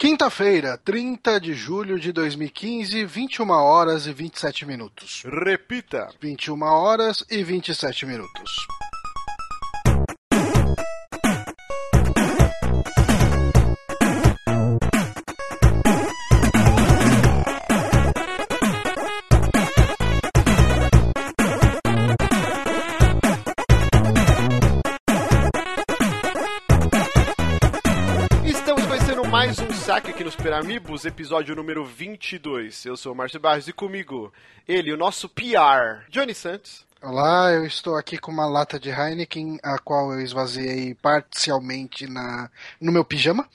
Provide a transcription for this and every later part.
Quinta-feira, 30 de julho de 2015, 21 horas e 27 minutos. Repita. 21 horas e 27 minutos. Nos Peramibos, episódio número 22. Eu sou o Márcio Barros e comigo ele, o nosso PR, Johnny Santos. Olá, eu estou aqui com uma lata de Heineken, a qual eu esvaziei parcialmente na, no meu pijama.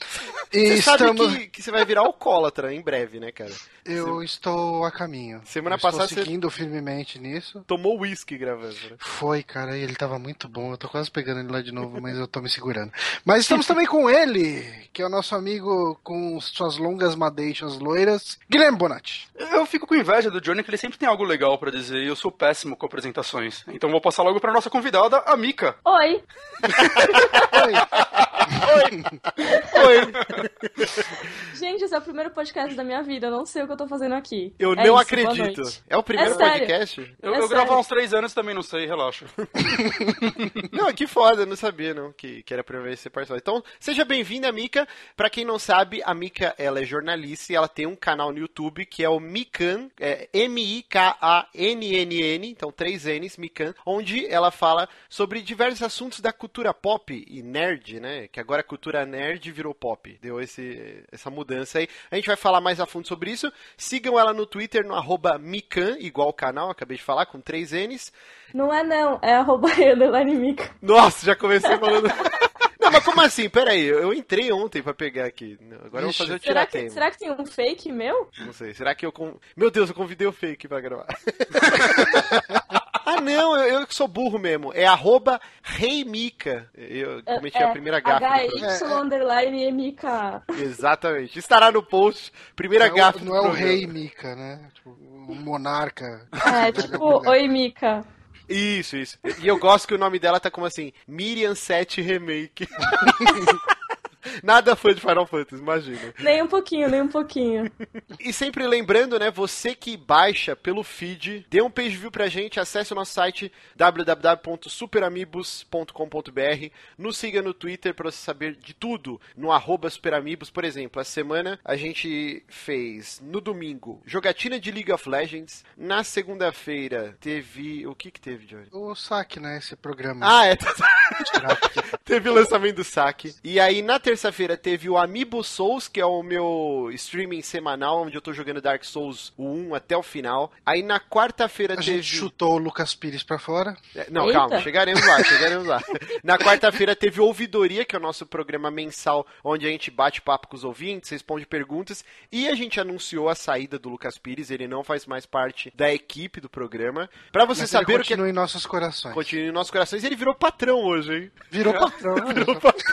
E Você sabe estamos. que, que você vai virar alcoólatra em breve, né, cara? Eu estou a caminho. Semana eu passada Estou você- seguindo firmemente nisso. Tomou uísque gravando, né? Foi, cara, e ele tava muito bom. Eu tô quase pegando ele lá de novo, mas eu tô me segurando. Mas estamos também com ele, que é o nosso amigo com suas longas madeixas loiras, Guilherme Bonatti. Eu fico com inveja do Johnny, que ele sempre tem algo legal pra dizer e eu sou péssimo com apresentações. Então vou passar logo pra nossa convidada, a Mika. Oi! Oi! Gente, esse é o primeiro podcast da minha vida. Eu não sei o que eu tô fazendo aqui. Eu É não isso, acredito. É o primeiro É podcast? Eu, É eu gravo há uns três anos também, não sei, relaxa. Não, que foda, eu não sabia não que, que era a primeira vez que você participou. Então, seja bem-vinda, Mika. Pra quem não sabe, a Mika, ela é jornalista e ela tem um canal no YouTube que é o Mikan, é M-I-K-A-N-N-N, então três N's, Mikan, onde ela fala sobre diversos assuntos da cultura pop e nerd, né? Que agora a cultura nerd virou pop. Deu esse, essa mudança aí. A gente vai falar mais a fundo sobre isso. Sigam ela no Twitter, no arroba Mikan, igual o canal, acabei de falar, com três N's. Não é não, é arroba mica. Nossa, já comecei falando. Não, mas como assim? Pera aí, eu entrei ontem pra pegar aqui. Agora eu vou Ixi. fazer o Será que, será que tem um fake meu? Não sei. Será que eu. Meu Deus, eu convidei o fake pra gravar. ah, não, eu, eu que sou burro mesmo. É arroba reimica. Eu cometi a primeira gafa. do programa. HY underline MK. Exatamente. Estará no post. Primeira Não é, gafa o, não é o rei Mika, né? Tipo, o monarca. É, tipo, oi Mika. Isso, isso. E eu gosto que o nome dela tá como assim: Miriam 7 Remake. Nada fã de Final Fantasy, imagina. Nem um pouquinho, nem um pouquinho. E sempre lembrando, né, você que baixa pelo feed, dê um page view pra gente, acesse o nosso site www.superamibos.com.br, nos siga no Twitter pra você saber de tudo, no arroba superamibos, por exemplo, a semana a gente fez, no domingo, jogatina de League of Legends, na segunda-feira teve, o que que teve, Johnny? O saque, né? Esse programa. Ah, é, teve o lançamento do saque. E aí, na terça-feira, teve o Amiibo Souls, que é o meu streaming semanal, onde eu tô jogando Dark Souls o 1 até o final. Aí, na quarta-feira, A teve... gente chutou o Lucas Pires pra fora. É, Não, Eita. calma, chegaremos lá, chegaremos lá. Na quarta-feira teve Ouvidoria, que é o nosso programa mensal, onde a gente bate papo com os ouvintes, responde perguntas, e a gente anunciou a saída do Lucas Pires, ele não faz mais parte da equipe do programa. Pra você Mas saber ele o que continua em nossos corações. continua em nossos corações, ele virou patrão hoje, hein? Virou patrão. né? Virou patrão.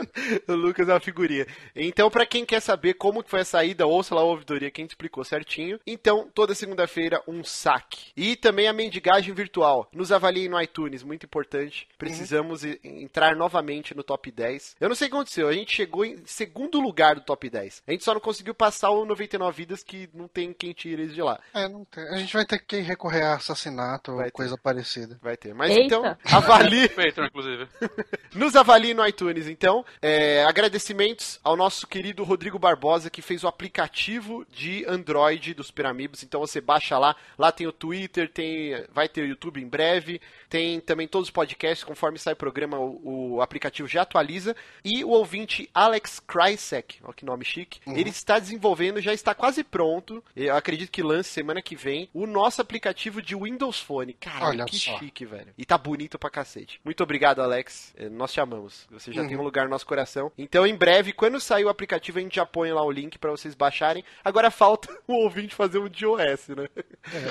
Lucas é uma figurinha. Então, pra quem quer saber como que foi a saída, ouça lá a ouvidoria que a gente explicou certinho. Então, toda segunda-feira, um saque. E também a mendigagem virtual. Nos avaliem no iTunes, muito importante. Precisamos e- entrar novamente no top 10. Eu não sei o que aconteceu, a gente chegou em segundo lugar do top 10. A gente só não conseguiu passar o 99 vidas, que não tem quem tire eles de lá. É, não tem. A gente vai ter que recorrer a assassinato Vai ou ter. coisa parecida. Vai ter. Mas Eita. então, avalie. Patreon, inclusive. Nos avalie no iTunes, então. É, agradecimentos ao nosso querido Rodrigo Barbosa, que fez o aplicativo de Android dos Piramibos. Então você baixa lá. Lá tem o Twitter, tem, vai ter o YouTube em breve. Tem também todos os podcasts. Conforme sai o programa, o, o aplicativo já atualiza. E o ouvinte Alex Krysek, olha que nome chique, ele está desenvolvendo, já está quase pronto. Eu acredito que lance semana que vem o nosso aplicativo de Windows Phone. Cara, Olha que só. chique, velho. E tá bonito pra cacete. Muito obrigado, Alex. Eh, Nós te amamos. Você já Uhum. tem um lugar no nosso coração. Então, em breve, quando sair o aplicativo, a gente já põe lá o link pra vocês baixarem. Agora falta o ouvinte fazer um de OS, né?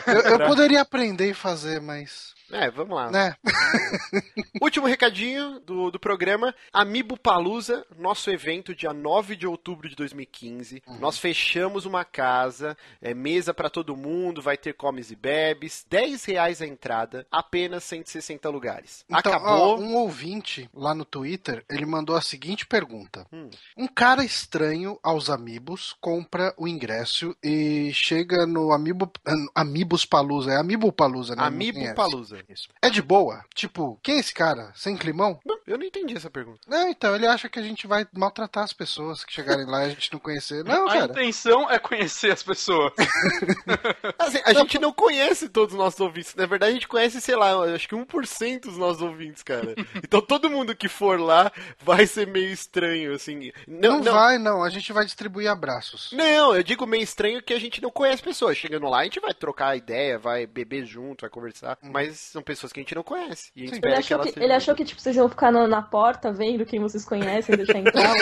Eu, eu poderia aprender e fazer, mas É, vamos lá. Né? Último recadinho do, do programa: Amiibo Palusa, nosso evento, dia 9 de outubro de 2015. Uhum. Nós fechamos uma casa, é, mesa pra todo mundo, vai ter comes e bebes, 10 reais a entrada, apenas 160 lugares. Então, Acabou. ó, um ouvinte lá no Twitter, ele mandou a seguinte pergunta. Hum. Um cara estranho aos Amigos compra o ingresso e chega no Amiibo, Amigos Palusa. É Amiibo Palusa, né? Amiibo é Palusa. Isso. É de boa? Tipo, quem é esse cara? Sem climão? Não, eu não entendi essa pergunta. Não, então, ele acha que a gente vai maltratar as pessoas que chegarem lá e a gente não conhecer. Não, A cara. intenção é conhecer as pessoas. Assim, a gente não conhece todos os nossos ouvintes. Na verdade, a gente conhece, sei lá, acho que 1% dos nossos ouvintes, cara. Então todo mundo que for lá vai ser meio estranho, assim. Não, Não, não, vai, não. A gente vai distribuir abraços. Não, eu digo meio estranho que a gente não conhece pessoas. Chegando lá, a gente vai trocar ideia, vai beber junto, vai conversar. Mas são pessoas que a gente não conhece. E a gente espera Ele que achou elas que, sejam- ele achou que tipo, vocês iam ficar na, na porta vendo quem vocês conhecem, deixar entrar.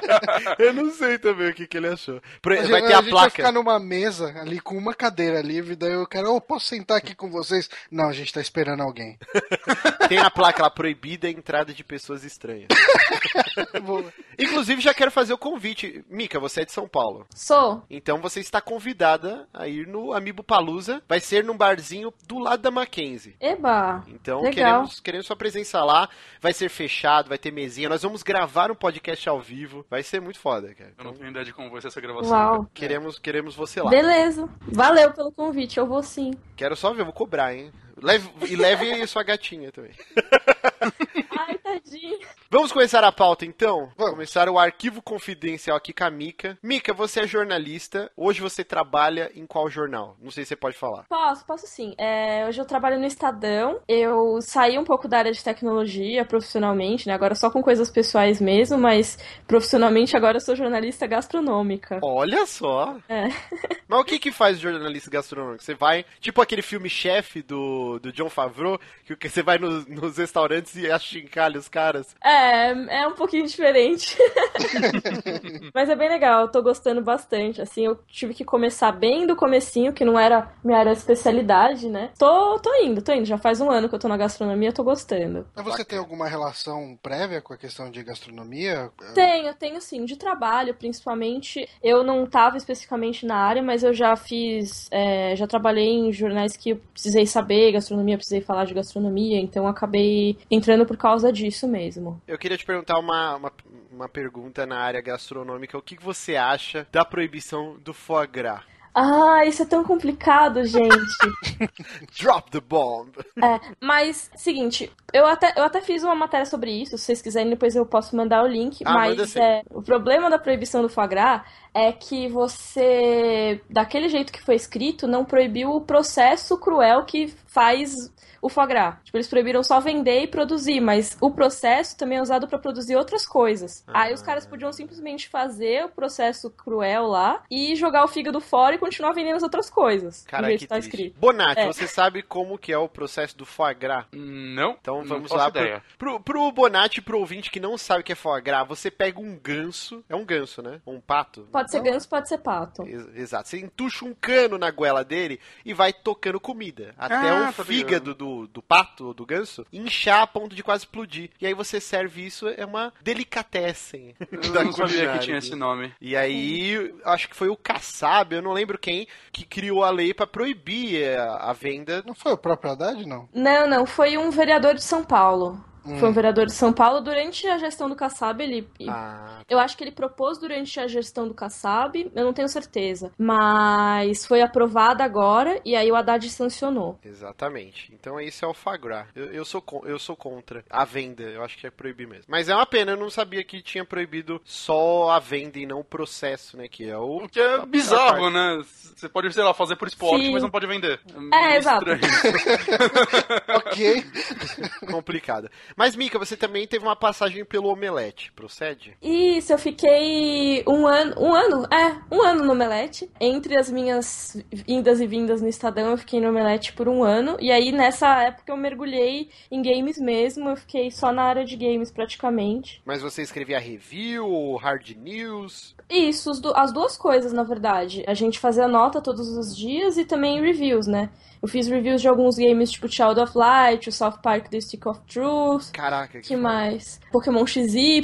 Eu não sei também o que, que ele achou. A Vai gente- ter a a gente vai placa. ficar numa mesa ali com uma cadeira livre, daí eu quero, oh, posso sentar aqui com vocês? Não, a gente tá esperando alguém. Tem a placa lá proibida a entrada de pessoas estranhas. Inclusive, já quero fazer o convite. Mica, você é de São Paulo. Sou. Então você está convidada a ir no Amiibo Palusa. Vai ser num barzinho do lado da Mackenzie. Eba. Então Legal. queremos, queremos sua presença lá. Vai ser fechado, vai ter mesinha. Nós vamos gravar um podcast ao vivo. Vai ser muito foda, cara. Eu não tenho ideia de como vai ser essa gravação. Uau. Queremos, queremos você lá. Beleza. Valeu pelo convite, eu vou sim. Quero só ver, eu vou cobrar, hein? Leve, e leve sua gatinha também. Vamos começar a pauta então? Vamos. Começar o arquivo confidencial aqui com a Mica. Mica, você é jornalista. Hoje você trabalha em qual jornal? Não sei se você pode falar. Posso, posso sim. É, hoje eu trabalho no Estadão. Eu saí um pouco da área de tecnologia profissionalmente, né? Agora só com coisas pessoais mesmo, mas profissionalmente agora eu sou jornalista gastronômica. Olha só. É. Mas o que que faz jornalista gastronômico? Você vai, tipo aquele filme Chefe do, do John Favreau, que o que você vai nos, nos restaurantes e achincalha os caras. É, é um pouquinho diferente. Mas é bem legal, eu tô gostando bastante. Assim, eu tive que começar bem do comecinho, que não era minha área de especialidade, né? Tô, tô indo, tô indo. Já faz um ano que eu tô na gastronomia, tô gostando. Mas você tem alguma relação prévia com a questão de gastronomia? Tenho, tenho sim, de trabalho, principalmente. Eu não tava especificamente na área, mas eu já fiz. é, já trabalhei em jornais que eu precisei saber gastronomia, precisei falar de gastronomia, então acabei entrando por causa disso mesmo. Eu queria te perguntar uma, uma, uma pergunta na área gastronômica. O que, você acha da proibição do foie gras? Ah, isso é tão complicado, gente. Drop the bomb! É, mas, seguinte, eu até, eu até fiz uma matéria sobre isso, se vocês quiserem, depois eu posso mandar o link. Ah, mas é, o problema da proibição do foie gras é que você, daquele jeito que foi escrito, não proibiu o processo cruel que faz o foie gras. Tipo, eles proibiram só vender e produzir, mas o processo também é usado pra produzir outras coisas. Aí os caras podiam simplesmente fazer o processo cruel lá e jogar o fígado fora e continuar vendendo as outras coisas. Cara, que que tá triste. escrito. Bonatti, É. você sabe como que é o processo do foie gras? Não. Então não vamos faço lá Ideia. pro, pro, pro Bonatti, pro ouvinte que não sabe o que é foie gras, você pega um ganso, é um ganso, né? Um pato. Pode ser ganso, pode ser pato. Ex- Exato. Você entuxa um cano na goela dele e vai tocando comida. Até Ah, o fígado do, do pato ou do ganso inchar a ponto de quase explodir. E aí você serve isso, é uma delicatessen. Eu da não sabia que tinha esse nome. E aí, acho que foi o Kassab, eu não lembro quem, que criou a lei pra proibir eh, a, a venda. Não foi o próprio Haddad, não? Não, não, foi um vereador de São Paulo. Hum. Foi um vereador de São Paulo durante a gestão do Kassab, ele Ah, eu acho que ele propôs durante a gestão do Kassab, eu não tenho certeza, mas foi aprovada agora e aí o Haddad sancionou. exatamente. Então isso é o Fagra. Eu, eu, sou, eu sou contra a venda, eu acho que é proibir mesmo. Mas é uma pena, eu não sabia que tinha proibido só a venda e não o processo, né? Que é o. O que é bizarro, né? Você pode, sei lá, fazer por esporte, Sim. mas não pode vender. É, meio exato. estranho. ok. complicado. Mas, Mika, você também teve uma passagem pelo Omelete, procede? Isso, eu fiquei um ano, um ano, é, um ano no Omelete. Entre as minhas indas e vindas no Estadão, eu fiquei no Omelete por um ano. E aí, nessa época, eu mergulhei em games mesmo. Eu fiquei só na área de games, praticamente. Mas você escrevia review, hard news? Isso, as duas coisas, na verdade. A gente fazia nota todos os dias e também reviews, né? Eu fiz reviews de alguns games tipo Child of Light, o South Park The Stick of Truth. Caraca, que, que mais? Pokémon XY.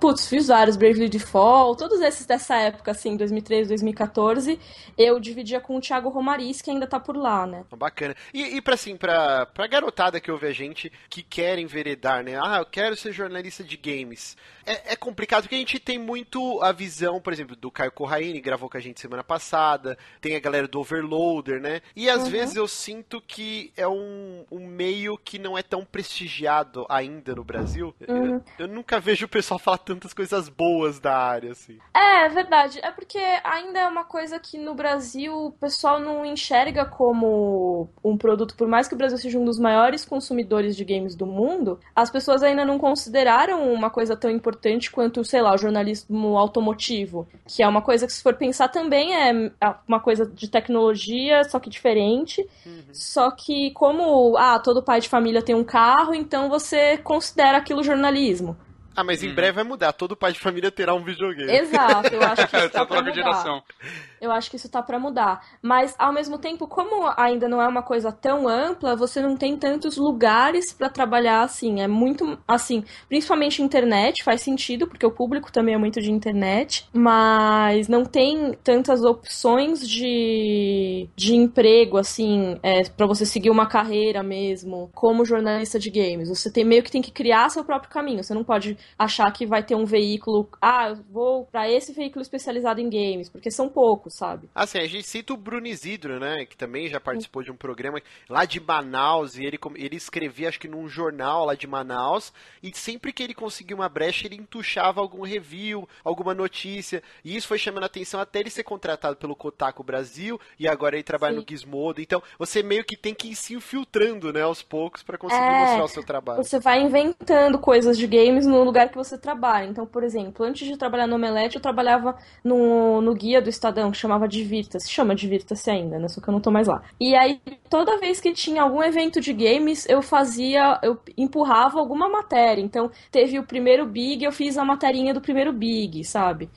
Putz, fiz vários, Bravely Default, todos esses dessa época, assim, 2013, 2014. Eu dividia com o Thiago Romariz, que ainda tá por lá, né? Bacana. E, e pra, assim, pra, pra garotada que ouve a gente que quer enveredar, né? Ah, eu quero ser jornalista de games. É, é, complicado porque a gente tem muito a visão, por exemplo, do Caio Corraine, gravou com a gente semana passada, tem a galera do Overloader, né? E às uhum. vezes eu sinto que é um, um meio que não é tão prestigiado ainda no Brasil. Uhum. Eu, eu, nunca vejo o pessoal falar tantas coisas boas da área, assim. É, é verdade. É porque ainda é uma coisa que no Brasil o pessoal não enxerga como um produto, por mais que o Brasil seja um dos maiores consumidores de games do mundo, as pessoas ainda não consideraram uma coisa tão importante quanto, sei lá, o jornalismo automotivo, que é uma coisa que, se for pensar, também é uma coisa de tecnologia, só que diferente. Uhum. Só que, como ah, todo pai de família tem um carro, então você considera aquilo jornalismo. Ah, mas em hum. breve vai mudar. Todo pai de família terá um videogame. Exato, eu acho que isso tá pra mudar. Geração. Eu acho que isso tá para mudar. Mas, ao mesmo tempo, como ainda não é uma coisa tão ampla, você não tem tantos lugares para trabalhar assim. É muito, assim, principalmente internet, faz sentido, porque o público também é muito de internet, mas não tem tantas opções de, de emprego, assim, é, para você seguir uma carreira mesmo, como jornalista de games. Você tem meio que tem que criar seu próprio caminho. Você não pode achar que vai ter um veículo, ah, eu vou para esse veículo especializado em games, porque são poucos, sabe? Assim, a gente cita o Bruno Isidro, né, que também já participou de um programa lá de Manaus, e ele, ele escrevia, acho que num jornal lá de Manaus, e sempre que ele conseguia uma brecha, ele entuchava algum review, alguma notícia, e isso foi chamando a atenção até ele ser contratado pelo Kotaku Brasil, e agora ele trabalha Sim. no Gizmodo, então você meio que tem que ir se infiltrando, né, aos poucos, para conseguir é, mostrar o seu trabalho. Você vai inventando coisas de games no lugar que você trabalha. Então, por exemplo, antes de trabalhar no Omelete, eu trabalhava no, no guia do Estadão, que chamava Divirta-se. Chama Divirta-se ainda, né? Só que eu não tô mais lá. E aí, toda vez que tinha algum evento de games, eu fazia, eu empurrava alguma matéria. Então, teve o primeiro Big, eu fiz a materinha do primeiro Big, sabe?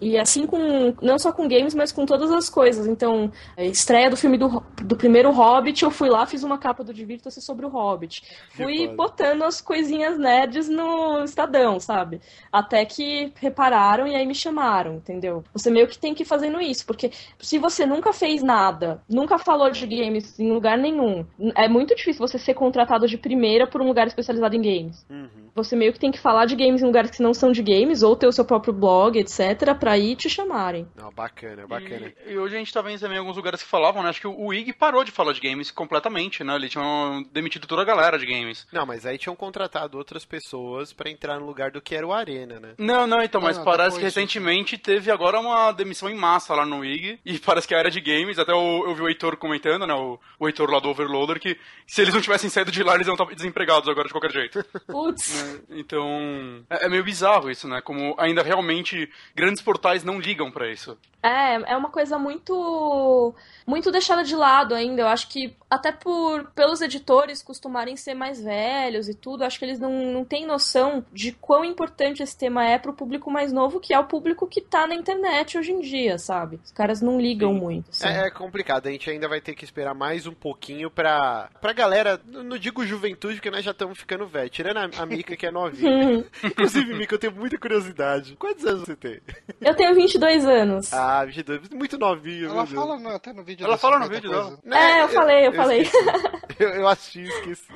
E assim com. Não só com games, mas com todas as coisas. Então, estreia do filme do, do primeiro Hobbit, eu fui lá, fiz uma capa do Divirta-se sobre o Hobbit. Fui botando as coisinhas nerds no Estadão, sabe? Até que repararam e aí me chamaram, entendeu? Você meio que tem que ir fazendo isso, porque se você nunca fez nada, nunca falou de games em lugar nenhum, é muito difícil você ser contratado de primeira por um lugar especializado em games. Uhum. Você meio que tem que falar de games em lugares que não são de games, ou ter o seu próprio blog, etc., pra ir te chamarem. Não, bacana, bacana. E, e, hoje a gente tá vendo também alguns lugares que falavam, né? Acho que o IG parou de falar de games completamente, né? Eles tinham demitido toda a galera de games. Não, mas aí tinham contratado outras pessoas para entrar no lugar do que era o Arena, né? Não, não, então, mas não, parece que recentemente teve agora uma demissão em massa lá no IG, e parece que a área de games, até eu, eu vi o Heitor comentando, né? O, o Heitor lá do Overloader, que se eles não tivessem saído de lá, eles iam estar desempregados agora de qualquer jeito. Putz. Né? Então, é, é, meio bizarro isso, né? Como ainda realmente grandes portais não ligam para isso. É, é uma coisa muito muito deixada de lado ainda. Eu acho que até por pelos editores costumarem ser mais velhos e tudo, acho que eles não, não têm noção de quão importante esse tema é pro público mais novo, que é o público que tá na internet hoje em dia, sabe? Os caras não ligam Sim. muito. Assim. É, é, complicado, a gente ainda vai ter que esperar mais um pouquinho pra, pra galera, não digo juventude, porque nós já estamos ficando velho, tirando a, a Mika que é novinha. Inclusive, Mika, eu tenho muita curiosidade. Quantos anos você tem? Eu tenho 22 anos. Ah, ah, 22, muito novinho. Ela fala no, até no vídeo. Ela fala no vídeo dela. É, eu falei, eu, eu falei. Eu, eu assisti e esqueci.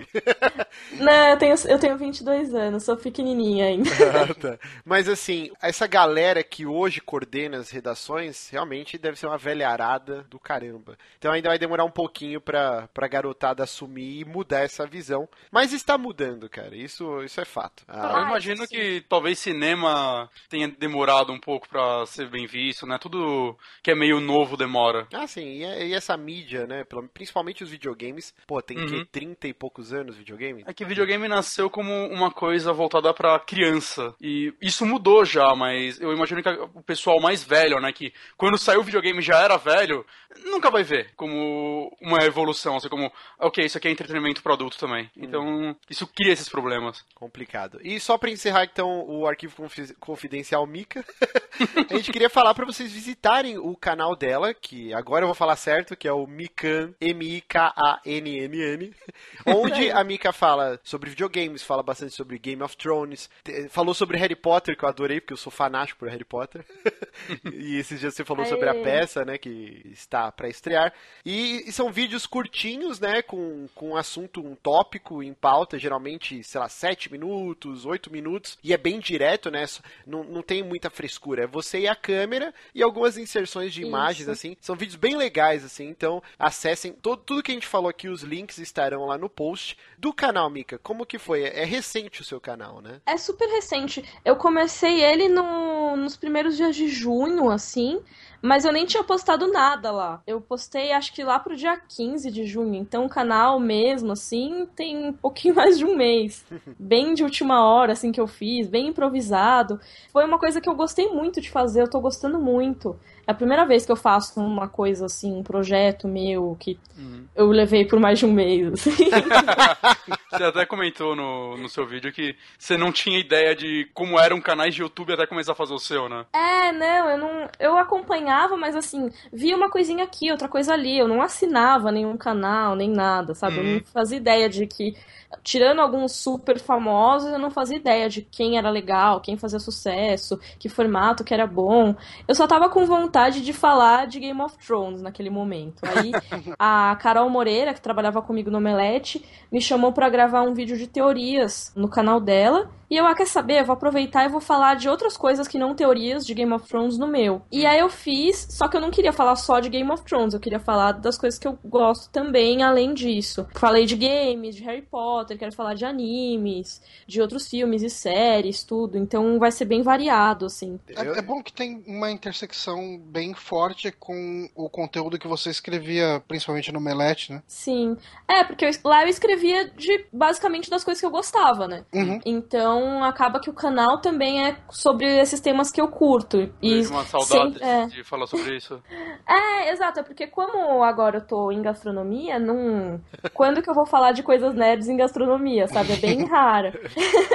Não, eu tenho, eu tenho 22 anos, sou pequenininha ainda. Ah, tá. Mas assim, essa galera que hoje coordena as redações, realmente provavelmente deve ser uma velharada do caramba. Então ainda vai demorar um pouquinho pra, pra garotada assumir e mudar essa visão. Mas está mudando, cara. Isso, isso é fato. Ah, eu imagino sim. que talvez cinema tenha demorado um pouco pra ser bem visto, né? Tudo que é meio novo demora. Ah, sim. E, e essa mídia, né? Principalmente os videogames. Pô, tem uhum. que 30 e poucos anos videogame? É que videogame nasceu como uma coisa voltada pra criança. E isso mudou já, mas eu imagino que o pessoal mais velho, né? Que quando saiu o videogame já era velho, nunca vai ver como uma evolução. Assim, como, ok, isso aqui é entretenimento pro adulto também. Hum. Então, isso cria esses problemas. Complicado. E só pra encerrar, então, o arquivo confidencial Mika, a gente queria falar para vocês visitarem o canal dela, que agora eu vou falar certo, que é o Mikan, M-I-K-A-N-N-N, onde a Mika fala sobre videogames, fala bastante sobre Game of Thrones, falou sobre Harry Potter, que eu adorei, porque eu sou fanático por Harry Potter. e esses dias você falou Aê. sobre a peça, né, que está para estrear. E, e, são vídeos curtinhos, né, com, com um assunto, um tópico em pauta, geralmente, sei lá, 7 minutos, 8 minutos, e é bem direto, né, não, não tem muita frescura. É você e a câmera e algumas inserções de imagens, Isso. assim. São vídeos bem legais, assim, então acessem todo, tudo que a gente falou aqui, os links estarão lá no post do canal, Mika. Como que foi? É recente o seu canal, né? É super recente. Eu comecei ele no, nos primeiros dias de junho, assim. Mas eu nem tinha postado nada lá. Eu postei acho que lá pro dia 15 de junho. Então o canal mesmo, assim, tem um pouquinho mais de um mês. Bem de última hora, assim, que eu fiz, bem improvisado. Foi uma coisa que eu gostei muito de fazer, eu tô gostando muito. É a primeira vez que eu faço uma coisa assim, um projeto meu que uhum. eu levei por mais de um mês. Assim. você até comentou no, no seu vídeo que você não tinha ideia de como eram canais de YouTube até começar a fazer o seu, né? É, não, eu não. Eu acompanhava, mas assim, via uma coisinha aqui, outra coisa ali. Eu não assinava nenhum canal, nem nada, sabe? Uhum. Eu não fazia ideia de que tirando alguns super famosos, eu não fazia ideia de quem era legal, quem fazia sucesso, que formato que era bom. Eu só tava com vontade de falar de Game of Thrones naquele momento. Aí a Carol Moreira, que trabalhava comigo no Omelete, me chamou para gravar um vídeo de teorias no canal dela. E eu, ah, quer saber? Eu vou aproveitar e vou falar de outras coisas que não teorias de Game of Thrones no meu. E aí eu fiz, só que eu não queria falar só de Game of Thrones, eu queria falar das coisas que eu gosto também, além disso. Falei de games, de Harry Potter, quero falar de animes, de outros filmes e séries, tudo. Então vai ser bem variado, assim. É, é bom que tem uma intersecção bem forte com o conteúdo que você escrevia, principalmente no Melete, né? Sim. É, porque eu, lá eu escrevia de basicamente das coisas que eu gostava, né? Uhum. Então acaba que o canal também é sobre esses temas que eu curto. E uma saudade é... de falar sobre isso. É, exato, é porque como agora eu tô em gastronomia, não. Quando que eu vou falar de coisas nerds em gastronomia, sabe? É bem raro.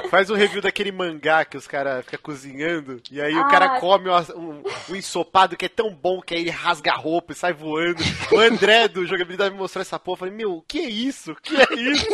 Faz um review daquele mangá que os caras ficam cozinhando e aí ah, o cara come um, um, ensopado que é tão bom que aí ele rasga a roupa e sai voando. O André do Jogabilidade me mostrou essa porra. Eu falei, meu, o que é isso? O que é isso?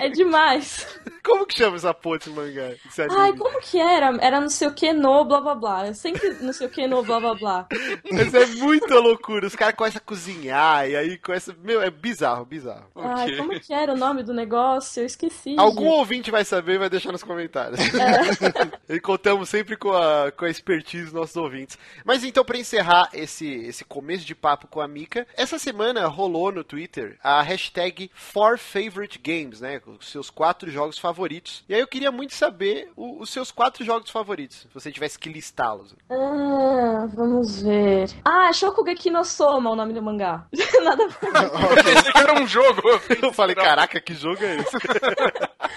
é demais. Como que chama essa porra desse mangá? Desse Ai, como que era? Era não sei o que no blá blá blá. Eu sempre não sei o que no blá blá blá. Mas é muita loucura. Os caras começam a cozinhar e aí começam. Meu, é bizarro, bizarro. Ai, okay. como que era o nome do negócio? Eu esqueci. Algum gente. ouvinte vai saber e vai deixar nos comentários. É. e contamos sempre com a, com a expertise dos nossos ouvintes. Mas então, pra encerrar esse, esse começo de papo com a Mika, essa semana rolou no Twitter a hashtag 4FavoriteGames, né? Os seus quatro jogos favoritos. E aí eu queria muito saber o, os seus quatro jogos favoritos, se você tivesse que listá-los. Ah, vamos ver. Ah, Shokugeki no Soma, o nome do mangá. Nada a ver. Pensei que era um jogo. Eu falei, caraca, que jogo é esse?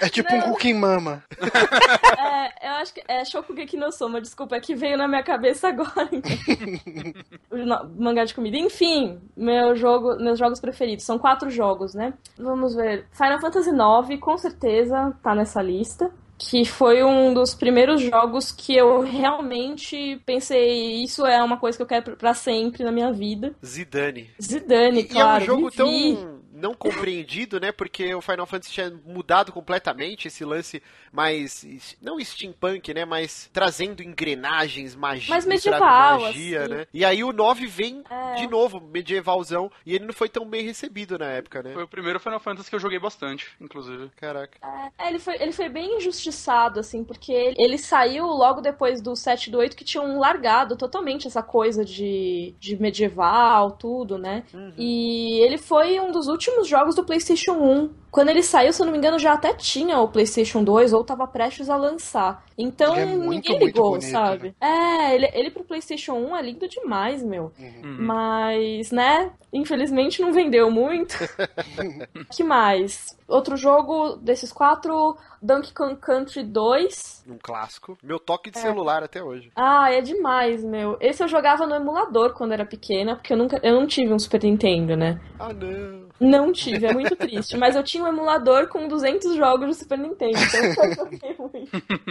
é tipo Não. um Cooking Mama. é, eu acho que é Shokugeki no Soma, desculpa, é que veio na minha cabeça agora. mangá de comida. Enfim, meu jogo, meus jogos preferidos. São quatro jogos, né? Vamos ver. Final Fantasy IX, com certeza, tá nessa lista. Que foi um dos primeiros jogos que eu realmente pensei, isso é uma coisa que eu quero para sempre na minha vida. Zidane. Zidane, claro. E é um jogo tão não compreendido, né? Porque o Final Fantasy tinha mudado completamente esse lance mais. Não steampunk, né? Mas trazendo engrenagens, magia. Mais medieval, magia, assim. né? E aí o 9 vem É. de novo, medievalzão. E ele não foi tão bem recebido na época, né? Foi o primeiro Final Fantasy que eu joguei bastante, inclusive. Caraca. É, ele foi, ele foi bem injustiçado, assim, porque ele, ele saiu logo depois do 7 e do 8 que tinham largado totalmente essa coisa de, de medieval, tudo, né? Uhum. E ele foi um dos últimos jogos do PlayStation 1. Quando ele saiu, se eu não me engano, já até tinha o PlayStation 2 ou tava prestes a lançar. Então Ele é muito, ninguém ligou, bonito, sabe? É, ele, ele pro PlayStation 1 é lindo demais, meu. Uhum. Mas, né, infelizmente não vendeu muito. que mais? Outro jogo desses quatro, Donkey Kong Country 2. Um clássico. Meu toque de celular até hoje. Ah, é demais, meu. Esse eu jogava no emulador quando era pequena, porque eu nunca eu não tive um Super Nintendo, né? Ah, não. Não tive, é muito triste. Mas eu tinha um emulador com 200 jogos do Super Nintendo, então eu joguei muito.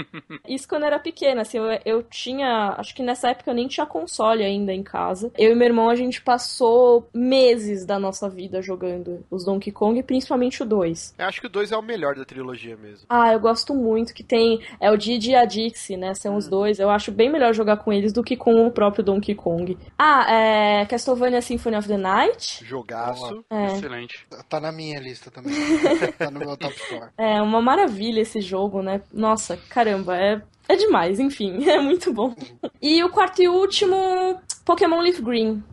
Isso quando eu era pequena, assim, eu, eu tinha. Acho que nessa época eu nem tinha console ainda em casa. Eu e meu irmão, a gente passou meses da nossa vida jogando os Donkey Kong, principalmente o 2. Eu acho que o 2 é o melhor da trilogia mesmo. Ah, eu gosto muito que tem. É o Didi e a Dixie, né? São os dois. Eu acho bem melhor jogar com eles do que com o próprio Donkey Kong. Ah, é. Castlevania Symphony of the Night. Jogaço. É. Excelente. Tá na minha lista também. tá no meu top 4. É uma maravilha esse jogo, né? Nossa, caramba, é, é demais, enfim, é muito bom. E o quarto e último, Pokémon Leaf Green.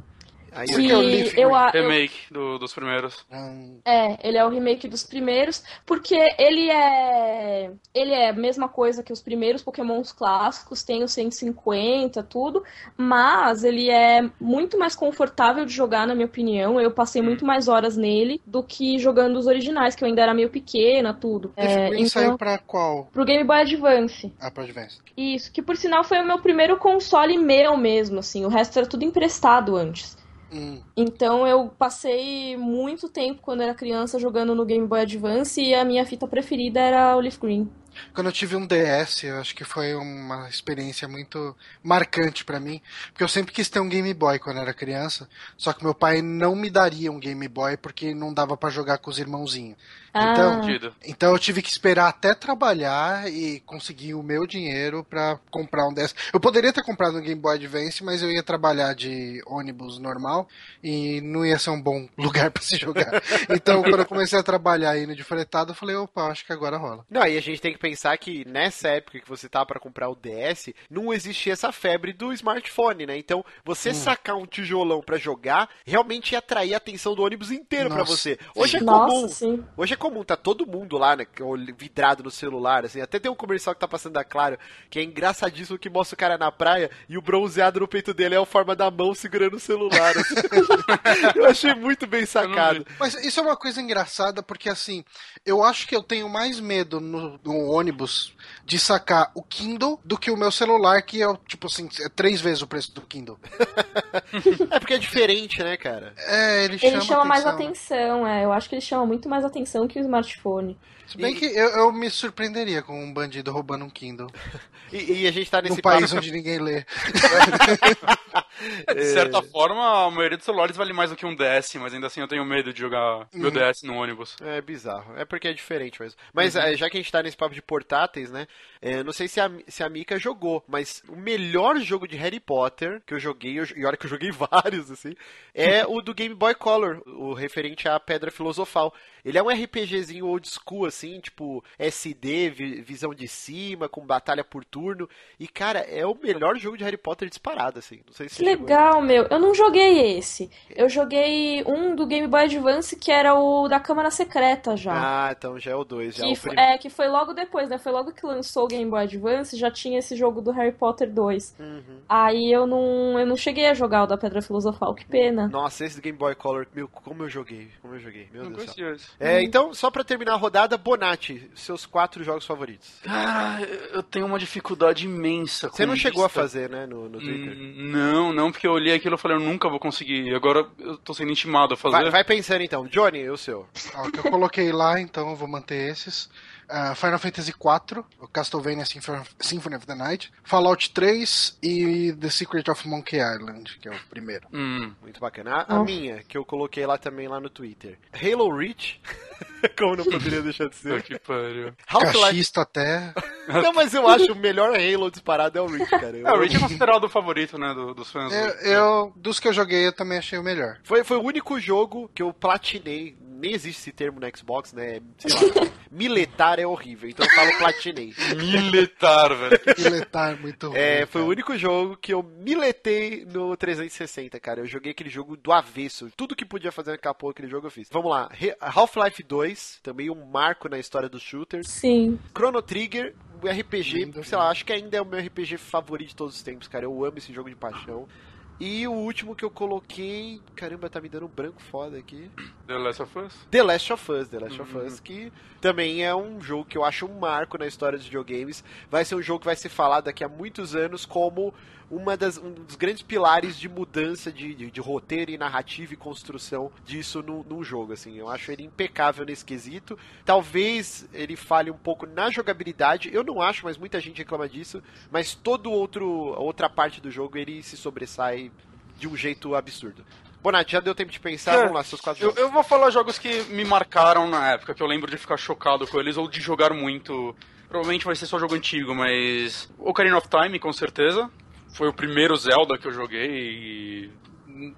Aí Que é o Leaf eu, Remake do- dos primeiros. Hum, É, ele é o remake dos primeiros, porque ele é. Ele é a mesma coisa que os primeiros Pokémons clássicos, tem o 150, tudo, mas ele é muito mais confortável de jogar, na minha opinião. Eu passei muito mais horas nele do que jogando os originais, que eu ainda era meio pequena, tudo. Leaf É, Green saiu então, pra qual? pro Game Boy Advance. Ah, pra Advance. Isso, que por sinal foi o meu primeiro console meu mesmo, assim. O resto era tudo emprestado antes. Hum, Então eu passei muito tempo quando era criança jogando no Game Boy Advance e a minha fita preferida era o Leaf Green. Quando eu tive um DS, eu acho que foi uma experiência muito marcante pra mim, porque eu sempre quis ter um Game Boy quando era criança, só que meu pai não me daria um Game Boy porque não dava pra jogar com os irmãozinhos. Então, Ah. Então eu tive que esperar até trabalhar e conseguir o meu dinheiro pra comprar um DS. Eu poderia ter comprado um Game Boy Advance, mas eu ia trabalhar de ônibus normal e não ia ser um bom lugar pra se jogar. Então quando eu comecei a trabalhar indo de fretado, eu falei, opa, acho que agora rola. Não, e a gente tem que pensar que nessa época que você tava pra comprar o DS, não existia essa febre do smartphone, né? Então, você Hum. sacar um tijolão pra jogar, realmente ia atrair a atenção do ônibus inteiro pra Nossa. você. Hoje é Nossa, comum. sim. Hoje é comum, tá todo mundo lá, né? Vidrado no celular, assim. Até tem um comercial que tá passando da Claro, que é engraçadíssimo que mostra o cara na praia e o bronzeado no peito dele é a forma da mão segurando o celular. assim. Eu achei muito bem sacado. Mas isso é uma coisa engraçada porque assim, eu acho que eu tenho mais medo no, no ônibus de sacar o Kindle do que o meu celular, que é tipo assim, é três vezes o preço do Kindle. É porque é diferente, né, cara? É, ele chama, Ele chama mais atenção. atenção, é. Eu acho que ele chama muito mais atenção que o smartphone. Se bem E- que eu, eu me surpreenderia com um bandido roubando um Kindle. E, e a gente tá nesse num país papo- onde ninguém lê. É, de certa forma, a maioria dos celulares vale mais do que um DS, mas ainda assim eu tenho medo de jogar meu Uhum. DS no ônibus. É bizarro. É porque é diferente mesmo. Mas eh, já que a gente tá nesse papo de portáteis, né? eh, não sei se a, se a Mika jogou, mas o melhor jogo de Harry Potter que eu joguei, eu- e olha que eu joguei vários, assim, é o do Game Boy Color, o referente à Pedra Filosofal. Ele é um RPGzinho old school, assim, tipo SD, vi- visão de cima, com batalha por turno. E, cara, é o melhor jogo de Harry Potter disparado, assim. Não sei se Que legal, meu. Eu não joguei esse. Eu joguei um do Game Boy Advance que era o da Câmara Secreta já. Ah, então já é o 2. Já é Que o prim- é, que foi logo depois, né? Foi logo que lançou o Game Boy Advance, já tinha esse jogo do Harry Potter 2. Uhum. Aí eu não, eu não cheguei a jogar o da Pedra Filosofal, que pena. Nossa, esse do Game Boy Color, meu, como eu joguei, como eu joguei, meu Não Deus. É, então, só pra terminar a rodada, Bonatti, seus quatro jogos favoritos. Cara, eu tenho uma dificuldade imensa com Você não chegou a fazer, né, no, no Twitter? Hum, Não, não, porque eu olhei aquilo e falei, eu nunca vou conseguir. Agora eu tô sendo intimado a fazer. Vai, vai pensando então. Johnny, o seu. Ó, o que eu coloquei lá, então eu vou manter esses. Uh, Final Fantasy IV, o Castlevania Symphony of the Night, Fallout 3 e The Secret of Monkey Island, que é o primeiro. Hum, muito bacana. A, a minha, que eu coloquei lá também lá no Twitter. Halo Reach. Como não poderia deixar de ser. que pariu. Cachista até. não, mas eu acho o melhor Halo disparado é o Reach, cara. Eu... É, o Reach é considerado o favorito, né, do, dos fãs. Eu, eu, dos que eu joguei, eu também achei o melhor. Foi, foi o único jogo que eu platinei nem existe esse termo no Xbox, né? Sei lá, militar é horrível, então eu falo platinei. militar, velho. Militar, muito ruim. É, foi cara. o único jogo que eu miletei no 360, cara. Eu joguei aquele jogo do avesso. Tudo que podia fazer naquela porra, aquele jogo eu fiz. Vamos lá. Half-Life 2, também um marco na história dos shooters. Sim. Chrono Trigger, o RPG, Lindo, sei lá, acho que ainda é o meu RPG favorito de todos os tempos, cara. Eu amo esse jogo de paixão. E o último que eu coloquei. Caramba, tá me dando um branco foda aqui. The Last of Us? The Last of Us, The Last uhum. of Us, que também é um jogo que eu acho um marco na história dos videogames. Vai ser um jogo que vai ser falado daqui a muitos anos como uma das, um dos grandes pilares de mudança de, de, de roteiro e narrativa e construção disso no, num jogo. Assim, eu acho ele impecável nesse quesito. Talvez ele fale um pouco na jogabilidade. Eu não acho, mas muita gente reclama disso. Mas todo outro outra parte do jogo ele se sobressai de um jeito absurdo. Bonatti, já deu tempo de pensar? É, Vamos lá, seus quatro eu, eu, vou falar jogos que me marcaram na época, que eu lembro de ficar chocado com eles ou de jogar muito. Provavelmente vai ser só jogo antigo, mas. Ocarina of Time, com certeza foi o primeiro Zelda que eu joguei e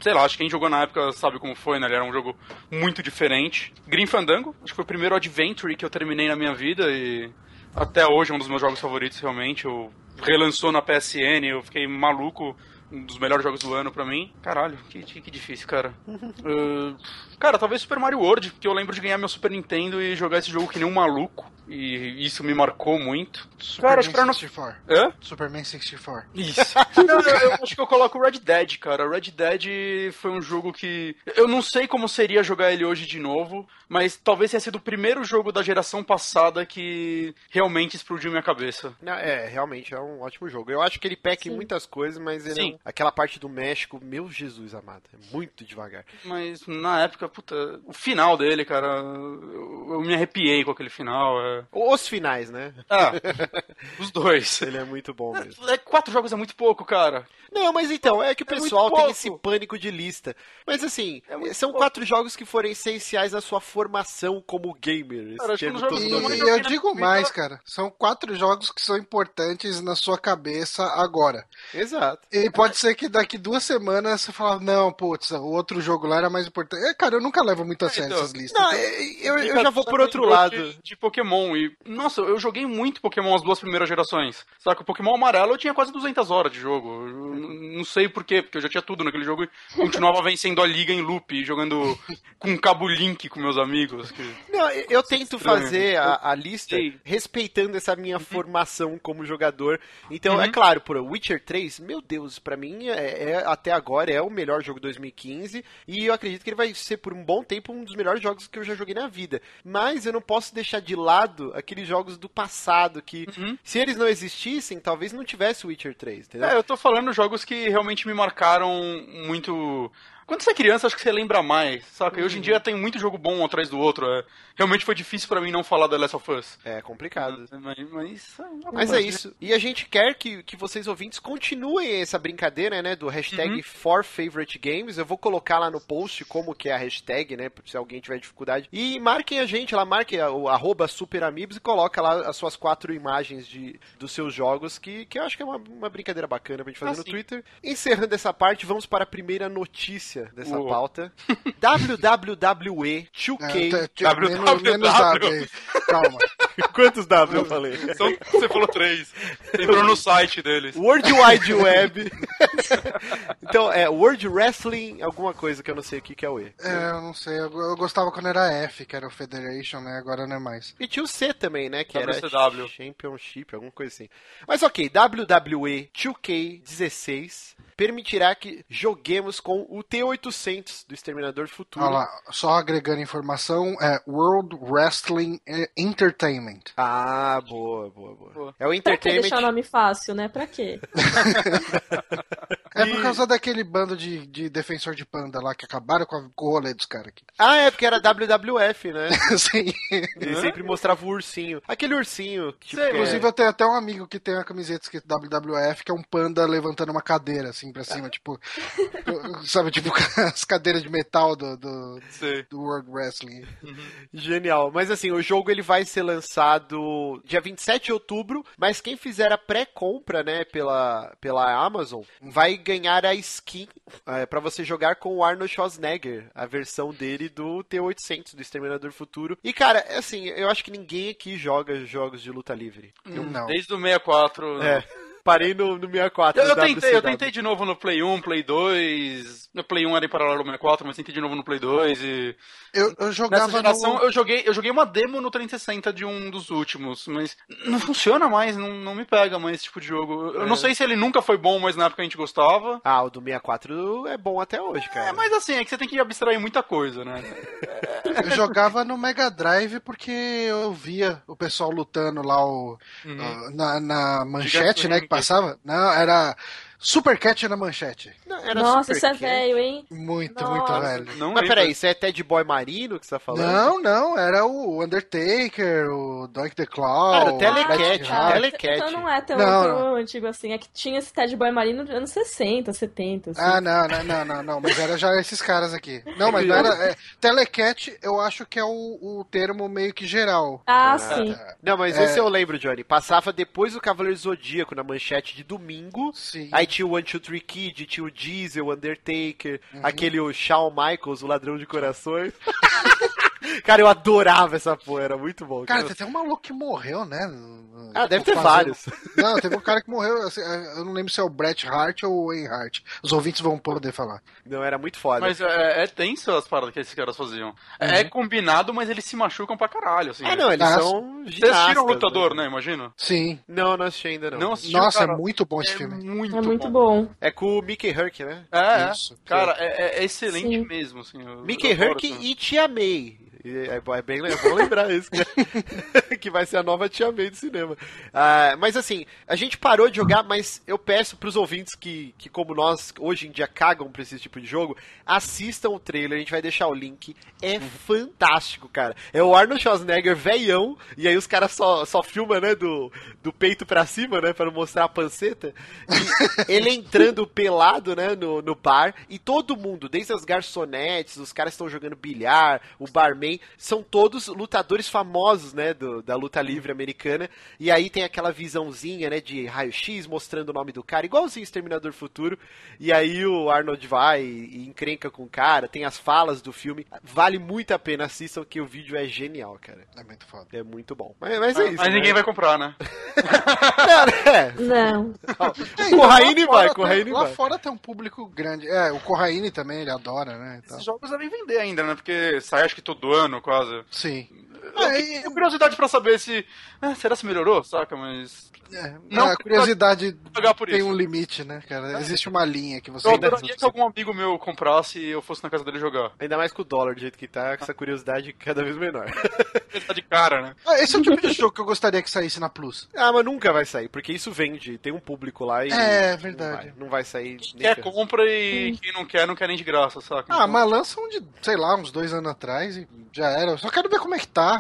sei lá, acho que quem jogou na época sabe como foi, né? Ele era um jogo muito diferente. Grim Fandango, acho que foi o primeiro Adventure que eu terminei na minha vida e até hoje é um dos meus jogos favoritos, realmente. Eu relançou na PSN, eu fiquei maluco. Um dos melhores jogos do ano pra mim. Caralho, que, que difícil, cara. uh, cara, talvez Super Mario World, porque eu lembro de ganhar meu Super Nintendo e jogar esse jogo que nem um maluco. E isso me marcou muito. Superman cara, pra não... 64. Hã? Superman 64. Isso. não, eu, eu, acho que eu coloco Red Dead, cara. Red Dead foi um jogo que. Eu não sei como seria jogar ele hoje de novo, mas talvez tenha sido o primeiro jogo da geração passada que realmente explodiu minha cabeça. Não, é, realmente é um ótimo jogo. Eu acho que ele peca Sim. em muitas coisas, mas ele é, aquela parte do México, meu Jesus amado, é muito devagar. Mas na época, puta, o final dele, cara, eu, eu me arrepiei com aquele final. É os finais, né? Ah, os dois. Ele é muito bom mesmo. É, quatro jogos é muito pouco, cara. Não, mas então, é que o é pessoal tem esse pânico de lista. Mas assim, é são pouco. quatro jogos que foram essenciais na sua formação como gamer. Cara, e, e eu digo mais, cara. São quatro jogos que são importantes na sua cabeça agora. Exato. E pode ser que daqui duas semanas você fala, não, putz, o outro jogo lá era mais importante. É, cara, eu nunca levo muito a sério então, essas listas. Não, então... eu, eu, eu já vou por outro lado. De, de Pokémon. E, nossa, eu joguei muito Pokémon as duas primeiras gerações. Só que o Pokémon amarelo eu tinha quase 200 horas de jogo. Eu não sei porquê, porque eu já tinha tudo naquele jogo e continuava vencendo a liga em loop, jogando com cabo link com meus amigos. Que... Não, eu tento fazer a, a lista Sim. respeitando essa minha uhum. formação como jogador. Então, é uhum. é claro, por Witcher 3, meu Deus, para mim é, é, até agora é o melhor jogo de 2015 e eu acredito que ele vai ser por um bom tempo um dos melhores jogos que eu já joguei na vida. Mas eu não posso deixar de lado aqueles jogos do passado que, uhum. se eles não existissem, talvez não tivesse Witcher 3, entendeu? É, eu tô falando jogos que realmente me marcaram muito quando você é criança, acho que você lembra mais, saca? Uhum. hoje em dia tem muito jogo bom um atrás do outro. É. Realmente foi difícil para mim não falar da Last of Us. É complicado. Mas, mas, é mas é isso. E a gente quer que, que vocês ouvintes continuem essa brincadeira, né? Do hashtag uhum. ForFavoriteGames. Eu vou colocar lá no post como que é a hashtag, né? Se alguém tiver dificuldade. E marquem a gente lá, marquem o arroba SuperAmigos e coloca lá as suas quatro imagens de, dos seus jogos, que, que eu acho que é uma, uma brincadeira bacana pra gente fazer ah, no sim. Twitter. Encerrando essa parte, vamos para a primeira notícia notícia dessa Uou. pauta. WWE 2K. É, menos, menos W. Calma. Quantos W eu falei? São, você falou três. Entrou no site deles. World Wide Web. então, é World Wrestling, alguma coisa que eu não sei o que, que é o E. É, eu não sei. Eu, eu, gostava quando era F, que era o Federation, né? Agora não é mais. E tinha o C também, né? Que WCW. era Championship, alguma coisa assim. Mas ok, WWE 2K16 permitirá que joguemos com o T800 do Exterminador Futuro. Olha lá, só agregando informação, é World Wrestling Entertainment. Ah, boa, boa, boa. boa. É o Entertainment. Pra que deixar o nome fácil, né? Pra quê? É por causa daquele bando de, de defensor de panda lá que acabaram com, a, com o rolê dos caras aqui. Ah, é, porque era WWF, né? Sim. Ele sempre mostrava o ursinho. Aquele ursinho. Tipo, que inclusive é... eu tenho até um amigo que tem uma camiseta escrito WWF, que é um panda levantando uma cadeira assim pra cima, tipo. sabe, tipo as cadeiras de metal do, do, do World Wrestling. Genial. Mas assim, o jogo ele vai ser lançado dia 27 de outubro, mas quem fizer a pré-compra, né, pela, pela Amazon, vai ganhar a skin é, para você jogar com o Arnold Schwarzenegger, a versão dele do T-800, do Exterminador Futuro. E cara, assim, eu acho que ninguém aqui joga jogos de luta livre. Não. Desde o 64. É. Parei no, no 64. Eu, eu tentei, eu tentei de novo no Play 1, Play 2. No Play 1 era em paralelo ao 64, mas tentei de novo no Play 2 e. Eu, eu Nessa jogava geração no. eu joguei, eu joguei uma demo no 360 de um dos últimos, mas não funciona mais, não, não me pega mais esse tipo de jogo. Eu É. não sei se ele nunca foi bom, mas na época a gente gostava. Ah, o do 64 é bom até hoje, cara. É, mas assim, é que você tem que abstrair muita coisa, né? Eu jogava no Mega Drive porque eu via o pessoal lutando lá o, Uhum. ah, na, na manchete, né, que passava. Não, era Super Cat na manchete. Não, era Nossa, Super isso é velho, hein? Muito, Nossa. muito velho. Não Mas peraí, isso é Ted Boy Marino que você tá falando? Não, não, era o Undertaker, o Doink the Claw. Era o Telecat, Ah. Telecat. Então não é tão, Não, tão antigo assim. É que tinha esse Ted Boy Marino dos anos 60, 70. Assim. Ah, não, não, não, não, não, mas era já esses caras aqui. Não, mas não era. É, telecat, eu acho que é o, o termo meio que geral. Ah, sim. Não, mas É. esse eu lembro, Johnny. Passava depois do Cavaleiro Zodíaco na manchete de domingo. Sim. Aí tinha o One Two Three Kid, tinha o Diesel, o Undertaker, Uhum. aquele o Shawn Michaels, o ladrão de corações. cara, eu adorava essa porra, era muito bom. Cara, tem até um maluco que morreu, né? Ah, deve ter Fazendo- vários. Não, teve um cara que morreu, assim, eu não lembro se é o Bret Hart ou o Wayne Hart. Os ouvintes vão poder falar. Não, era muito foda. Mas é, é tenso as paradas que esses caras faziam. É combinado, mas eles se machucam pra caralho, assim. Ah, não, eles Ah, são Vocês ginastas. assistiram o Lutador, né? Imagina? Sim. Não, não assisti ainda não. Não assistiu, Nossa, cara? é muito bom esse É filme. muito É muito bom. É com o Mickey Herc, né? É, Isso. é. Cara, é, é excelente Sim. mesmo, assim. Mickey Herc e Tia May. É, é bem é bom lembrar isso, cara. que vai ser a nova Tia May do cinema. Ah, mas assim, a gente parou de jogar, mas eu peço pros ouvintes que, que, como nós, hoje em dia cagam pra esse tipo de jogo, assistam o trailer, a gente vai deixar o link. É fantástico, cara. É o Arnold Schwarzenegger veião, e aí os caras só, só filmam, né, do, do peito pra cima, né, pra não mostrar a panceta. E ele entrando pelado, né, no, no bar, e todo mundo, desde as garçonetes, os caras estão jogando bilhar, o barman, são todos lutadores famosos, né, do, da luta livre americana, e aí tem aquela visãozinha, né, de raio-x mostrando o nome do cara, igualzinho Exterminador Futuro, e aí o Arnold vai e encrenca com o cara, tem as falas do filme, vale muito a pena, assistam que o vídeo é genial, cara. É muito foda. É muito bom. Mas, mas é isso. Mas né? ninguém vai comprar, né? É, Não. o Corraine Lá vai, Corraine Lá vai. fora tem um público grande. É, o Corraine também, ele adora, né? Esses jogos devem vender ainda, né? Porque sai acho que todo ano, quase. Sim. Eu É, e- tenho curiosidade pra saber se. ah, será se melhorou, saca? Mas. É, Não, a curiosidade pagar por tem isso. um limite, né, cara? Existe uma linha que você Eu adoraria que algum amigo meu comprasse e eu fosse na casa dele jogar. Ainda mais com o dólar do jeito que tá, com essa curiosidade cada vez menor. Ele tá de cara, né? Ah, esse é o tipo de jogo que eu gostaria que saísse na Plus. ah, mas nunca vai sair, porque isso vende, tem um público lá e. É, não verdade. vai, Não vai, sair. nem Quer, compra e quem não quer, não quer nem de graça, saca? Ah, Então, mas lança um de, sei lá, uns dois anos atrás e já era. Eu só quero ver como é que tá.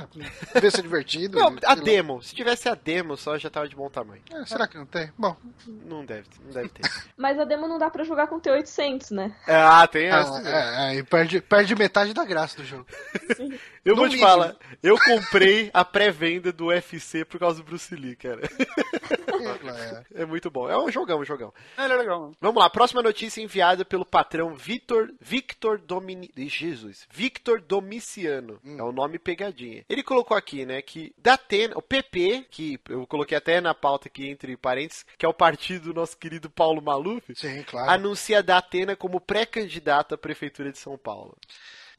Ver se é divertido. Não, a lá. demo. Se tivesse a demo só, já tava de bom tamanho. É, será que não tem? Bom, Não deve, não deve ter. Mas a demo não dá pra jogar com T800, né? ah, tem essa. ah, né? é, aí perde, perde metade da graça do jogo. Eu vou no te mínimo. falar, eu comprei a pré-venda do UFC por causa do Bruce Lee, cara. É. É muito bom. É um jogão, um jogão. Ele é legal. mano. Vamos lá, próxima notícia enviada pelo patrão Vitor Victor Domini... Jesus, Victor Domiciano. É o nome pegadinha. Ele colocou aqui, né, que Datena, o PP, que eu coloquei até na pauta aqui entre parênteses, que é o partido do nosso querido Paulo Maluf, Sim, claro. anuncia Datena como pré-candidato à prefeitura de São Paulo.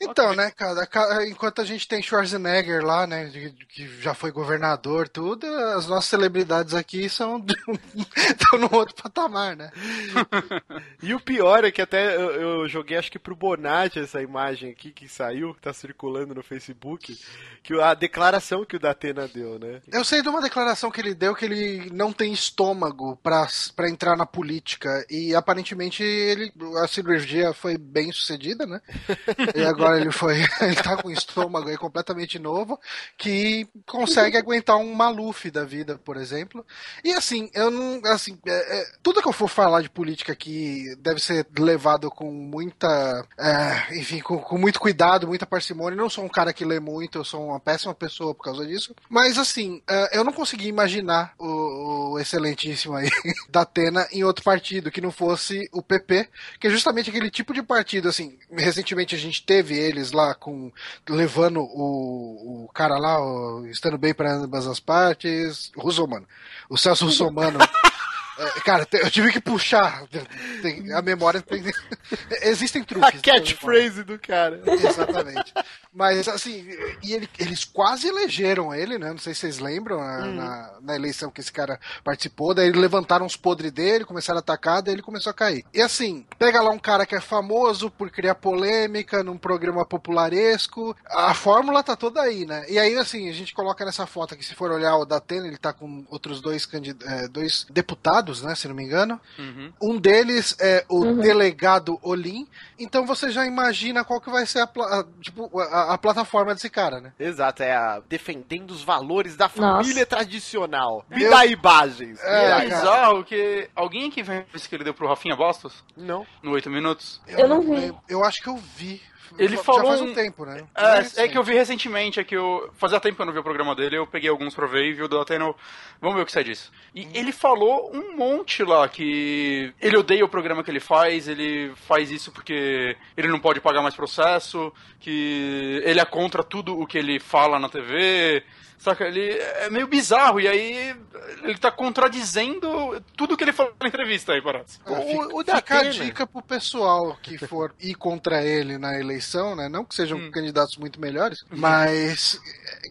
Então, okay. né, cara, enquanto a gente tem Schwarzenegger lá, né, que já foi governador, tudo, as nossas celebridades aqui são estão no outro patamar, né? e o pior é que até eu, eu, joguei, acho que pro Bonatti essa imagem aqui que saiu, que tá circulando no Facebook, que a declaração que o Datena deu, né? Eu sei de uma declaração que ele deu que ele não tem estômago para entrar na política e aparentemente ele a cirurgia foi bem sucedida, né? e agora ele foi, ele tá com um estômago aí completamente novo que consegue aguentar um Maluf da vida, por exemplo. E assim, eu não, assim, é, é, tudo que eu for falar de política aqui deve ser levado com muita, é, enfim, com, com, muito cuidado, muita parcimônia. Eu não sou um cara que lê muito, eu sou uma péssima pessoa por causa disso. Mas assim, é, eu não consegui imaginar o, o excelentíssimo aí da Atena em outro partido que não fosse o PP, que é justamente aquele tipo de partido, assim, recentemente a gente teve eles lá com levando o, o cara lá, o, estando bem para ambas as partes, Russomano, o Celso Russomano É, cara, eu tive que puxar. Tem, a memória tem. Existem truques. A catchphrase do cara. Exatamente. Mas, assim, e ele, eles quase elegeram ele, né? Não sei se vocês lembram, hum. na, na, eleição que esse cara participou. Daí levantaram os podres dele, começaram a atacar, daí ele começou a cair. E assim, pega lá um cara que é famoso por criar polêmica num programa popularesco. A fórmula tá toda aí, né? E aí, assim, a gente coloca nessa foto aqui, se for olhar o Datena, ele tá com outros dois, candid... É, dois deputados né, se não me engano. Uhum. Um deles é o uhum. delegado Olim. Então você já imagina qual que vai ser a, tipo, a, a plataforma desse cara, né? Exato, é a, defendendo os valores da família Nossa. tradicional. Me dá imagens. É, é bizarro que alguém aqui viu isso que ele deu pro Rafinha Bastos? Não. No 8 minutos? Eu, eu não vi. Eu, eu acho que eu vi. Ele falou. Já faz um tempo, né? É, é, que eu vi recentemente, é que eu. Fazia tempo que eu não vi o programa dele, eu peguei alguns pra ver e vi o do Ateno. Vamos ver o que sai disso. E ele falou um monte lá que ele odeia o programa que ele faz, ele faz isso porque ele não pode pagar mais processo, que ele é contra tudo o que ele fala na TV. Saca? Ele é meio bizarro, e aí ele tá contradizendo tudo que ele falou na entrevista aí, parece. É, fica, o, o fica a dica pro pessoal que for ir contra ele na eleição, né? Não que sejam hum. candidatos muito melhores, mas,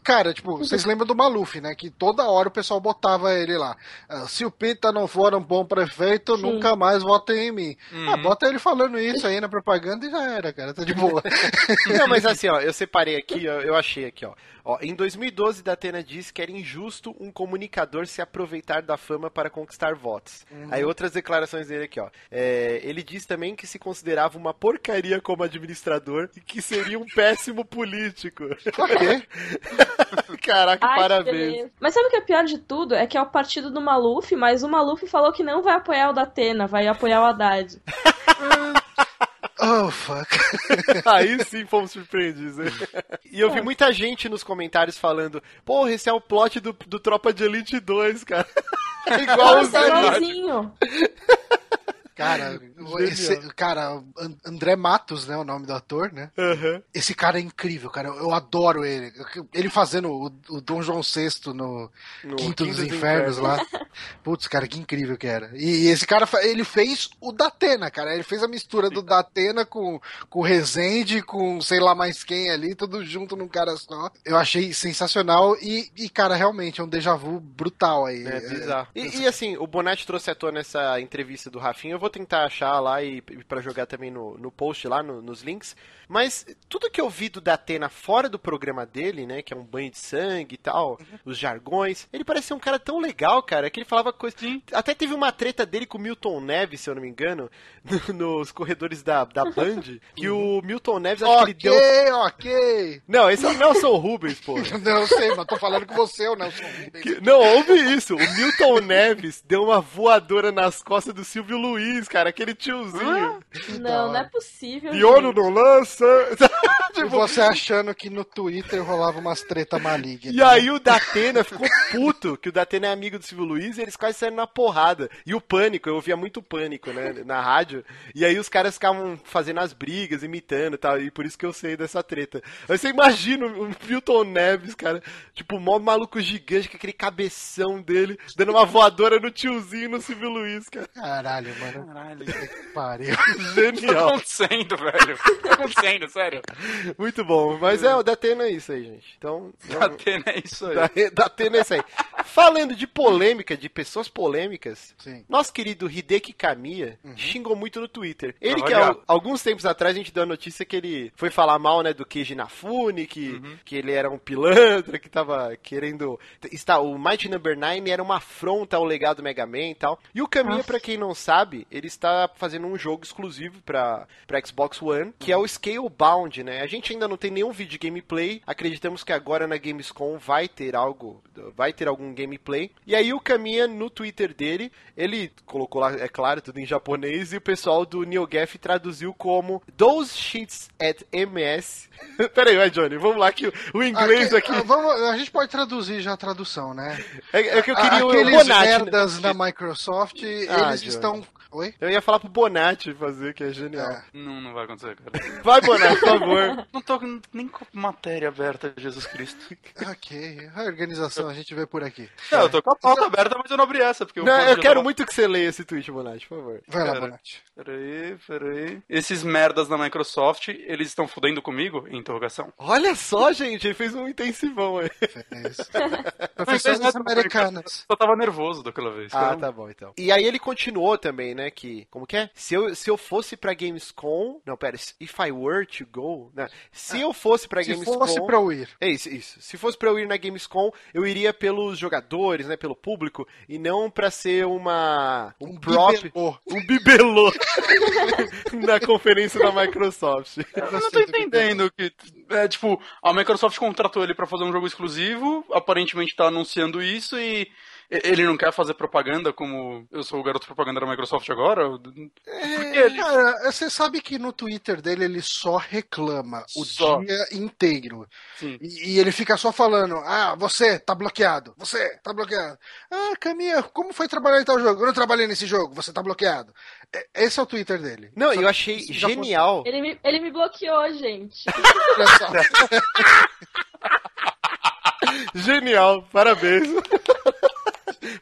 cara, tipo, vocês lembram do Maluf, né? Que toda hora o pessoal botava ele lá. Ah, se o Pita não for um bom prefeito, Sim. nunca mais votem em mim. Uhum. Ah, bota ele falando isso aí na propaganda e já era, cara. Tá de boa. não, mas assim, ó, eu separei aqui, eu achei aqui, ó. Ó, em 2012, Datena disse que era injusto um comunicador se aproveitar da fama para conquistar votos. Uhum. Aí outras declarações dele aqui, ó. É, ele diz também que se considerava uma porcaria como administrador e que seria um péssimo político. Por quê? Caraca, Ai, parabéns. Mas sabe o que é pior de tudo? É que é o partido do Maluf, mas o Maluf falou que não vai apoiar o Datena, vai apoiar o Haddad. Oh, fuck. Aí sim fomos surpreendidos, né? E eu vi muita gente nos comentários falando: Porra, esse é o plot do, do Tropa de Elite 2, cara. É igualzinho. Cara, esse, cara, André Matos, né? O nome do ator, né? Uhum. Esse cara é incrível, cara. Eu, adoro ele. Ele fazendo o, o Dom João VI no, no Quinto, dos, dos Infernos, Infernos lá. Putz, cara, que incrível que era. E, e, esse cara, ele fez o Datena, cara. Ele fez a mistura do Datena com, com o Rezende, com sei lá mais quem ali, tudo junto num cara só. Eu achei sensacional e, e cara, realmente é um déjà vu brutal aí. É, bizarro. É, e, e, assim, o Bonatti trouxe à tona nessa entrevista do Rafinha. Eu vou tentar achar lá e, e para jogar também no, no post lá, no, nos links. Mas tudo que eu vi do Datena fora do programa dele, né, que é um banho de sangue e tal, uhum. os jargões, ele parece ser um cara tão legal, cara, que ele falava coisas. Até teve uma treta dele com o Milton Neves, se eu não me engano, no, nos corredores da, da Band, que o Milton Neves acho okay, que ele deu. Ok, ok. Não, esse é o Nelson Rubens, pô. não, sei, mas tô falando com você, o Nelson Rubens. Que, não, ouve isso. O Milton Neves deu uma voadora nas costas do Silvio Luiz, cara, aquele tiozinho. Ah, não, não é possível. Piano não lança. tipo... você achando que no Twitter rolava umas treta malignas. E aí o Datena ficou puto, que o Datena é amigo do Silvio Luiz, e eles quase saíram na porrada. E o pânico, eu ouvia muito pânico, né, na rádio. E aí os caras ficavam fazendo as brigas, imitando e tal. E por isso que eu sei dessa treta. Aí você imagina o Milton Neves, cara, tipo, mó maluco gigante com aquele cabeção dele, dando uma voadora no tiozinho no Silvio Luiz, cara. Caralho, mano. Caralho. Pariu. O que tá Genial. acontecendo, velho? O que tá acontecendo, sério? Muito bom. Mas é, o da Atena é isso aí, gente. Então. Atena é isso aí. Da, da Atena é isso aí. Falando de polêmica, de pessoas polêmicas, Sim. nosso querido Hideki Kamiya xingou muito no Twitter. Ele que alguns tempos atrás a gente deu a notícia que ele foi falar mal, né, do Keiji Inafune, que, que ele era um pilantra, que tava querendo... Está, o Mighty Number 9 era uma afronta ao legado Mega Man e tal. E o Kamiya, Nossa. pra quem não sabe, ele está fazendo um jogo exclusivo pra Xbox One, que é o Scalebound, né? A gente ainda não tem nenhum vídeo de gameplay, acreditamos que agora na Gamescom vai ter algo, vai ter algum gameplay. E aí o Kamiya, no Twitter dele, ele colocou lá, é claro, tudo em japonês, e o pessoal do NeoGaf traduziu como Those Sheets at MS. Pera aí, vai, Johnny, vamos lá que o, o inglês Aqui- aqui... ah, vamos, a gente pode traduzir já a tradução, né? É, é que eu queria o Aqueles Bonatti. né? merdas da Microsoft, Ah, eles Johnny. estão. Oi? Eu ia falar pro Bonatti fazer, que é genial. É. Não, não vai acontecer, cara. Vai, Bonatti, por favor. Não tô nem com matéria aberta, Jesus Cristo. Ok, a organização a gente vê por aqui. Não, eu tô com a pauta aberta, mas eu não abri essa, porque o Não, eu quero tava- muito que você leia esse tweet, Bonatti, por favor. Vai lá. Bonatti. Peraí, peraí. Esses merdas da Microsoft, eles estão fudendo comigo? Interrogação. Olha só, gente, ele fez um intensivão aí. Fez. Professores é americanas. Só tava nervoso daquela vez. Ah, cara. tá bom então. E aí ele continuou também, né, que, como que é? Se eu, se eu fosse pra Gamescom, não, pera, if I were to go, não, se eu fosse pra Se Gamescom... fosse pra eu ir. É isso, isso. Se fosse pra eu ir na Gamescom, eu iria pelos jogadores, né, pelo público, e não pra ser uma... Um, prop... bibelô. Um bibelô na conferência da Microsoft. Eu não tô entendendo que. É, tipo, a Microsoft contratou ele pra fazer um jogo exclusivo, aparentemente tá anunciando isso e- ele não quer fazer propaganda como eu sou o garoto propaganda da Microsoft agora? Porque ele. Cara, você sabe que no Twitter dele ele só reclama o Só. dia inteiro. Sim. E, e ele fica só falando: Ah, você tá bloqueado, você tá bloqueado. Ah, Caminha, como foi trabalhar em tal jogo? Eu não trabalhei nesse jogo, você tá bloqueado. É- Esse é o Twitter dele. Não, Só eu achei genial. Ele me, ele me bloqueou, gente. Olha só. Genial, parabéns.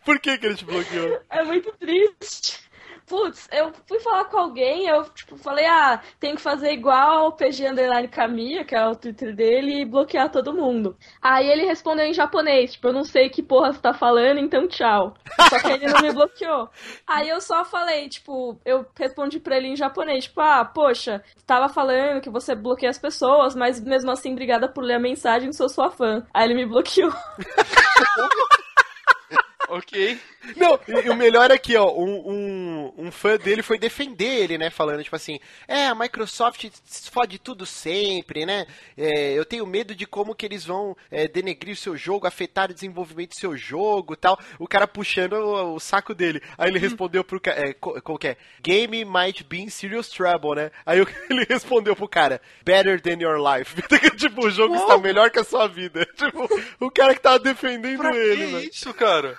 Por que, que ele te bloqueou? É muito triste. Putz, eu fui falar com alguém, eu tipo, falei, ah, tem que fazer igual o PG Underline Camilla, que é o Twitter dele, e bloquear todo mundo. Aí ele respondeu em japonês, tipo, eu não sei que porra você tá falando, então tchau. Só que ele não me bloqueou. Aí eu só falei, tipo, eu respondi pra ele em japonês, tipo, ah, poxa, tava falando que você bloqueia as pessoas, mas mesmo assim, obrigada por ler a mensagem, sou sua fã. Aí ele me bloqueou. Ok. Não, e, e o melhor é que, ó, um, um, um fã dele foi defender ele, né? Falando, tipo assim, é, a Microsoft fode tudo sempre, né? É, eu tenho medo de como que eles vão é, denegrir o seu jogo, afetar o desenvolvimento do seu jogo tal. O cara puxando o, o saco dele. Aí ele respondeu pro cara, é, como que é? Game might be in serious trouble, né? Aí ele respondeu pro cara, better than your life. tipo, o jogo está melhor que a sua vida. Tipo, o cara que tava defendendo Pra ele, que velho. isso, cara?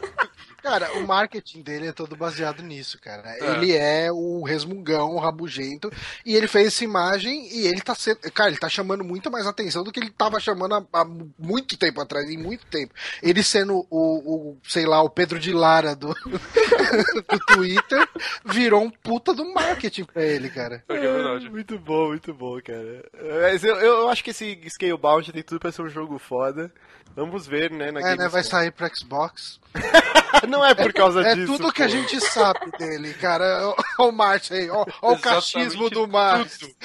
Cara, o marketing dele é todo baseado nisso, cara. É. Ele é o resmungão, o rabugento, e ele fez essa imagem e ele tá sendo. Cara, ele tá chamando muito mais atenção do que ele tava chamando há, há muito tempo atrás, em muito tempo. Ele sendo o, o sei lá, o Pedro de Lara do, do Twitter, virou um puta do marketing pra ele, cara. É verdade. Muito bom, muito bom, cara. Mas eu, eu acho que esse Scalebound tem tudo pra ser um jogo foda. Vamos ver, né? Na É, né? Vai sair pro Xbox. Não é por causa É disso. tudo que a pô. gente sabe dele, cara. Ó, o Marte aí, ó o cachismo do Marte.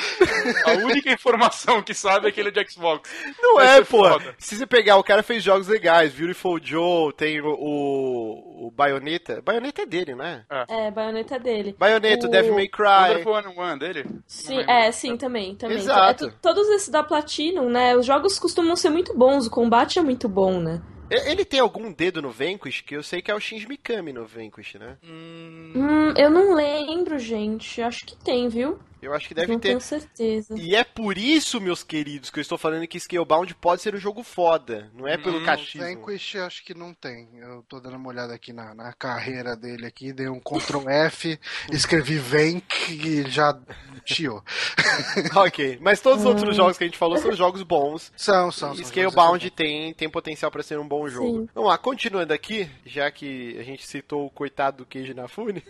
A única informação que sabe é que ele é de Xbox. Não Vai é, pô. foda. Se você pegar, o cara fez jogos legais. Beautiful Joe, tem o, o, o Bayonetta. Bayonetta é dele, né? É, baioneta dele. Bayonetta, O- Devil May Cry. Wonderful One One dele? Sim, é, sim, também, também. Exato. É, to- todos esses da Platinum, né? Os jogos costumam ser muito bons, o combate é muito bom, né? Ele tem algum dedo no Vanquish? Que eu sei que é o Shinji Mikami no Vanquish, né? Hum, Hum, eu não lembro, gente. Acho que tem, viu? Eu acho que deve Não ter. tenho certeza. E é por isso, meus queridos, que eu estou falando que Scalebound pode ser um jogo foda. Não é pelo Hum, cachismo. Vanquish acho que não tem. Eu tô dando uma olhada aqui na, na carreira dele aqui, dei um Ctrl F, escrevi Vank e já chiou. ok, mas todos os Hum. outros jogos que a gente falou são jogos bons. São, são. E são Scalebound tem, tem potencial pra ser um bom jogo. Sim. Vamos lá, continuando aqui, já que a gente citou o coitado do Keiji Nafune,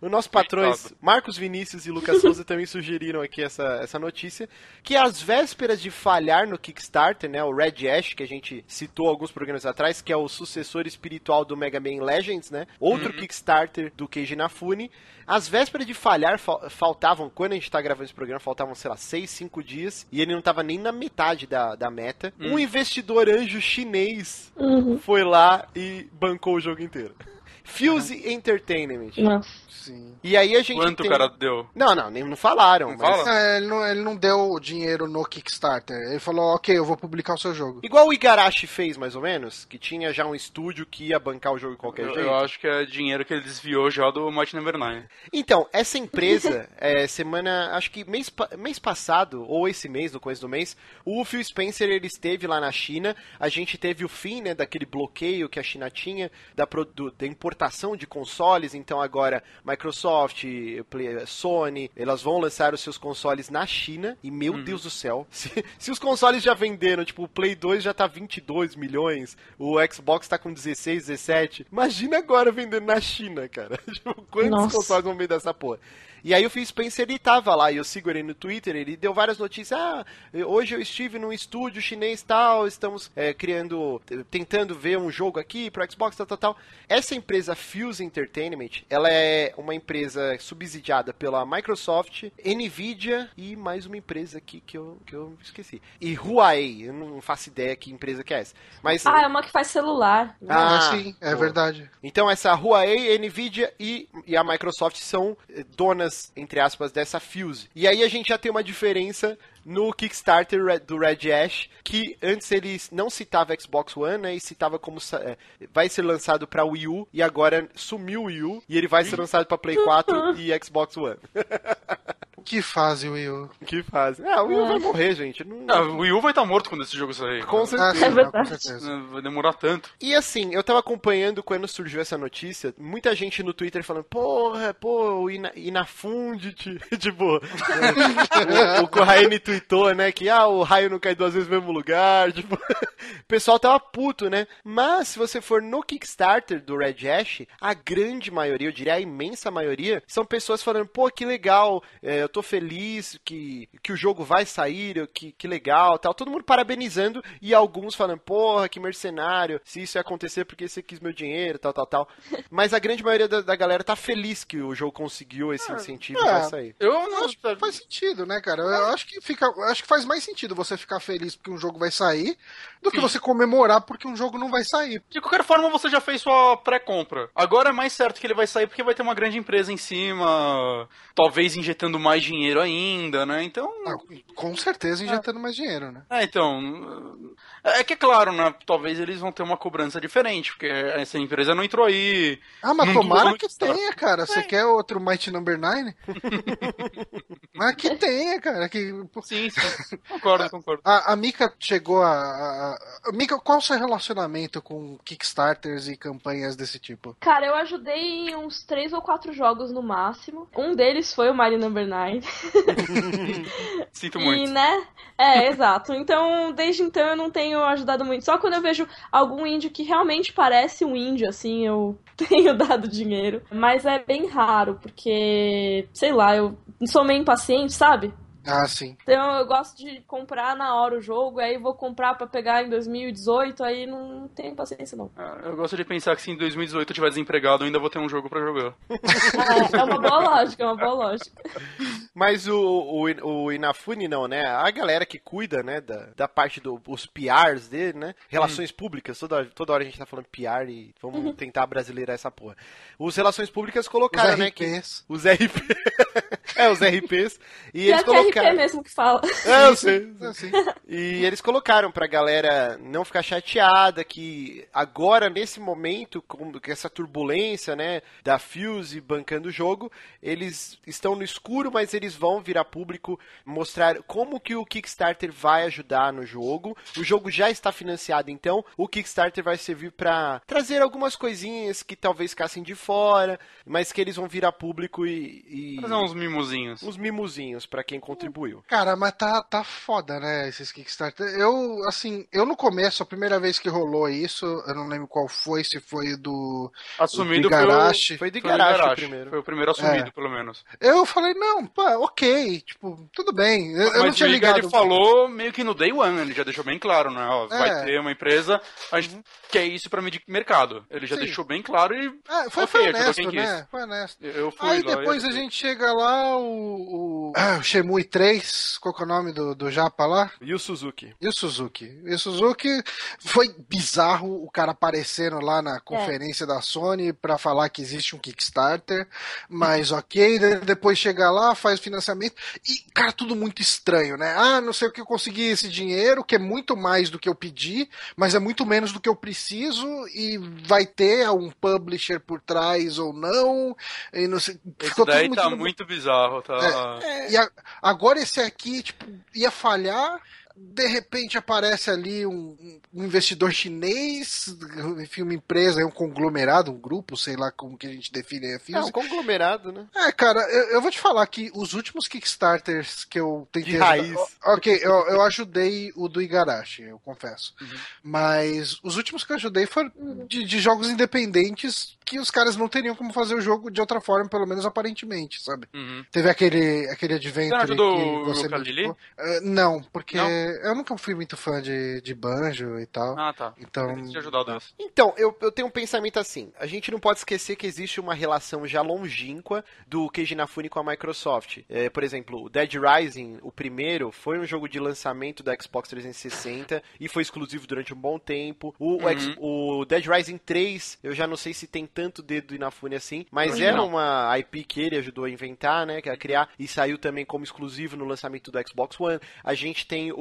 os nossos patrões Coitado. Marcos Vinícius e Lucas Souza também sugeriram aqui essa, essa notícia, que às vésperas de falhar no Kickstarter, né, o Red Ash, que a gente citou alguns programas atrás, que é o sucessor espiritual do Mega Man Legends, né, outro Kickstarter do Keiji Nafune, às vésperas de falhar, fal- faltavam, quando a gente tá gravando esse programa, faltavam, sei lá, 6, 5 dias, e ele não tava nem na metade da, da meta. Um investidor anjo chinês Uhum. foi lá e bancou o jogo inteiro. Fuse Entertainment. Nossa. Sim. E aí a gente Quanto tem... o cara deu? Não, não, nem não falaram. Não mas- fala? É, ele, não, ele não deu dinheiro no Kickstarter. Ele falou, ok, eu vou publicar o seu jogo. Igual o Igarashi fez, mais ou menos, que tinha já um estúdio que ia bancar o jogo de qualquer Eu, jeito. eu acho que é dinheiro que ele desviou já do Mighty Number 9. Então, essa empresa, é, semana, acho que mês, mês passado, ou esse mês, no começo do mês, o Phil Spencer, ele esteve lá na China, a gente teve o fim, né, daquele bloqueio que a China tinha, da, produ- da importação de consoles, então agora Microsoft, Play- Sony, elas vão lançar os seus consoles na China, e meu Deus do céu, se, se os consoles já venderam, tipo, o Play 2 já tá 22 milhões, o Xbox tá com 16, 17, imagina agora vendendo na China, cara, tipo, quantos Nossa. consoles vão vender dessa porra? E aí o Phil Spencer, ele tava lá, e eu sigo ele no Twitter, ele deu várias notícias, ah, hoje eu estive num estúdio chinês tal, estamos é, criando, tentando ver um jogo aqui pro Xbox, tal, tal, tal. Essa empresa Fuse Entertainment, ela é uma empresa subsidiada pela Microsoft, Nvidia e mais uma empresa aqui que eu, que eu esqueci. E Huawei, eu não faço ideia que empresa que é essa. Mas, Ah, é uma que faz celular. Ah, Ah, sim, é boa. verdade. então essa Huawei, Nvidia e, e a Microsoft são eh, donas, entre aspas, dessa Fuse. E aí a gente já tem uma diferença no Kickstarter do Red Ash, que antes ele não citava Xbox One, né, e citava como eh, vai ser lançado para Wii U, e agora sumiu o Wii U, e ele vai ser lançado para Play 4 e Xbox One. Que Wii U? que fase? Ah, o Wii U vai morrer, gente. Não... Ah, o Wii U vai estar morto quando esse jogo sair. Com Ah, certeza. sim, É não, verdade. com certeza. É, Vai demorar tanto. E assim, eu tava acompanhando quando surgiu essa notícia, muita gente no Twitter falando, porra, pô, o Ina Inafundit, tipo, o, o Corraine tweetou, né, que ah, o raio não cai duas vezes no mesmo lugar, tipo, o pessoal tava puto, né? Mas se você for no Kickstarter do Red Ash, a grande maioria, eu diria a imensa maioria, são pessoas falando, pô, que legal, é, eu tô feliz que, que o jogo vai sair, que, que legal, tal, todo mundo parabenizando e alguns falando, porra, que mercenário, se isso ia acontecer porque você quis meu dinheiro, tal, tal, tal. Mas a grande maioria da, da galera tá feliz que o jogo conseguiu esse incentivo e é. vai sair. Eu não Acho que faz sentido, né, cara? Eu acho que fica, eu acho que faz mais sentido você ficar feliz porque um jogo vai sair do que você comemorar porque um jogo não vai sair. De qualquer forma, você já fez sua pré-compra. Agora é mais certo que ele vai sair porque vai ter uma grande empresa em cima, talvez injetando mais dinheiro ainda, né? Então. Ah, com certeza injetando mais dinheiro, né? É, então. É que é claro, né? Talvez eles vão ter uma cobrança diferente, porque essa empresa não entrou aí. Ah, mas tomara que tenha, cara. Você quer outro Mighty Number 9? mas que tenha, cara. Que... Sim, sim. Concordo, concordo. A, a Mika chegou a, a, a. Mika, qual o seu relacionamento com Kickstarters e campanhas desse tipo? Cara, eu ajudei em uns três ou quatro jogos no máximo. Um deles foi o Mario Number 9. Sinto E, muito. né? É, exato. Então, desde então eu não tenho ajudado muito. Só quando eu vejo algum índio que realmente parece um índio, assim, eu tenho dado dinheiro. Mas é bem raro, porque, sei lá, eu sou meio impaciente, sabe? Ah, sim. Então eu gosto de comprar na hora o jogo, aí vou comprar pra pegar em 2018, aí não tenho paciência não. Ah, Eu gosto de pensar que se em 2018 eu tiver desempregado, eu ainda vou ter um jogo pra jogar. É, é uma boa lógica, é uma boa lógica. Mas o, o, o Inafune não, né? A galera que cuida, né, da, da parte dos os PRs dele, né? Relações públicas, toda, toda hora a gente tá falando PR e vamos tentar brasileirar essa porra. Os relações públicas Os colocaram, né, que RPs. os RP É, os RPs. E Pior eles é colocaram. RP mesmo que fala. É, eu sei. Assim. E eles colocaram pra galera não ficar chateada que agora, nesse momento, com essa turbulência, né, da Fuse bancando o jogo, eles estão no escuro, mas eles vão virar público, mostrar como que o Kickstarter vai ajudar no jogo. O jogo já está financiado, então o Kickstarter vai servir pra trazer algumas coisinhas que talvez ficassem de fora, mas que eles vão virar público e... e... Fazer uns mimozinhos. Uns mimozinhos pra quem contribuiu. Cara, mas tá, tá foda, né, esses Kickstarter. Eu, assim, eu no começo, a primeira vez que rolou isso, eu não lembro qual foi, se foi do, Assumido do Igarashi. Foi de Foi o garagem Igarashi. primeiro. Foi o primeiro assumido, É. pelo menos. Eu falei, não, pô, ok, tipo, tudo bem. Eu, eu Mas não tinha ligado. ele falou meio que no day one, ele já deixou bem claro, né? Ó, vai É. ter uma empresa, a gente quer isso pra medir mercado. Ele já Sim. deixou bem claro e É, foi, Ok, foi honesto, quem né? quis. Foi honesto. eu fui Aí lá. depois e- a gente chega lá, o, o, ah, o Shemui 3, qual que é o nome do, do Japa lá? E o Suzuki? E o Suzuki? E o Suzuki foi bizarro o cara aparecendo lá na conferência da Sony pra falar que existe um Kickstarter, mas ok, de- depois chega lá, faz financiamento e, cara, tudo muito estranho, né? Ah, não sei o que eu consegui esse dinheiro, que é muito mais do que eu pedi, mas é muito menos do que eu preciso e vai ter um publisher por trás ou não, e não sei, ficou tudo daí muito... tá muito bizarro, tá? E a- agora esse aqui, tipo, ia falhar. De repente aparece ali um, um investidor chinês, enfim, uma empresa, um conglomerado, um grupo, sei lá como que a gente define a É um conglomerado, né? É, cara, eu, eu vou te falar que os últimos Kickstarters que eu tentei. De raiz. ajudar- Ok, eu, eu ajudei o do Igarashi, eu confesso. Mas os últimos que eu ajudei foram de, de jogos independentes que os caras não teriam como fazer o jogo de outra forma, pelo menos aparentemente, sabe? Uhum. Teve aquele, aquele Adventure Você não ajudou que o você me Yooka-Laylee? indicou. Ah, não, porque Não? Eu nunca fui muito fã de, de Banjo e tal. Ah, tá. Então. Que te ajudar. Então, eu, eu tenho um pensamento assim. A gente não pode esquecer que existe uma relação já longínqua do Keiji Inafune com a Microsoft. É, por exemplo, o Dead Rising, o primeiro, foi um jogo de lançamento da Xbox 360 e foi exclusivo durante um bom tempo. O, o X- o Dead Rising 3, eu já não sei se tem tanto dedo do Inafune assim, mas era não. uma IP que ele ajudou a inventar, né, que a criar, e saiu também como exclusivo no lançamento do Xbox One. A gente tem o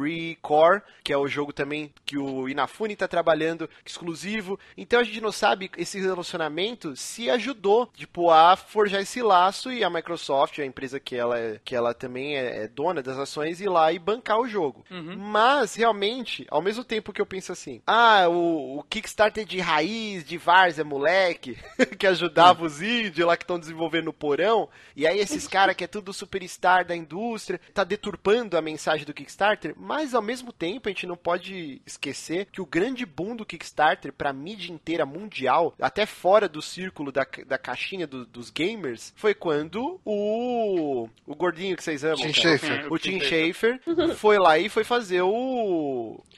Recore, que é o jogo também que o Inafune tá trabalhando, exclusivo. Então a gente não sabe esse relacionamento se ajudou, tipo, a forjar esse laço e a Microsoft, a empresa que ela, é- que ela também é, é dona das ações, ir lá e bancar o jogo. Mas, realmente, ao mesmo tempo que eu penso assim, ah, o, o Kickstarter de raiz, de Várzea, moleque, que ajudava os índios lá que estão desenvolvendo no porão, e aí esses caras que é tudo superstar da indústria, tá deturpando a mensagem do Kickstarter, mas ao mesmo tempo a gente não pode esquecer que o grande boom do Kickstarter pra mídia inteira mundial, até fora do círculo da, da caixinha do- dos gamers, foi quando o o gordinho que vocês amam, Tim cara, o Tim Schafer foi lá e foi fazer o,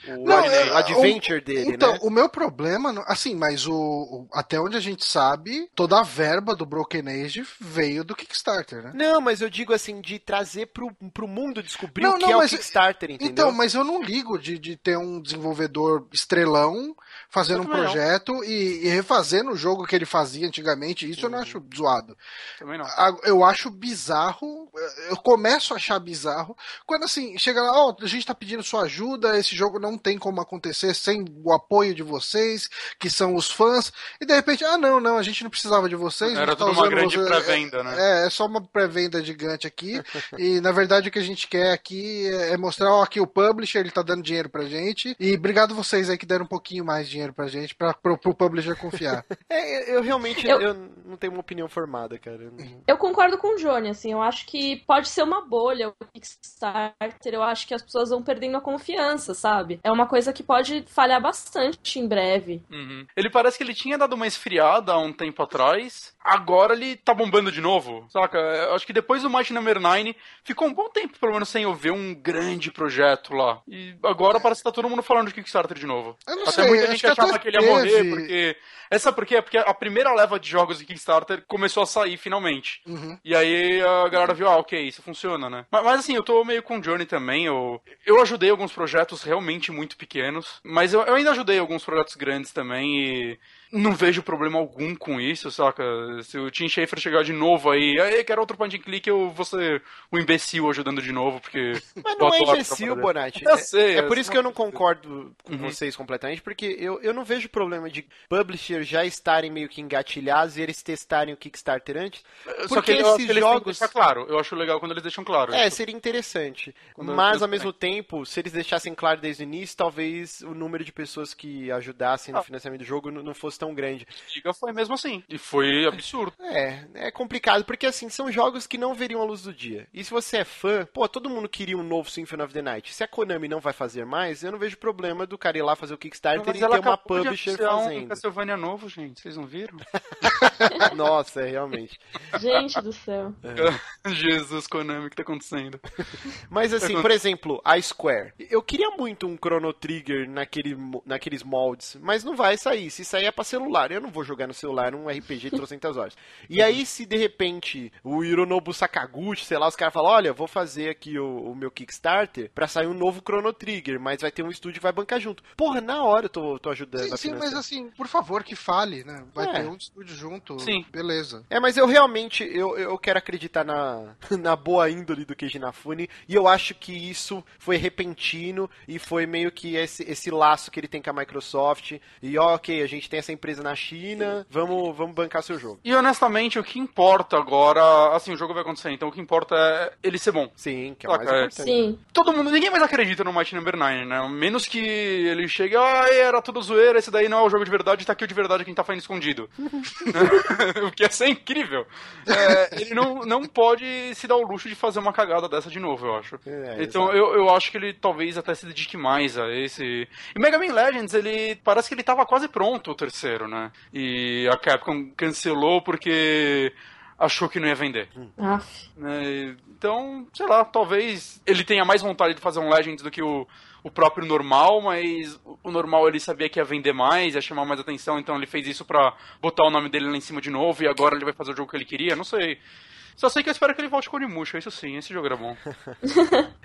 o, Não, é, adventure o- dele, então, né? o meu problema, não- assim, mas o, o- até onde a gente sabe, toda a verba do Broken Age veio do Kickstarter, né? Não, mas eu digo assim, de trazer pro, pro mundo descobrir Não, o que não, é mas- o Kickstarter, entendeu? Então, mas eu não ligo de, de ter um desenvolvedor estrelão fazendo um não. projeto e, e refazendo o jogo que ele fazia antigamente. Isso eu não acho zoado. Também não. Eu acho bizarro, eu começo a achar bizarro, quando assim, chega lá, ó, a gente tá pedindo sua ajuda, esse jogo não tem como acontecer sem o apoio de vocês, que são os fãs, e de repente, ah, não, não, a gente não precisava de vocês. Era tá tudo uma grande você- pré-venda, né? É, é só uma pré-venda gigante aqui, e na verdade o que a gente quer aqui é é mostrar, ó, aqui o publisher, ele tá dando dinheiro pra gente, e obrigado vocês aí que deram um pouquinho mais de dinheiro pra gente, pra, pro, pro publisher confiar. É, eu realmente Eu- eu... não tenho uma opinião formada, cara. Eu concordo com o Johnny, assim, eu acho que pode ser uma bolha o Kickstarter, eu acho que as pessoas vão perdendo a confiança, sabe? É uma coisa que pode falhar bastante em breve. Uhum. Ele parece que ele tinha dado uma esfriada há um tempo atrás. Agora ele tá bombando de novo, saca? Eu acho que depois do Mighty Number 9 ficou um bom tempo, pelo menos, sem eu ver um grande projeto lá. E agora parece que tá todo mundo falando de Kickstarter de novo. Eu não Até sei, muita gente achava que ele ia morrer, teve- porque. É sabe por quê? Porque a primeira leva de jogos de Kickstarter começou a sair finalmente. Uhum. E aí a galera viu, ah, ok, isso funciona, né? Mas, mas, assim, eu tô meio com o Johnny também. Eu, eu ajudei alguns projetos realmente muito pequenos, mas eu, eu ainda ajudei alguns projetos grandes também e não vejo problema algum com isso, saca? Se o Tim Schafer chegar de novo aí, aí quero outro point and click, eu vou ser o um imbecil ajudando de novo, porque. Mas não é imbecil, Bonatti. Eu sei. É, é por isso que eu não concordo com uhum. vocês completamente, porque eu, eu não vejo problema de publishers já estarem meio que engatilhados e eles testarem o Kickstarter antes. Só que esses jogos. Eles claro. Eu acho legal quando eles deixam claro. É, seria interessante. Quando Mas, ao mesmo tempo, se eles deixassem claro desde o início, talvez o número de pessoas que ajudassem no ah. financiamento do jogo não fosse tão grande. Giga foi mesmo assim. E foi absurdo. É, é complicado, porque assim, são jogos que não veriam a luz do dia. E se você é fã, pô, todo mundo queria um novo Symphony of the Night. Se a Konami não vai fazer mais, eu não vejo problema do cara ir lá fazer o Kickstarter e ter uma publisher fazendo. Um Castlevania novo, gente. Vocês não viram? Nossa, é realmente. Gente do céu. É. Jesus, Konami, o que tá acontecendo? Mas assim, por exemplo, a Square. Eu queria muito um Chrono Trigger naquele, naqueles moldes, mas não vai sair. Se sair é pra celular. Eu não vou jogar no celular um RPG de 300 horas. E aí, se de repente o Hironobu Sakaguchi, sei lá, os caras falam: olha, vou fazer aqui o, o, meu Kickstarter pra sair um novo Chrono Trigger, mas vai ter um estúdio que vai bancar junto. Porra, na hora eu tô, tô ajudando. Sim, sim mas assim, por favor, que fale, né? Vai é. ter um estúdio junto. Sim. Beleza. É, mas eu realmente eu, eu quero acreditar na, na boa índole do Keiji Inafune e eu acho que isso foi repentino e foi meio que esse, esse laço que ele tem com a Microsoft. E ó, ok, a gente tem essa empresa na China, vamos, vamos bancar seu jogo. E honestamente, o que importa agora, assim, o jogo vai acontecer, então o que importa é ele ser bom. Sim, que é o mais é, importante. Sim. Todo mundo, ninguém mais acredita no Mighty Number 9, né? Menos que ele chegue, ah, era tudo zoeira, esse daí não é o jogo de verdade, tá aqui o de verdade quem tá fazendo escondido. o que ia ser incrível. É, ele não, não pode se dar o luxo de fazer uma cagada dessa de novo, eu acho. É, então eu, eu acho que ele talvez até se dedique mais a esse. E Mega Man Legends, ele parece que ele tava quase pronto o terceiro, né? E a Capcom cancelou porque achou que não ia vender. Né? Então, sei lá, talvez ele tenha mais vontade de fazer um Legends do que o, o próprio normal, mas o normal ele sabia que ia vender mais, ia chamar mais atenção, então ele fez isso pra botar o nome dele lá em cima de novo e agora ele vai fazer o jogo que ele queria, não sei. Só sei que eu espero que ele volte com o Onimusha, isso sim, esse jogo era bom.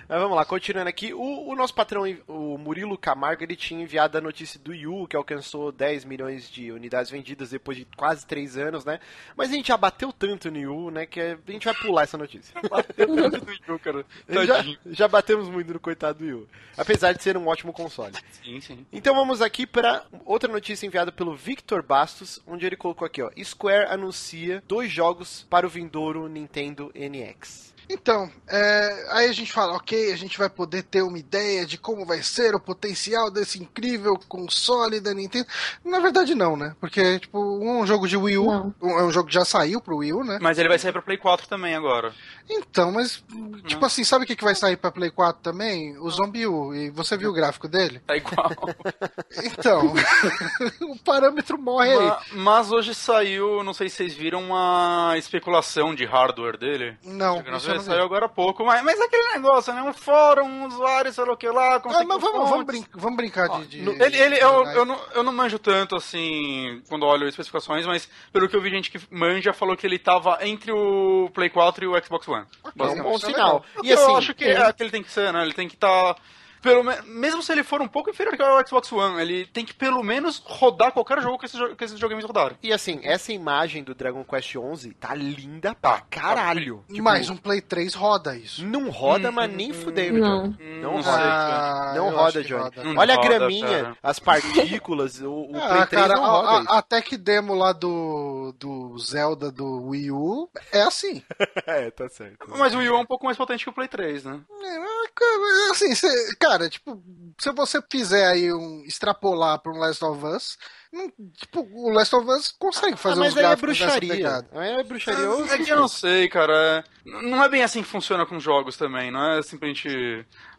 Mas vamos lá, continuando aqui. O, o, nosso patrão, o Murilo Camargo, ele tinha enviado a notícia do Yu, que alcançou 10 milhões de unidades vendidas depois de quase 3 anos, né? Mas a gente já bateu tanto no Yu, né, que a gente vai pular essa notícia. bateu tanto no Yu, cara. Já, já batemos muito no coitado do Yu. Apesar de ser um ótimo console. Sim, sim. Então vamos aqui para outra notícia enviada pelo Victor Bastos, onde ele colocou aqui, ó. Square anuncia dois jogos para o vindouro Nintendo NX. Então, é, aí a gente fala, ok, a gente vai poder ter uma ideia de como vai ser o potencial desse incrível console da Nintendo. Na verdade, não, né? Porque, tipo, um jogo de Wii U um, é um jogo que já saiu pro Wii U, né? Mas ele vai sair pra Play 4 também agora. Então, mas, tipo assim, sabe o que, que vai sair pra Play 4 também? O Zombie U. E você viu o gráfico dele? É igual. então, o parâmetro morre aí. Mas hoje saiu, não sei se vocês viram, uma especulação de hardware dele. Não, não saiu agora há pouco, mas, mas é aquele negócio, né? Um fórum, um usuário, sei lá o que lá. Ah, mas vamos, vamos, brin vamos, brincar de. de ele, ele, eu, eu, não, eu não manjo tanto assim quando olho especificações, mas pelo que eu vi gente que manja falou que ele tava entre o Play 4 e o Xbox One. Okay, é um bom sinal. E assim, eu acho que é, é que ele tem que ser, né? Ele tem que estar. Tá pelo mesmo se ele for um pouco inferior ao Xbox One, ele tem que pelo menos rodar qualquer jogo que esses, que esses joguinhos rodarem. E assim, essa imagem do Dragon Quest 11 tá linda pra tá. caralho. Tipo, mas um Play 3 roda isso. Não roda, hum, mas hum, nem hum, fudeu, não. Não, não roda. Ah, não roda, Johnny. Roda. Olha roda, a graminha, cara. as partículas, o, o ah, Play 3 cara, não roda a, a, Até que demo lá do, do Zelda do Wii U é assim. é, tá certo. Mas o Wii U é um pouco mais potente que o Play 3, né? É, assim, cê, cara, tipo, se você fizer aí um extrapolar para um Last of Us, não, tipo, o Last of Us consegue fazer ah, mas uns aí é bruxaria. Aí é bruxaria. Ah, é que eu não sei, cara. Não é bem assim que funciona com jogos também, não é simplesmente.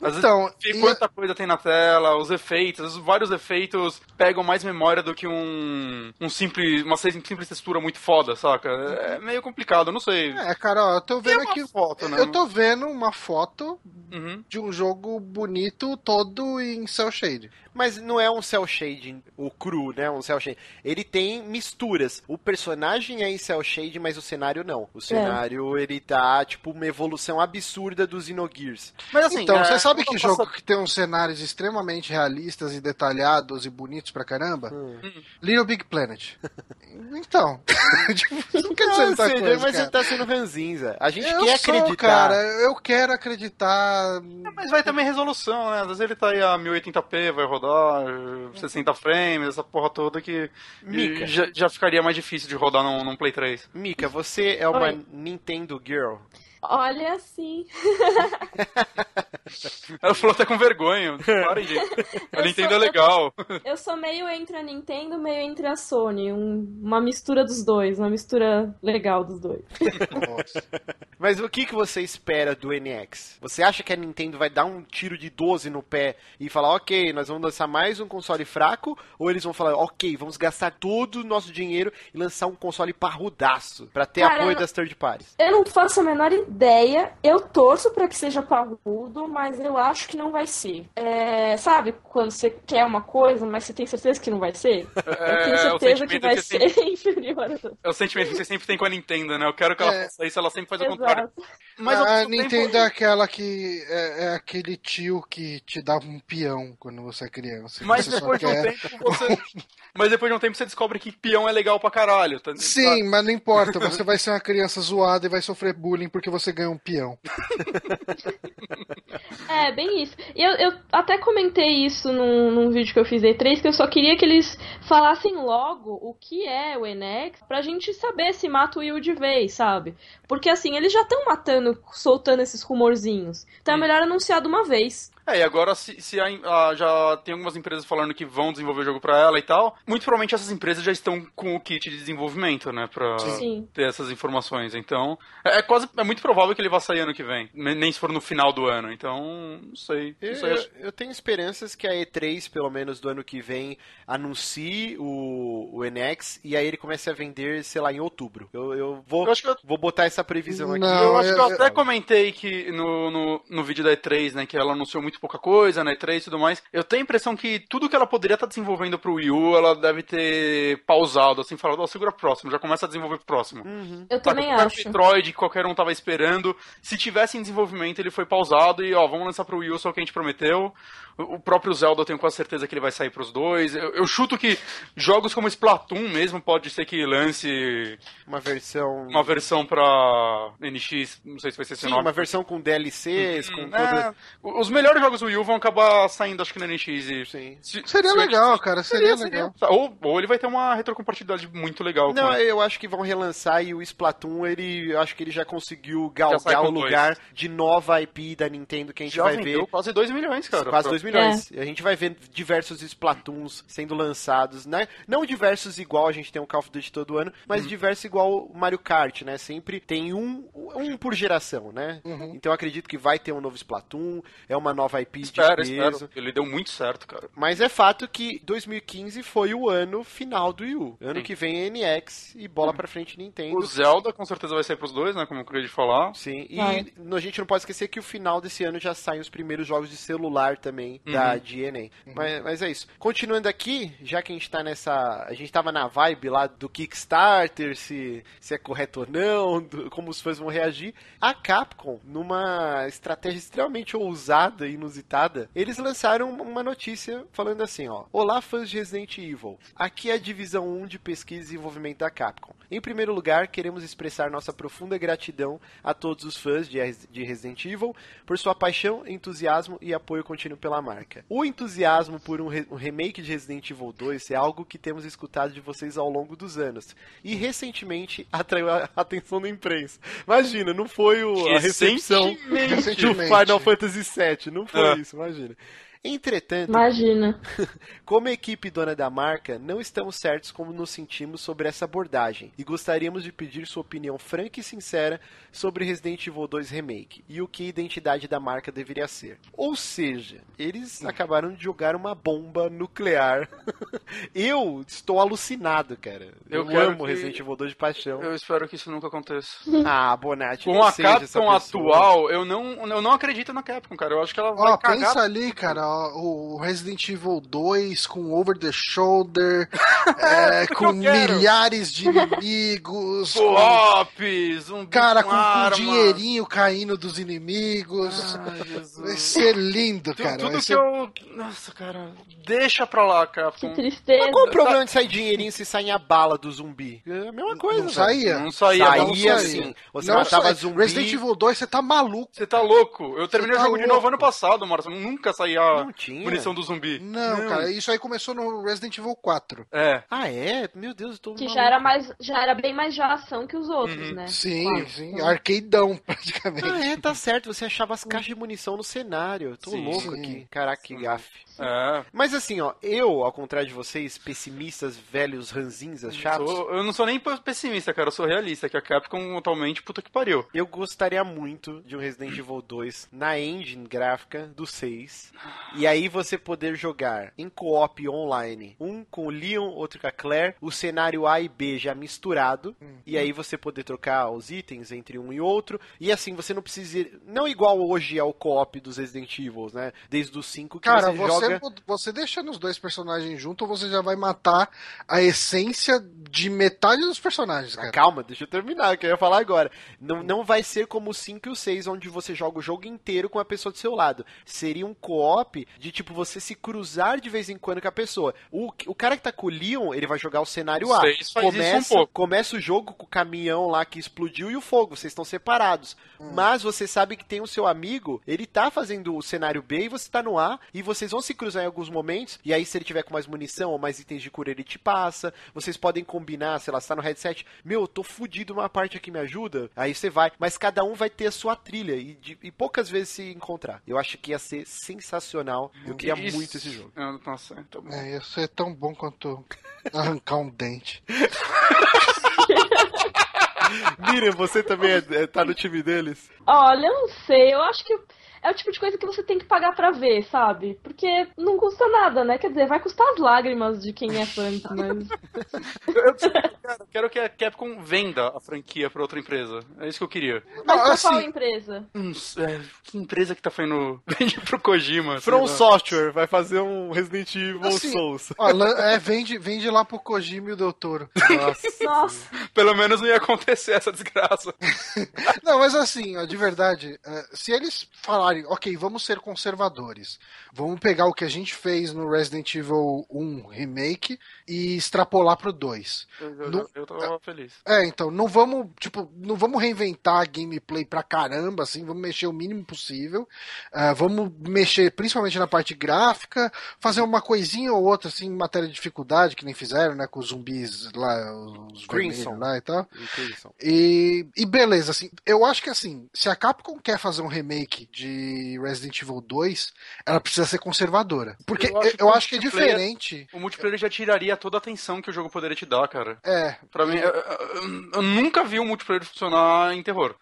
Às então, vezes, quanta e... coisa tem na tela, os efeitos, vários efeitos pegam mais memória do que um, um simples, uma simples textura muito foda, saca? É meio complicado, eu não sei. É, cara, ó, eu tô vendo aqui. Foto, né? Eu tô vendo uma foto uhum. de um jogo bonito todo em cel shade. Mas não é um cel shading, o cru, né? Um cel shading. Ele tem misturas. O personagem é em cel shading, mas o cenário não. O cenário, é. ele tá, tipo, uma evolução absurda dos Xenogears. Mas assim, então, é, você sabe que jogo que tem uns cenários extremamente realistas e detalhados e bonitos pra caramba? Hum. Little Big Planet. então, tipo, não quer dizer muita coisa, Mas cara. você tá sendo ranzinza. A gente eu quer sou, acreditar. cara, eu quero acreditar. É, mas vai também resolução, né? Às vezes ele tá aí a 1080p, vai rodar 60 frames, essa porra toda que Mika. Já, já ficaria mais difícil de rodar num, num Play 3. Mika, você é uma Oi. Nintendo Girl. Olha, sim. Ela falou até com vergonha. Parem, gente. A eu Nintendo sou, é legal. Eu, eu, sou meio entre a Nintendo, meio entre a Sony. Um, uma mistura dos dois, uma mistura legal dos dois. Mas o que, que você espera do NX? Você acha que a Nintendo vai dar um tiro de 12 no pé e falar, ok, nós vamos lançar mais um console fraco? Ou eles vão falar, ok, vamos gastar todo o nosso dinheiro e lançar um console parrudaço pra ter Cara, apoio das third parties? Eu não faço a menor ideia ideia. Eu torço para que seja parrudo, mas eu acho que não vai ser. É, sabe quando você quer uma coisa, mas você tem certeza que não vai ser? É, eu tenho é certeza que vai que ser sempre... inferior. É o sentimento que você sempre tem com a Nintendo, né? Eu quero que ela é. faça isso, ela sempre faz o contrário. Mas a Nintendo tempo... é aquela que é, é, aquele tio que te dá um peão quando você é criança. Mas depois de um tempo você. Mas depois de um tempo você descobre que peão é legal pra caralho. Tá? Sim, mas não importa. Você vai ser uma criança zoada e vai sofrer bullying porque você ganha um peão. é, bem isso. E eu, eu até comentei isso num, num, vídeo que eu fiz E3, que eu só queria que eles falassem logo o que é o Enex pra gente saber se mata o Will de vez, sabe? Porque assim, eles já estão matando, soltando esses rumorzinhos. Então é melhor anunciar de uma vez. É, e agora se, se a, a, já tem algumas empresas falando que vão desenvolver o jogo para ela e tal, muito provavelmente essas empresas já estão com o kit de desenvolvimento, né, pra Sim. ter essas informações. Então, é, é, quase, é muito provável que ele vá sair ano que vem, nem se for no final do ano. Então, não sei. Não sei. Eu, eu, tenho esperanças que a E3, pelo menos do ano que vem, anuncie o, o NX e aí ele comece a vender, sei lá, em outubro. Eu, eu vou, eu eu... vou botar essa previsão aqui. Não, eu acho que eu até comentei que no, no, no vídeo da E3, né, que ela anunciou muito muito pouca coisa, né? 3 e tudo mais. Eu tenho a impressão que tudo que ela poderia estar tá desenvolvendo pro Wii U, ela deve ter pausado, assim, falando, ó, oh, segura próximo, já começa a desenvolver pro próximo. Uhum. Eu também acho. Metroid, que qualquer um tava esperando. Se tivesse em desenvolvimento, ele foi pausado e, ó, vamos lançar pro Wii U só o que a gente prometeu. O próprio Zelda, eu tenho quase certeza que ele vai sair pros dois. Eu, eu chuto que jogos como Splatoon mesmo pode ser que lance uma versão uma versão pra NX, não sei se vai ser esse Sim, nome. uma versão com DLCs, com é, Os melhores jogos do Wii U vão acabar saindo, acho que no NX. E... Sim. Se, seria se legal, cara, seria, seria legal. Seria. Ou, ou ele vai ter uma retrocompatibilidade muito legal. Não, eu acho que vão relançar e o Splatoon, ele, acho que ele já conseguiu galgar o lugar dois. de nova IP da Nintendo que a gente já vai ver. quase 2 milhões, cara. Quase 2 milhões. É. A gente vai ver diversos Splatoons sendo lançados, né? Não diversos igual a gente tem um Call of Duty todo ano, mas uhum. diversos igual o Mario Kart, né? Sempre tem um, um por geração, né? Uhum. Então acredito que vai ter um novo Splatoon, é uma nova IP espero, de peso. Espero. Ele deu muito certo, cara. Mas é fato que 2015 foi o ano final do Wii U. Ano Sim. que vem é NX e bola uhum. pra frente Nintendo. O Zelda com certeza vai sair pros dois, né? Como eu queria falar. Sim, e a gente não pode esquecer que o final desse ano já saem os primeiros jogos de celular também da da DNA. Uhum. Mas, mas, é isso. Continuando aqui, já que a gente tá nessa. A gente tava na vibe lá do Kickstarter, se, se é correto ou não, do, como os fãs vão reagir. A Capcom, numa estratégia extremamente ousada e inusitada, eles lançaram uma notícia falando assim: ó. Olá, fãs de Resident Evil. Aqui é a divisão 1 de pesquisa e desenvolvimento da Capcom. Em primeiro lugar, queremos expressar nossa profunda gratidão a todos os fãs de, de Resident Evil por sua paixão, entusiasmo e apoio contínuo pela marca. O entusiasmo por um, re um, remake de Resident Evil 2 é algo que temos escutado de vocês ao longo dos anos. E recentemente atraiu a atenção da imprensa. Imagina, não foi o, a recepção do Final Fantasy VII. Não foi ah. isso, imagina. Entretanto, Imagina. como equipe dona da marca, não estamos certos como nos sentimos sobre essa abordagem e gostaríamos de pedir sua opinião franca e sincera sobre Resident Evil 2 Remake e o que a identidade da marca deveria ser. Ou seja, eles acabaram de jogar uma bomba nuclear. eu estou alucinado, cara. Eu, eu amo que... Resident Evil 2 de paixão. Eu espero que isso nunca aconteça. ah, Bonatti, com a Capcom atual, eu não, eu não acredito na Capcom, cara. Eu acho que ela vai Ó, pensa ali, cara, o Resident Evil 2 com over the shoulder, é, com milhares de inimigos. Co-op, zumbi Cara, com, com, arma. dinheirinho caindo dos inimigos. Ai, Jesus. Vai ser lindo, cara. Tudo vai que ser- eu. Nossa, cara. Deixa pra lá, Que Capcom. tristeza. Qual o problema de sair dinheirinho se sair a bala do zumbi? É a mesma coisa, Não saía? Não saía, Saía, não saía. sim. Você Não matava sai. zumbi. Resident Evil 2, você tá maluco. Você tá louco? Eu terminei Você o tá jogo de louco. novo ano passado, Marcos. Nunca saía Não tinha. munição do zumbi. Não, cara, isso aí começou no Resident Evil 4. É. Ah, é? Meu Deus, eu tô Que maluco. já era, mais, já era bem mais de ação que os outros, Uhum. né? Sim, Claro. sim, arcadeão, praticamente. Ah, é, tá certo. Você achava as caixas de munição no cenário. Eu tô Sim. louco Sim. aqui. Caraca, que gafe. É. Mas assim, ó, eu, ao contrário de vocês, pessimistas, velhos, ranzinzas, chatos, Sou- eu não sou nem pessimista, cara. Eu sou realista. Que a Capcom atualmente, puta que pariu. eu gostaria muito de um Resident Evil 2 na engine gráfica do 6. E aí você poder jogar em co-op online, um com o Leon, outro com a Claire, o cenário A e B já misturado. E aí você poder trocar os itens entre um e outro. E assim, você não precisa ir, não igual hoje é o co-op dos Resident Evil, né? Desde os 5 que Cara, você, você, joga... você deixando os dois personagens juntos, você já vai matar a essência de metade dos personagens, Ah, cara. calma, deixa eu terminar, que eu ia falar agora. Não, não vai ser como o 5 e o 6, onde você joga o jogo inteiro com a pessoa do seu lado. Seria um co-op de tipo você se cruzar de vez em quando com a pessoa. O, o cara que tá com o Leon, ele vai jogar o cenário A. isso Começa, um pouco. começa o jogo com o caminhão lá que explodiu e o fogo, vocês estão separados. Mas você sabe que tem o seu amigo, ele tá fazendo o cenário B e você tá no A, e vocês vão se cruzar em alguns momentos, e aí se ele tiver com mais munição ou mais itens de cura, ele te passa. Vocês podem combinar, sei lá, você tá no headset, meu, eu tô fudido, uma parte aqui me ajuda. Aí você vai, mas cada um vai ter a sua trilha e, de- e poucas vezes se encontrar. Eu acho que ia ser sensacional. Eu queria Isso. muito esse jogo. Ah, Nossa, tá bom. É, isso é tão bom quanto arrancar um dente. Miriam, você também é- é- tá no time deles? Olha, eu não sei, eu acho que é o tipo de coisa que você tem que pagar pra ver, sabe? Porque não custa nada, né? Quer dizer, vai custar as lágrimas de quem é fã, mas. Eu quero que a Capcom venda a franquia pra outra empresa. É isso que eu queria. Mas pra assim- qual empresa? Hum, é, que empresa que tá fazendo vende pro Kojima? From. Software vai fazer um Resident Evil Assim, Souls. Ó, é, vende, vende lá pro Kojima e o Del Toro. Nossa. Nossa, Pelo menos não ia acontecer essa desgraça. Não, mas assim, ó, de verdade, é, se eles falarem, ok, vamos ser conservadores, vamos pegar o que a gente fez no Resident Evil 1 Remake e extrapolar pro 2. Eu, eu, Não- eu tava feliz. É, então, não vamos, tipo, não vamos reinventar a gameplay pra caramba, assim, vamos mexer o mínimo possível. Ah, vamos mexer principalmente na parte gráfica, fazer uma coisinha ou outra, assim, em matéria de dificuldade, que nem fizeram, né, com os zumbis lá, os Crimson. vermelhos lá e tal. Incrível. E, e beleza, assim, eu acho que assim, se a Capcom quer fazer um remake de Resident Evil 2, ela precisa ser conservadora. Porque eu Eu acho, acho que é diferente. O multiplayer já tiraria toda a atenção que o jogo poderia te dar, cara. É, Pra mim, eu, eu- eu nunca vi um multiplayer funcionar em terror.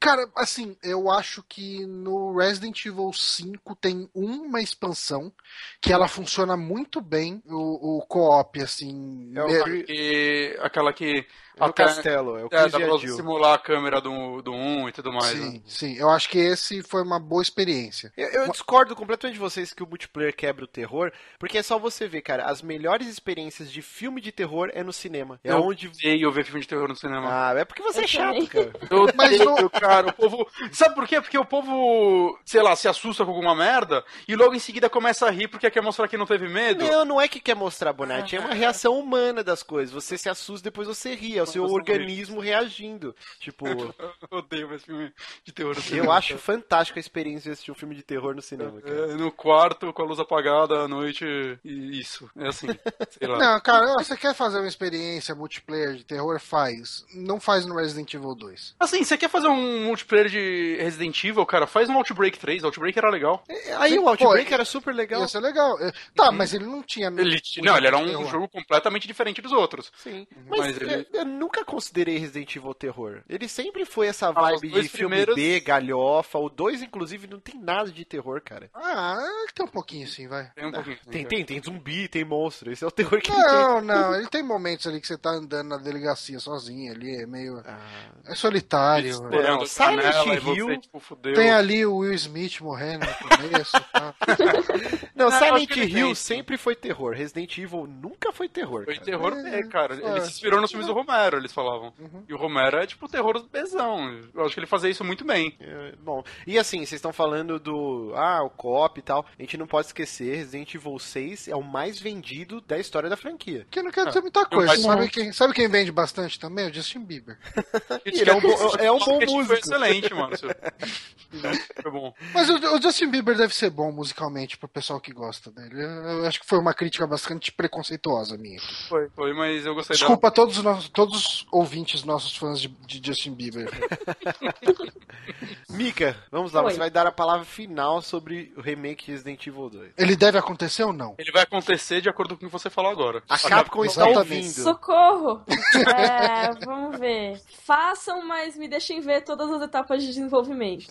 Cara, assim, eu acho que no Resident Evil 5 tem uma expansão que ela funciona muito bem, o, o co-op, assim. É E aquela que. É no até- castelo, é o É, Chris dá e a pra simular a câmera do, do 1 e tudo mais. né? Sim, sim. Eu acho que esse foi uma boa experiência. Eu, eu discordo completamente de vocês que o multiplayer quebra o terror, porque é só você ver, cara, as melhores experiências de filme de terror é no cinema. É Eu onde. odeio ver filme de terror no cinema. Ah, é porque você é chato, cara. Eu Mas odeio, cara. O povo. Sabe por quê? Porque o povo, sei lá, se assusta com alguma merda e logo em seguida começa a rir porque quer mostrar que não teve medo. Não, não é que quer mostrar Bonatti, é uma reação humana das coisas. Você se assusta depois você ri, é o seu organismo reagindo. Tipo, Eu odeio ver filme de terror no cinema. eu acho fantástico a experiência de assistir um filme de terror no cinema, cara. É, no quarto, com a luz apagada à noite, e isso. É assim, sei lá. Não, cara, você quer fazer uma experiência multiplayer de terror? Faz. Não faz no Resident Evil 2. Assim, você quer fazer um multiplayer de Resident Evil, cara? Faz um Outbreak 3. Outbreak era legal. É, Aí Sim, o Outbreak pô, era super legal. Ia ser legal. É, Tá, mas ele não tinha. Ele, não, ele era um terror. jogo completamente diferente dos outros. Sim. Mas Mas, ele- eu nunca considerei Resident Evil terror. Ele sempre foi essa Ah, vibe de dois filme primeiros- B, galhofa. O 2, inclusive, não tem nada de terror, cara. Ah, tem um pouquinho sim, vai. Tem um pouquinho. Tem, tem, tem zumbi, tem monstro. Esse é o terror que ele tem. Não, não, ele tem momentos ali que você tá andando na delegacia sozinho ali, é meio. Ah, É solitário. Não, a Silent você, Hill tipo. Tem ali o Will Smith morrendo no começo. Tá? Não, não Silent Hill sempre foi terror. Resident Evil nunca foi terror. Foi cara. terror é, cara. Ele se inspirou nos filmes do Romero, eles falavam. Uhum. E o Romero é tipo terror bezão. Eu acho que ele fazia isso muito bem. É, bom, e assim, vocês estão falando do. Ah, o co-op e tal. A gente não pode esquecer: Resident Evil 6 é o mais vendido da história da franquia. Que não quer dizer muita coisa. Sabe quem, sabe quem vende bastante também? O Justin Bieber. ele é um, bo, é um bom músico. Foi excelente, mano. Foi bom. Mas o, o, Justin Bieber deve ser bom musicalmente pro pessoal que gosta dele. Eu acho que foi uma crítica bastante preconceituosa minha. Foi, foi, mas eu gostei Desculpa dela. todos os nossos, todos os ouvintes nossos fãs de, de Justin Bieber. Mika, vamos lá, Oi. você vai dar a palavra final sobre o remake Resident Evil 2. Ele deve acontecer ou não? Ele vai acontecer de acordo com o que você falou agora. A Capcom está ouvindo. Socorro! É, vamos ver. Façam, mas me deixem ver todas as etapas de desenvolvimento.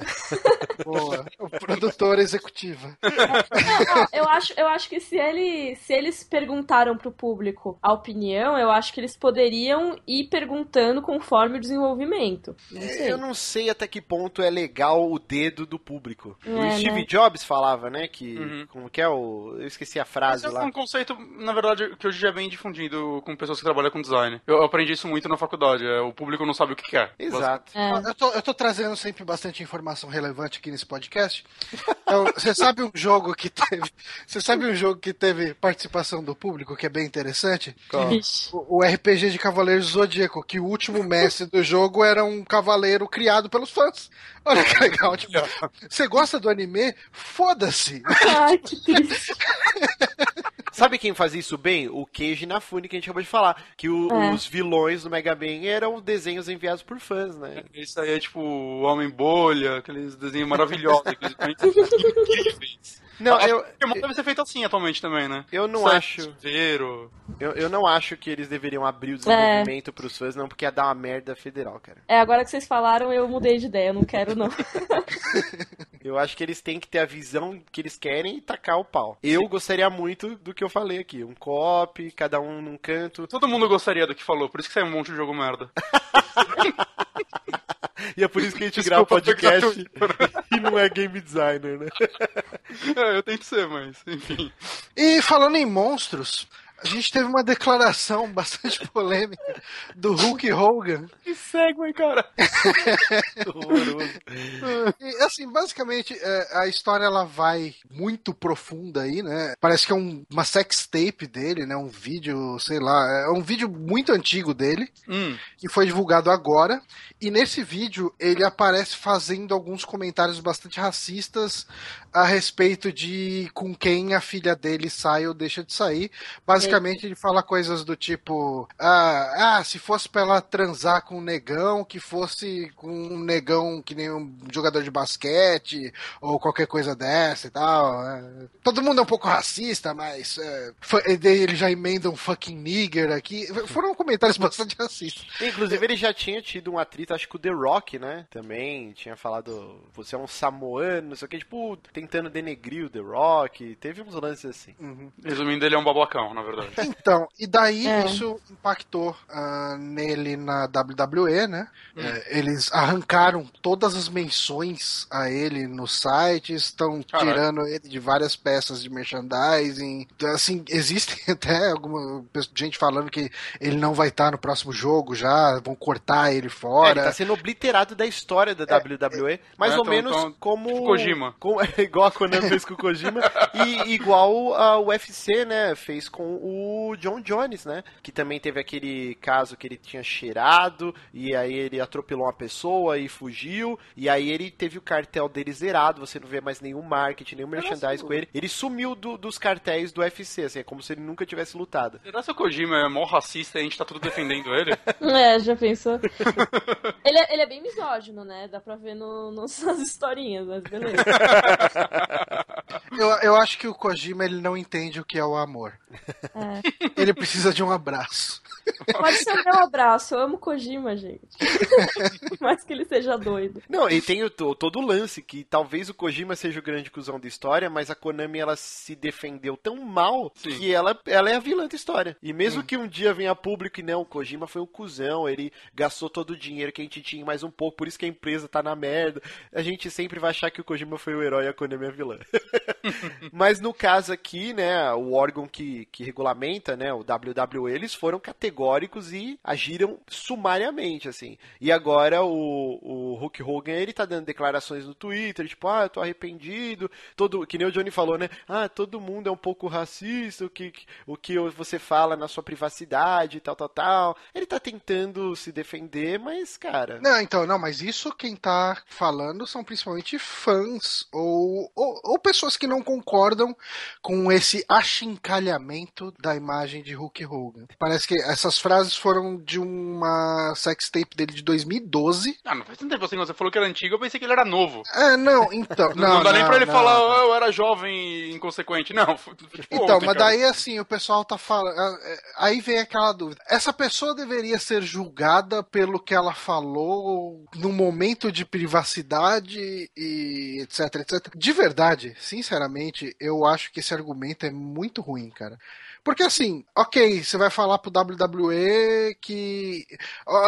Boa. O produtor executiva. É, não, não, eu, acho, eu acho que se, ele, se eles perguntaram pro público a opinião, eu acho que eles poderiam ir perguntando conforme o desenvolvimento. Não eu não sei até que ponto é legal o dedo do público. É, o Steve né? Jobs falava, né, que uhum. como que é o, eu esqueci a frase Mas é lá. É um conceito, na verdade, que hoje já vem difundido com pessoas que trabalham com design. Eu aprendi isso muito na faculdade. É, o público não sabe o que quer. Exato. É. Eu, tô, eu tô trazendo sempre bastante informação relevante aqui nesse podcast. Então, você sabe um jogo que teve, você sabe um jogo que teve participação do público que é bem interessante? O, o RPG de Cavaleiros Zodíaco, que o último mestre do jogo era um cavaleiro criado pelos fãs. Olha que legal. Tipo, você gosta do anime? Foda-se. Ai, que triste. Sabe quem fazia isso bem? O Keiji Inafune, que a gente acabou de falar. Que o, é. os vilões do Mega Man eram desenhos enviados por fãs, né? Isso aí é tipo o Homem Bolha, aqueles desenhos maravilhosos. aqueles Não, a, eu. Pokémon deve ser feito assim atualmente também, né? Eu não acho. Eu, eu não acho que eles deveriam abrir o desenvolvimento é. pros fãs, não, porque ia dar uma merda federal, cara. É, agora que vocês falaram, eu mudei de ideia, eu não quero, não. eu acho que eles têm que ter a visão que eles querem e tacar o pau. Eu gostaria muito do que eu falei aqui. Um co-op, cada um num canto. Todo mundo gostaria do que falou, por isso que sai um monte de jogo merda. E é por isso que a gente Desculpa, grava podcast e não é game designer, né? É, eu tento ser, mas enfim. E falando em monstros, a gente teve uma declaração bastante polêmica do Hulk Hogan. Que segue, cara. e, assim, basicamente, é, a história ela vai muito profunda aí, né? Parece que é um, uma sex tape dele, né? Um vídeo, sei lá, é um vídeo muito antigo dele, hum. que foi divulgado agora. E nesse vídeo ele aparece fazendo alguns comentários bastante racistas a respeito de com quem a filha dele sai ou deixa de sair. Basicamente, basicamente ele fala coisas do tipo: ah, ah, se fosse pra ela transar com um negão, que fosse com um negão que nem um jogador de basquete, ou qualquer coisa dessa e tal. É. Todo mundo é um pouco racista, mas é, ele já emenda um fucking nigger aqui. Foram comentários bastante racistas. Inclusive, ele já tinha tido um atrito, acho que o The Rock, né? Também tinha falado, você é um samoano, não sei o que, tipo, tentando denegrir o The Rock. Teve uns lances assim. Uhum. Resumindo, ele é um babacão, na verdade. Então, e daí é. isso impactou uh, nele na WWE, né? Hum. É, eles arrancaram todas as menções a ele no site, estão tirando ele de várias peças de merchandising. Então, assim, existem até alguma gente falando que ele não vai estar no próximo jogo já, vão cortar ele fora. É, ele tá sendo obliterado da história da é, WWE, mais é, ou menos então, como. Kojima. Com, igual a Konami fez com o Kojima, e igual a UFC, né? Fez com o o John Jones, né? Que também teve aquele caso que ele tinha cheirado e aí ele atropelou uma pessoa e fugiu. E aí ele teve o cartel dele zerado. Você não vê mais nenhum marketing, nenhum merchandise com ele. Ele sumiu do, dos cartéis do UFC, assim, é como se ele nunca tivesse lutado. Será que o Kojima é mó racista e a gente tá tudo defendendo ele? é, já pensou? ele, é, ele é bem misógino, né? Dá pra ver no, nas historinhas, mas beleza. eu, eu acho que o Kojima ele não entende o que é o amor. É. Ele precisa de um abraço. Pode ser o meu abraço. Eu amo Kojima, gente. Mais que ele seja doido. Não, e tem o, todo o lance que talvez o Kojima seja o grande cuzão da história, mas a Konami ela se defendeu tão mal Sim. que ela, ela é a vilã da história. E mesmo Sim. que um dia venha público e não, o Kojima foi um cuzão, ele gastou todo o dinheiro que a gente tinha mais um pouco, por isso que a empresa tá na merda. A gente sempre vai achar que o Kojima foi o herói e a Konami é a vilã. mas no caso aqui, né, o órgão que, que regulamenta, né, o WWE, eles foram categóricos e agiram sumariamente, assim. E agora o, o Hulk Hogan, ele tá dando declarações no Twitter, tipo, ah, eu tô arrependido, todo, que nem o Johnny falou, né, ah, todo mundo é um pouco racista, o que, o que você fala na sua privacidade, tal, tal, tal. Ele tá tentando se defender, mas, cara... Não, então, não, mas isso quem tá falando são principalmente fãs ou, ou, ou pessoas que não concordam com esse achincalhamento da imagem de Hulk Hogan. Parece que essas frases foram de uma sextape dele de 2012. Ah, não faz tanto tempo assim, você falou que era antigo, eu pensei que ele era novo. É, não, então. não, não, não dá nem pra ele não, falar, oh, eu era jovem e inconsequente. Não, tipo, Então, ontem, mas cara. daí assim, o pessoal tá falando. É, é, aí vem aquela dúvida. Essa pessoa deveria ser julgada pelo que ela falou no momento de privacidade e etc, etc. De verdade, sinceramente, eu acho que esse argumento é muito ruim, cara. Porque assim, ok, você vai falar pro WWE que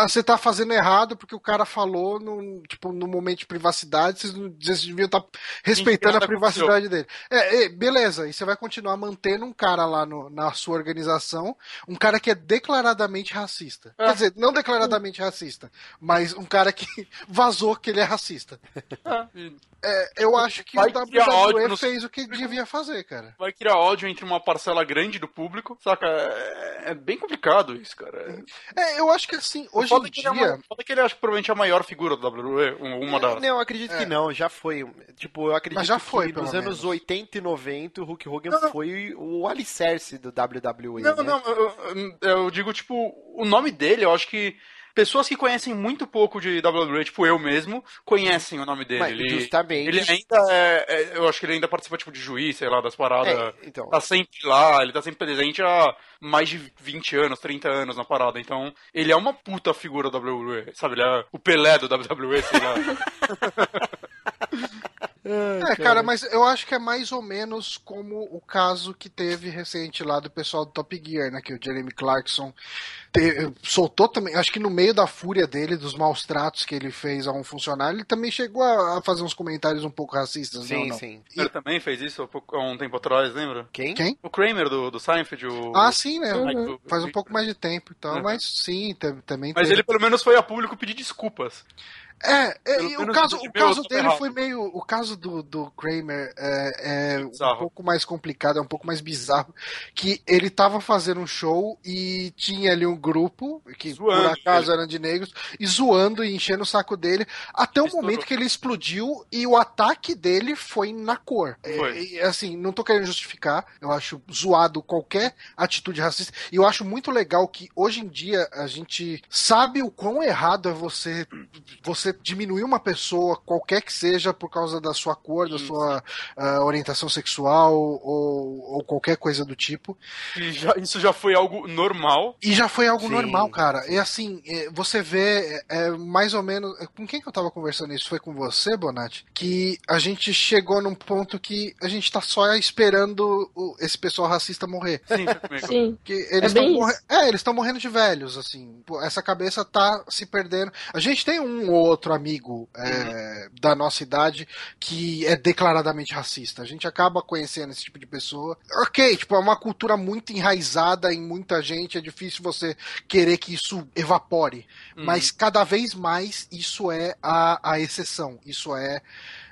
você tá fazendo errado porque o cara falou no, tipo, no momento de privacidade, vocês, não, vocês deviam estar tá respeitando a privacidade dele. É, é, beleza, e você vai continuar mantendo um cara lá no, na sua organização, um cara que é declaradamente racista. É. Quer dizer, não declaradamente racista, mas um cara que vazou que ele é racista. É, eu acho que vai o WWE fez o que devia fazer, cara. Vai criar ódio entre uma parcela grande do público saca? É, é bem complicado isso, cara. É, eu acho que assim, hoje em que dia... Ele é que ele acho que provavelmente é a maior figura do WWE, uma das... Não, eu acredito que é. não, já foi. Tipo, eu acredito Mas já foi, que nos anos 80 e 90 o Hulk Hogan não, foi o alicerce do WWE. Não, né? não, eu, eu digo, tipo, o nome dele, eu acho que pessoas que conhecem muito pouco de WWE, tipo eu mesmo, conhecem o nome dele. Mas, ele, justamente. Ele ainda é, é, Eu acho que ele ainda participa tipo de juiz, sei lá, das paradas. É, então. Tá sempre lá, ele tá sempre presente há mais de 20 anos, 30 anos na parada. Então, ele é uma puta figura da WWE, sabe? Ele é o Pelé do WWE, sei lá. É, cara, mas eu acho que é mais ou menos como o caso que teve recente lá do pessoal do Top Gear, né? Que o Jeremy Clarkson te, soltou também, acho que no meio da fúria dele, dos maus tratos que ele fez a um funcionário, ele também chegou a, a fazer uns comentários um pouco racistas, sim, não? Sim, sim. Ele também fez isso há um tempo atrás, lembra? Quem? Quem? O Kramer do, do Seinfeld. O... Ah, sim, né? Uhum. Faz um pouco mais de tempo e então, tal, mas sim, também. Mas teve... ele pelo menos foi a público pedir desculpas. É, é o caso, o caso dele foi meio. O caso do, do Kramer é, é um pouco mais complicado, é um pouco mais bizarro. Que ele tava fazendo um show e tinha ali um grupo, que zoando, por acaso ele. eram de negros, e zoando e enchendo o saco dele, até o momento que ele explodiu e o ataque dele foi na cor. Foi. É, assim, não tô querendo justificar, eu acho zoado qualquer atitude racista. E eu acho muito legal que hoje em dia a gente sabe o quão errado é você. você diminuir uma pessoa, qualquer que seja, por causa da sua cor, da sua uh, orientação sexual ou, ou, qualquer coisa do tipo. Já, isso já foi algo normal. E já foi algo Sim. normal, cara. E assim, é, você vê, é, é, mais ou menos. É, com quem que eu tava conversando isso? Foi com você, Bonatti? Que a gente chegou num ponto que a gente tá só esperando o, esse pessoal racista morrer. Sim, Sim. Que eles é, morre... é, eles estão morrendo de velhos, assim. Essa cabeça tá se perdendo. A gente tem um ou outro amigo é, uhum. da nossa idade que é declaradamente racista. A gente acaba conhecendo esse tipo de pessoa. Ok, tipo, é uma cultura muito enraizada em muita gente, é difícil você querer que isso evapore. Uhum. Mas cada vez mais isso é a, a exceção. Isso é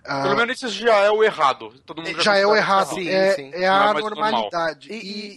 ah, Pelo menos isso já é o errado. Todo mundo já, já é o errado. Sim, é, sim. é a é normalidade. E,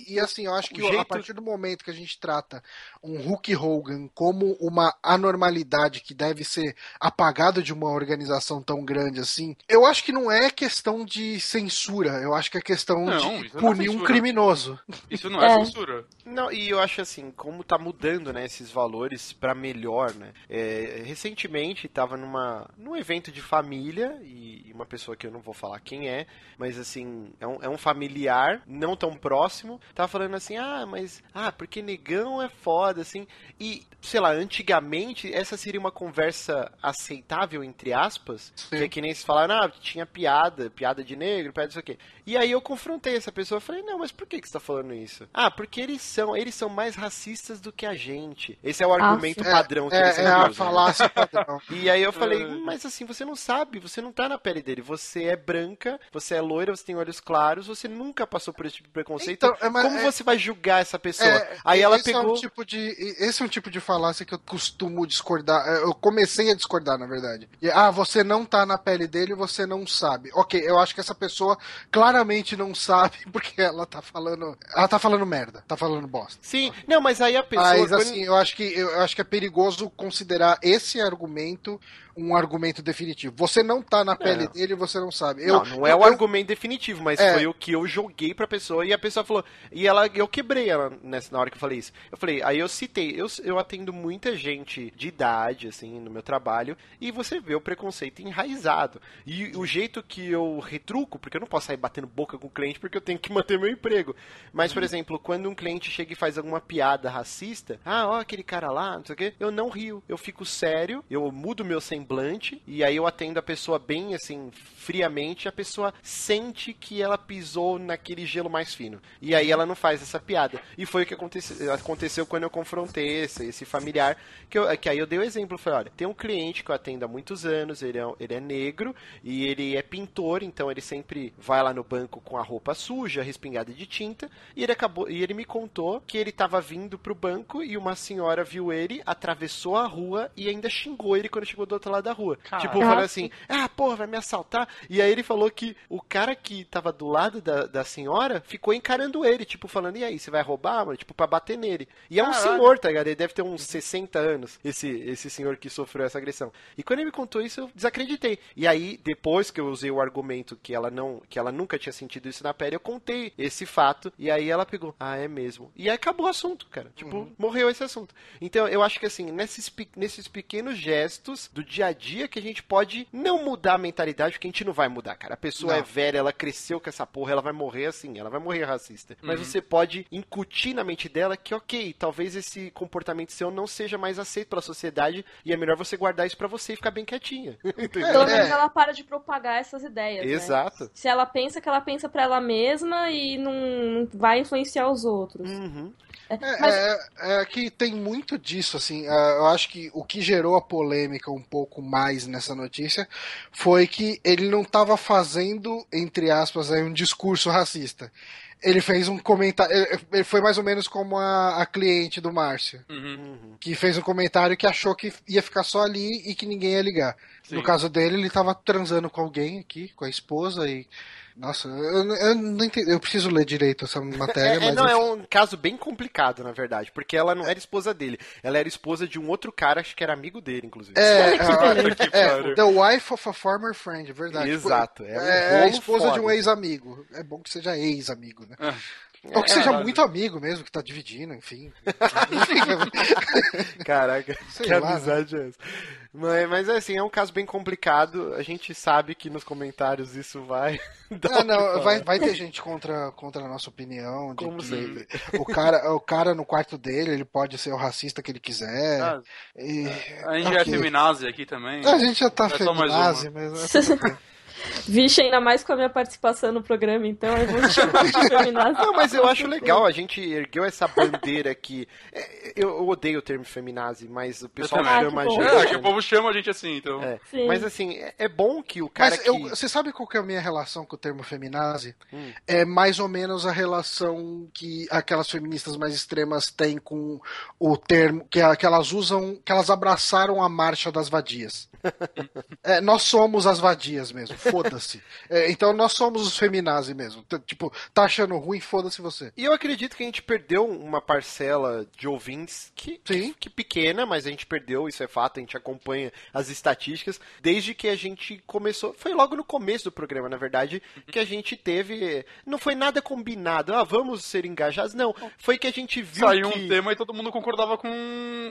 e, e, assim, eu acho que jeito... a partir do momento que a gente trata um Hulk Hogan como uma anormalidade que deve ser apagada de uma organização tão grande assim, eu acho que não é questão de censura. Eu acho que é questão não, de é punir é um criminoso. Isso não é, é, censura. Não, e eu acho assim, como tá mudando, né, esses valores para melhor, né? É, recentemente tava numa num evento de família e e uma pessoa que eu não vou falar quem é, mas assim, é um, é um familiar, não tão próximo, tava falando assim, ah, mas, ah, porque negão é foda foda, assim. E, sei lá, antigamente essa seria uma conversa aceitável, entre aspas. Sim. Que é que nem se falaram, ah, tinha piada, piada de negro, piada disso aqui. E aí eu confrontei essa pessoa, falei, não, mas por que, que você tá falando isso? Ah, porque eles são, eles são mais racistas do que a gente. Esse é o argumento ah, padrão é, que eles é, é a falácia padrão. E aí eu falei, mas assim, você não sabe, você não tá na pele dele. Você é branca, você é loira, você tem olhos claros, você nunca passou por esse tipo de preconceito. Então, é, Como é, você vai julgar essa pessoa? É, aí ela pegou. É um tipo de, esse é um tipo de falácia que eu costumo discordar. Eu comecei a discordar, na verdade. E, ah, você não tá na pele dele, você não sabe. Ok, eu acho que essa pessoa claramente não sabe, porque ela tá falando. Ela tá falando merda, tá falando bosta. Sim, não, mas aí a pessoa. Mas assim, eu acho que eu acho que é perigoso considerar esse argumento um argumento definitivo. Você não tá na pele é. dele, você não sabe. Eu, não, não é eu, o argumento definitivo, mas é. foi o que eu joguei pra pessoa e a pessoa falou. E ela, eu quebrei ela nessa, na hora que eu falei isso. Eu falei, aí eu citei, eu, eu atendo muita gente de idade, assim, no meu trabalho, e você vê o preconceito enraizado. E o jeito que eu retruco, porque eu não posso sair batendo boca com o cliente porque eu tenho que manter meu emprego. Mas, por uhum. exemplo, quando um cliente chega e faz alguma piada racista, ah, ó, aquele cara lá, não sei o quê, eu não rio. Eu fico sério, eu mudo meu semblante semblante, e aí eu atendo a pessoa bem assim, friamente, a pessoa sente que ela pisou naquele gelo mais fino. E aí ela não faz essa piada. E foi o que aconteceu, aconteceu quando eu confrontei esse, esse familiar, que, eu, que aí eu dei o um exemplo, falei, olha, tem um cliente que eu atendo há muitos anos, ele é, ele é negro, e ele é pintor, então ele sempre vai lá no banco com a roupa suja, respingada de tinta, e ele acabou, e ele me contou que ele estava vindo pro banco e uma senhora viu ele, atravessou a rua e ainda xingou ele quando chegou do outro lado da rua. Caramba. Tipo, falou assim, ah, porra, vai me assaltar. E aí ele falou que o cara que tava do lado da, da senhora ficou encarando ele, tipo, falando, e aí, você vai roubar, mano? Tipo, pra bater nele. E é um senhor, tá ligado? Ele deve ter uns 60 anos, esse, esse senhor que sofreu essa agressão. E quando ele me contou isso, eu desacreditei. E aí, depois que eu usei o argumento que ela não, que ela nunca tinha sentido isso na pele, eu contei esse fato. E aí ela pegou, ah, é mesmo. E aí acabou o assunto, cara. Tipo, uhum. morreu esse assunto. Então, eu acho que assim, nesses, nesses pequenos gestos do dia a dia que a gente pode não mudar a mentalidade, porque a gente não vai mudar, cara. A pessoa não. é velha, ela cresceu com essa porra, ela vai morrer assim, ela vai morrer racista. Uhum. Mas você pode incutir na mente dela que, ok, talvez esse comportamento seu não seja mais aceito pela sociedade e é melhor você guardar isso para você e ficar bem quietinha. Pelo menos é. ela para de propagar essas ideias. Né? Exato. Né? Se ela pensa que ela pensa para ela mesma e não vai influenciar os outros. Uhum. É, Mas... é, é, que tem muito disso, assim. É, eu acho que o que gerou a polêmica um pouco mais nessa notícia foi que ele não estava fazendo, entre aspas, aí, um discurso racista. Ele fez um comentário. Ele foi mais ou menos como a, a cliente do Márcio. Uhum. Que fez um comentário que achou que ia ficar só ali e que ninguém ia ligar. Sim. No caso dele, ele estava transando com alguém aqui, com a esposa, e nossa, eu, eu não entendi, eu preciso ler direito essa matéria. É, é não, é um caso bem complicado, na verdade, porque ela não era esposa dele, ela era esposa de um outro cara, acho que era amigo dele, inclusive. É, é, é The Wife of a Former Friend, é verdade. Exato, é, um é a esposa foda. de um ex-amigo. É bom que seja ex-amigo, né? Ah. Ou que é, seja muito amigo mesmo, que tá dividindo, enfim. Caraca, Sei que lá, né? amizade né? é essa? Mas, mas assim, é um caso bem complicado. A gente sabe que nos comentários isso vai. Ah, não, vai, vai ter gente contra, contra a nossa opinião. Como sempre. O cara, o cara no quarto dele, ele pode ser o racista que ele quiser. Ah, e... A gente okay. é feminazi aqui também. A gente já tá é feminazi, mas. É Vixe, ainda mais com a minha participação no programa, então eu vou chamar de feminazi. Não, mas eu acho legal, a gente ergueu essa bandeira aqui. É, eu odeio o termo feminazi, mas o pessoal ah, chama a gente. É, que o povo chama a gente assim, então. É. Mas assim, é, é bom que o cara. Mas que... eu, você sabe qual que é a minha relação com o termo feminazi? Hum. É mais ou menos a relação que aquelas feministas mais extremas têm com o termo que, que elas usam, que elas abraçaram a marcha das vadias. é, nós somos as vadias mesmo foda-se. É, então nós somos os feminazi mesmo. Tipo, tá achando ruim, foda-se você. E eu acredito que a gente perdeu uma parcela de ouvintes que, que, que, pequena, mas a gente perdeu, isso é fato, a gente acompanha as estatísticas, desde que a gente começou. Foi logo no começo do programa, na verdade, que a gente teve. Não foi nada combinado, ah, vamos ser engajados. Não, foi que a gente viu. Saiu que... um tema e todo mundo concordava com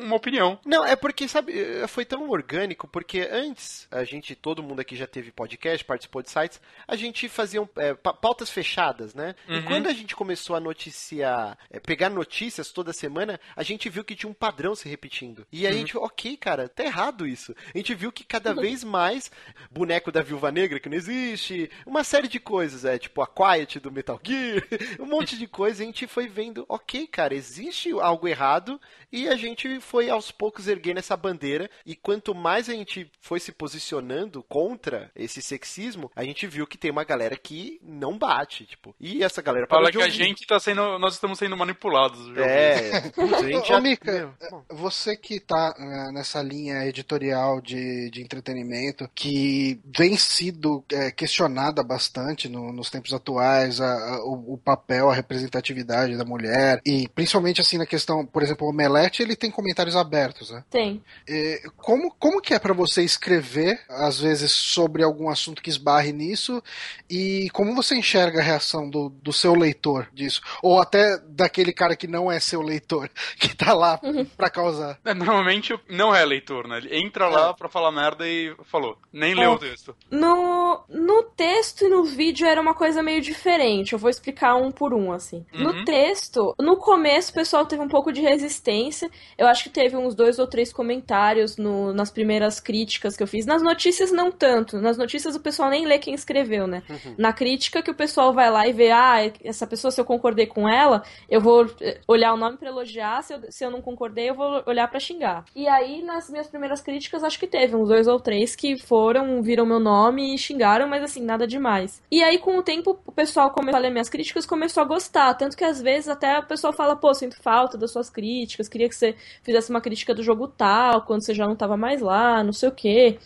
uma opinião. Não, é porque, sabe, foi tão orgânico, porque porque antes, a gente, todo mundo aqui já teve podcast, participou de sites, a gente fazia é, pautas fechadas, né? Uhum. E quando a gente começou a noticiar, é, pegar notícias toda semana, a gente viu que tinha um padrão se repetindo. E aí uhum. a gente, ok, cara, tá errado isso. A gente viu que cada vez mais boneco da Viúva Negra, que não existe, uma série de coisas, é tipo a Quiet do Metal Gear, um monte de coisa, a gente foi vendo, ok, cara, existe algo errado e a gente foi aos poucos erguendo essa bandeira e quanto mais a gente foi se posicionando contra esse sexismo, a gente viu que tem uma galera que não bate, tipo. E essa galera fala que ouvir. a gente tá sendo, nós estamos sendo manipulados. É. Putz, a gente Ô, já... Mika, você que tá né, nessa linha editorial de, de entretenimento que vem sido é, questionada bastante no, nos tempos atuais, a, a, o, o, papel, a representatividade da mulher e principalmente assim na questão, por exemplo, o Omelete, ele tem comentários abertos, né? Tem. É, como, como que é para você escrever, às vezes, sobre algum assunto que esbarre nisso e como você enxerga a reação do, do seu leitor disso? Ou até daquele cara que não é seu leitor, que tá lá uhum. pra causar? É, normalmente não é leitor, né? Ele entra lá é. pra falar merda e falou. Nem leu o texto. No, no texto e no vídeo era uma coisa meio diferente. Eu vou explicar um por um, assim. Uhum. No texto, no começo o pessoal teve um pouco de resistência. Eu acho que teve uns dois ou três comentários no, nas primeiras críticas que eu fiz. Nas notícias, não tanto. Nas notícias o pessoal nem lê quem escreveu, né? Uhum. Na crítica que o pessoal vai lá e vê, ah, essa pessoa, se eu concordei com ela, eu vou eh, olhar o nome para elogiar. Se eu, se eu não concordei, eu vou olhar para xingar. E aí, nas minhas primeiras críticas, acho que teve uns dois ou três que foram, viram meu nome e xingaram, mas assim, nada demais. E aí, com o tempo, o pessoal começou a ler minhas críticas começou a gostar. Tanto que às vezes até o pessoal fala, pô, sinto falta das suas críticas, queria que você fizesse uma crítica do jogo tal, quando você já não tava mais lá, não sei o quê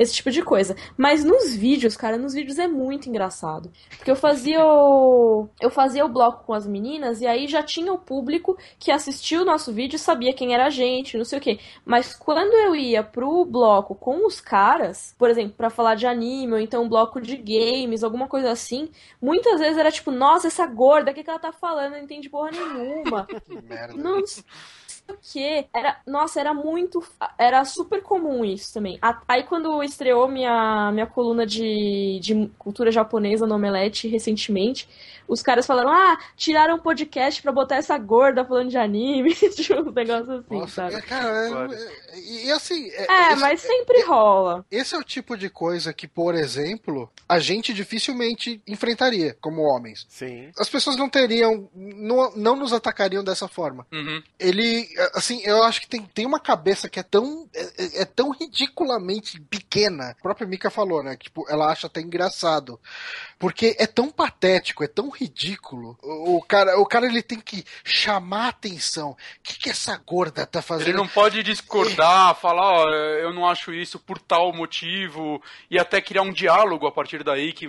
esse tipo de coisa. Mas nos vídeos, cara, nos vídeos é muito engraçado. Porque eu fazia o. Eu fazia o bloco com as meninas e aí já tinha o público que assistiu o nosso vídeo sabia quem era a gente, não sei o quê. Mas quando eu ia pro bloco com os caras, por exemplo, para falar de anime, ou então um bloco de games, alguma coisa assim, muitas vezes era tipo, nossa, essa gorda, o que, que ela tá falando? Não entende porra nenhuma. que merda. Não, que era, nossa, era muito, era super comum isso também. Aí quando estreou minha, minha coluna de, de cultura japonesa no Omelete recentemente, os caras falaram, ah, tiraram um podcast pra botar essa gorda falando de anime, tipo, um negócio assim, Nossa, sabe? É, cara, é, e assim... É, é esse, mas sempre rola. Esse é o tipo de coisa que, por exemplo, a gente dificilmente enfrentaria como homens. Sim. As pessoas não teriam, não, não nos atacariam dessa forma. Uhum. Ele, assim, eu acho que tem, tem uma cabeça que é tão, é, é tão ridiculamente pequena. A própria Mika falou, né? Tipo, ela acha até engraçado. Porque é tão patético, é tão ridículo. O, o cara, o cara ele tem que chamar a atenção. O que, que essa gorda tá fazendo? Ele não pode discordar, falar, ó, eu não acho isso por tal motivo, e até criar um diálogo a partir daí, que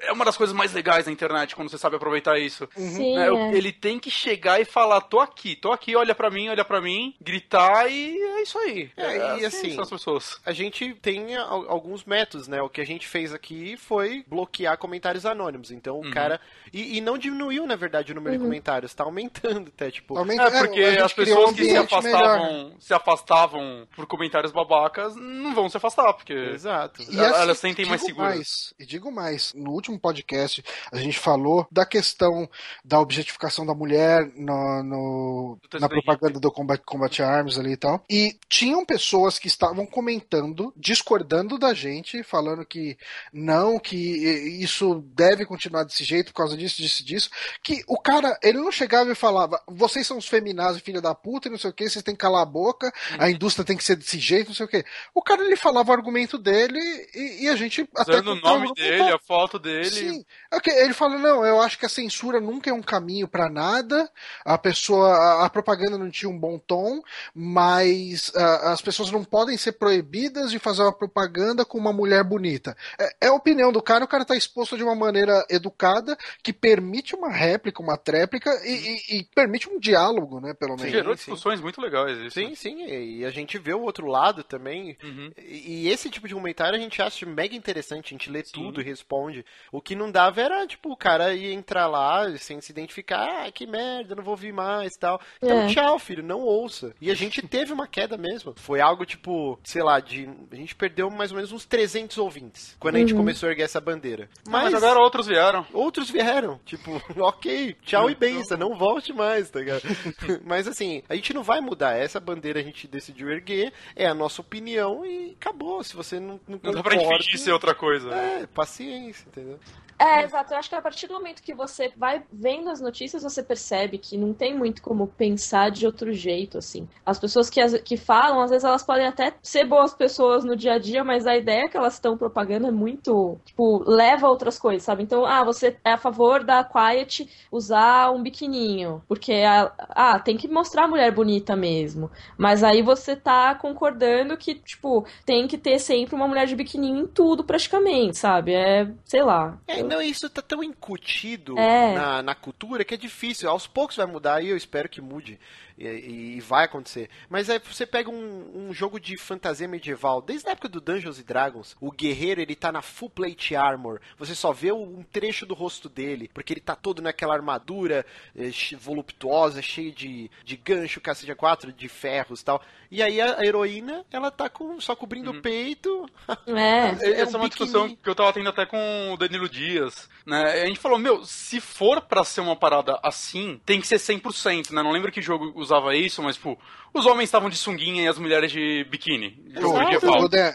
é uma das coisas mais legais da internet, quando você sabe aproveitar isso. Uhum. Sim, é, é. Ele tem que chegar e falar, tô aqui, tô aqui, olha para mim, olha para mim, gritar e é isso aí. É, é e assim, assim, são as pessoas. A gente tem alguns métodos, né? O que a gente fez aqui foi bloquear comentários anônimos. Então o uhum. cara. E, e, não diminuiu, na verdade, o número uhum. de comentários, tá aumentando até, tipo. Aumenta, é, porque as pessoas um que se afastavam, se afastavam por comentários babacas não vão se afastar, porque. Exato. E elas, assim, elas sentem mais seguras. Mais, e digo mais, no último podcast a gente falou da questão da objetificação da mulher no, no na propaganda do Combat, Combat Arms ali e tal. E tinham pessoas que estavam comentando, discordando da gente, falando que não, que isso deve continuar desse jeito por causa disso, disso, disso. Que o cara, ele não chegava e falava, vocês são os feminazes, filha da puta, e não sei o que, vocês têm que calar a boca, a uhum. indústria tem que ser desse jeito, não sei o que. O cara, ele falava o argumento dele e, e a gente Usando até... o nome dele, a foto dele. Sim. Okay, ele fala, não, eu acho que a censura nunca é um caminho para nada, a pessoa, a, a, propaganda não tinha um bom tom, mas uh, as pessoas não podem ser proibidas de fazer uma propaganda com uma mulher bonita. É, é a opinião do cara, o cara tá exposto de uma maneira educada, que permite uma réplica, uma tréplica e, e, e permite um diálogo, né, pelo menos. Gerou discussões sim. muito legais isso. Sim, sim, e a gente vê o outro lado também, uhum. e, esse tipo de comentário a gente acha mega interessante, a gente lê sim. tudo e responde. O que não dava era, tipo, o cara ia entrar lá sem se identificar, ah, que merda, não vou ouvir mais tal. Então, é. tchau, filho Não ouça. E a gente teve uma queda mesmo. Foi algo tipo, sei lá, de a gente perdeu mais ou menos uns 300 ouvintes quando a gente Uhum. começou a erguer essa bandeira. Mas, Mas, agora outros vieram. outros vieram, tipo, ok, tchau e benção, não volte mais, tá ligado? Mas assim, a gente não vai mudar. Essa bandeira a gente decidiu erguer, é a nossa opinião e acabou. Se você não, não Não dá pra gente concorda, fingir ser outra coisa. É, paciência, entendeu? É, exato. Eu acho que a partir do momento que você vai vendo as notícias, você percebe que não tem muito como pensar de outro jeito, assim. As pessoas que, que falam, às vezes elas podem até ser boas pessoas no dia a dia, mas a ideia que elas estão propagando é muito, tipo, leva a outras coisas, sabe? Então, ah, você é a favor da Quiet usar um biquininho, porque, a- ah, tem que mostrar a mulher bonita mesmo. Mas aí você tá concordando que, tipo, tem que ter sempre uma mulher de biquininho em tudo, praticamente, sabe? É, sei lá. É, não, isso tá tão incutido É. na, na cultura que é difícil. Aos poucos vai mudar e eu espero que mude. E, e vai acontecer. Mas aí você pega um, um jogo de fantasia medieval, desde a época do Dungeons and Dragons, o guerreiro ele tá na full plate armor. Você só vê um trecho do rosto dele, porque ele tá todo naquela armadura eh, voluptuosa, cheio de, de gancho, cacete a quatro, de ferros e tal. E aí a, a heroína, ela tá com, só cobrindo o peito. É. É Essa é um uma discussão biquíni. que eu tava tendo até com o Danilo Dias, né? A gente falou, meu, se for pra ser uma parada assim, tem que ser 100%, né? Não lembro que jogo usava isso, mas, tipo, os homens estavam de sunguinha e as mulheres de biquíni. Golden,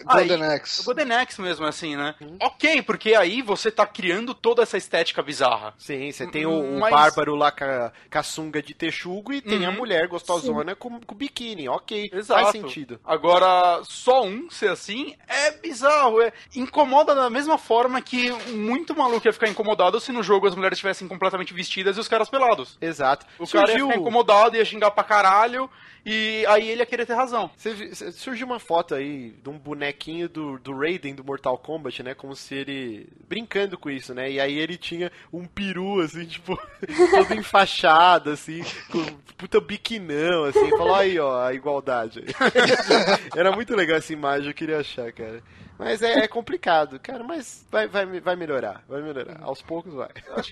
Aí, Golden Axe. O Golden Axe mesmo, assim, né? Ok, porque aí você tá criando toda essa estética bizarra. Sim, você tem o, o Mas- bárbaro lá com a, com a sunga de texugo e tem a Uhum. mulher gostosona com, com biquíni. Ok, Exato. faz sentido. Agora, só um ser assim é bizarro. É, incomoda da mesma forma que muito maluco ia ficar incomodado se no jogo as mulheres estivessem completamente vestidas e os caras pelados. Exato. O cara ia surgiu, ficar incomodado, ia xingar pra caralho, e aí ele ia querer ter razão. surgiu uma foto aí de um bonequinho do, do Raiden do Mortal Kombat, né? Como se ele. brincando com isso, né? E aí ele tinha um peru, assim, tipo, todo enfaixado, assim, com puta biquinão, assim. Falou aí, ó, a igualdade. Era muito legal essa imagem, eu queria achar, cara. Mas é, é complicado, cara, mas vai, vai, vai melhorar, vai melhorar. Aos poucos vai.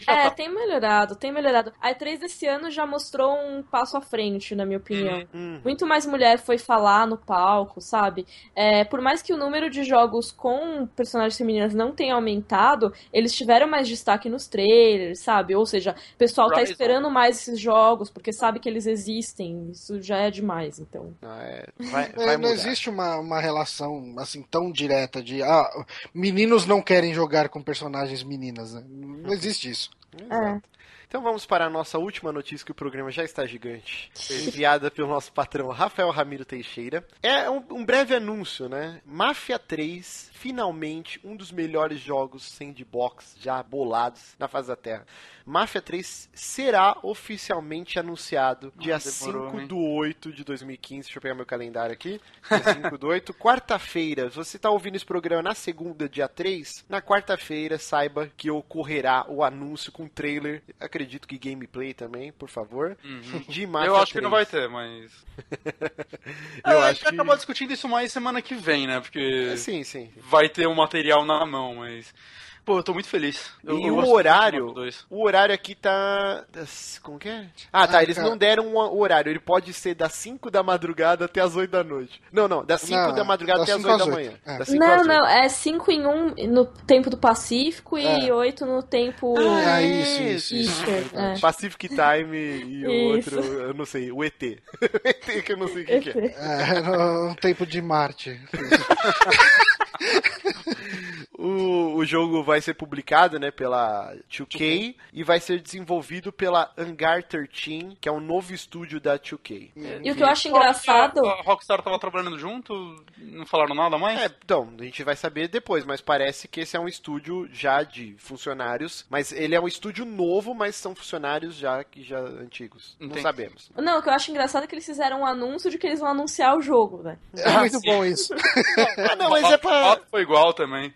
É, tá. tem melhorado, tem melhorado. A E3 desse ano já mostrou um passo à frente, na minha opinião. Hum. Muito mais mulher foi falar no palco, sabe? É, por mais que o número de jogos com personagens femininas não tenha aumentado, eles tiveram mais destaque nos trailers, sabe? Ou seja, o pessoal tá Horizon. esperando mais esses jogos, porque sabe que eles existem. Isso já é demais, então. Não, é, vai, É, vai não existe uma, uma relação assim tão direta de ah, meninos não querem jogar com personagens meninas. Né? Não existe isso. Exato. Então vamos para a nossa última notícia que o programa já está gigante. Enviada pelo nosso patrão Rafael Ramiro Teixeira. É um, um breve anúncio, né? Mafia 3, finalmente um dos melhores jogos sandbox já bolados na face da Terra. Mafia 3 será oficialmente anunciado dia demorou, 5 hein? do 8 de 2015. Deixa eu pegar meu calendário aqui. Dia 5 do 8. Quarta-feira. Você está ouvindo esse programa na segunda, dia 3, na quarta-feira, saiba que ocorrerá o anúncio com trailer. Acredito que gameplay também, por favor. De Mafia Uhum. Eu acho que 3. não vai ter, mas. Eu É, a acho gente vai que- acabar discutindo isso mais semana que vem, né? Porque É, Sim, sim. Vai ter o material na mão, mas. Pô, eu tô muito feliz. Eu- e eu o horário, do Mafia 2. o horário aqui tá. Como que é? Ah, tá. Ah, Eles cara. não deram um horário. Ele pode ser das 5 da madrugada até as 8 da noite. Não, não. Das 5 Não, da madrugada das até as cinco 8 da manhã. É. Das cinco Não, não, é 5 em 1 um no tempo do Pacífico e É. 8 no tempo. Ah, Ah, isso, isso, isso. Easter, é. Pacific Time e o Isso. outro, eu não sei, o ET. o ET que eu não sei o que, que é. É, no, no tempo de Marte. O, jogo vai ser publicado, né, pela 2K e vai ser desenvolvido pela Hangar 13, que é um novo estúdio da 2K. E o que eu acho engraçado. A Rockstar tava trabalhando junto, não falaram nada mais? É, então, a gente vai saber depois, mas parece que esse é um estúdio já de funcionários, mas ele é um estúdio novo, mas são funcionários já que já antigos. Não Entendi. sabemos. Não, o que eu acho engraçado é que eles fizeram um anúncio de que eles vão anunciar o jogo, né? É muito bom isso. Ah, não, mas é pra Foi igual também.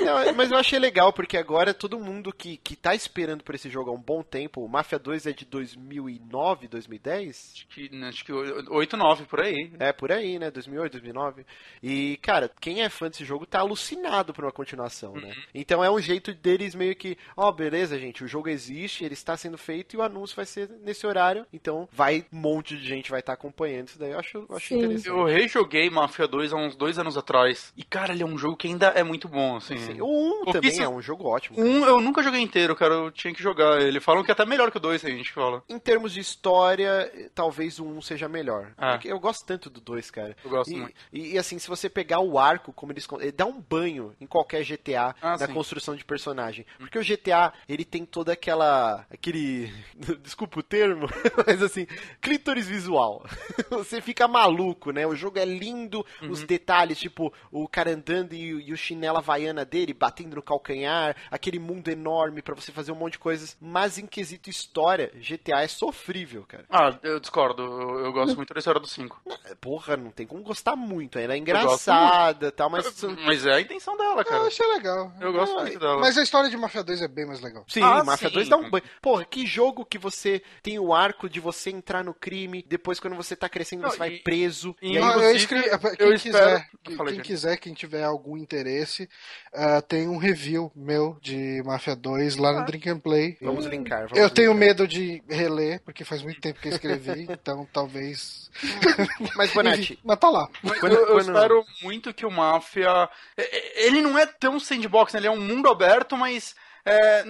Não, mas mas eu achei legal, porque agora todo mundo que, que tá esperando por esse jogo há um bom tempo, o Mafia 2 é de 2009, 2010? Acho que, acho que 8, 9, por aí. É, por aí, né? 2008, 2009. E, cara, quem é fã desse jogo tá alucinado por uma continuação, né? Uhum. Então é um jeito deles meio que, ó, beleza, gente, o jogo existe, ele está sendo feito e o anúncio vai ser nesse horário, então vai, um monte de gente vai estar acompanhando isso daí, eu acho, eu acho Sim. interessante. Eu rejoguei Mafia 2 há uns dois anos atrás. E, cara, ele é um jogo que ainda é muito bom, assim. Sim, O 1 também Pouquíssimo- é um jogo ótimo. Um eu nunca joguei inteiro, cara. Eu tinha que jogar ele. Falam que é até melhor que o 2, a gente fala. Em termos de história, talvez o 1 seja melhor. Ah. Eu gosto tanto do 2, cara. Eu gosto e, muito. E, e, assim, se você pegar o arco, como eles. Ele dá um banho em qualquer GTA Ah, na sim. construção de personagem. Porque o GTA, ele tem toda aquela. aquele. Desculpa o termo, mas assim, clítoris visual. você fica maluco, né? O jogo é lindo, Uhum. os detalhes, tipo, o cara andando e, o- e o chinelo havaiana dele batendo no calcanhar, aquele mundo enorme pra você fazer um monte de coisas. Mas em quesito história, GTA é sofrível, cara. Ah, eu discordo. Eu, eu gosto muito da história do 5. Porra, não tem como gostar muito. Ela é engraçada e tal, mas. Mas é a intenção dela, Eu cara. achei legal. Eu gosto Ah, muito dela. Mas a história de Mafia 2 é bem mais legal. Sim, Ah, Mafia sim. 2 dá um banho. Porra, que jogo que você tem o arco de você entrar no crime, depois quando você tá crescendo Não, você vai e- preso. e- E aí eu escrevi, quem eu quiser, espero- quem, Falei, quem quiser, quem tiver algum interesse, ah, tem um review meu de Mafia 2 lá no Drink and Play. Vamos linkar. Vamos Eu tenho linkar. medo de reler, porque faz muito tempo que eu escrevi, então talvez. Mas, Bonatti, Enfim, mas tá lá. Mas Quando- eu, eu quando- espero muito que o Mafia. é- é- Ele não é tão sandbox, né? Ele é um mundo aberto, mas. É,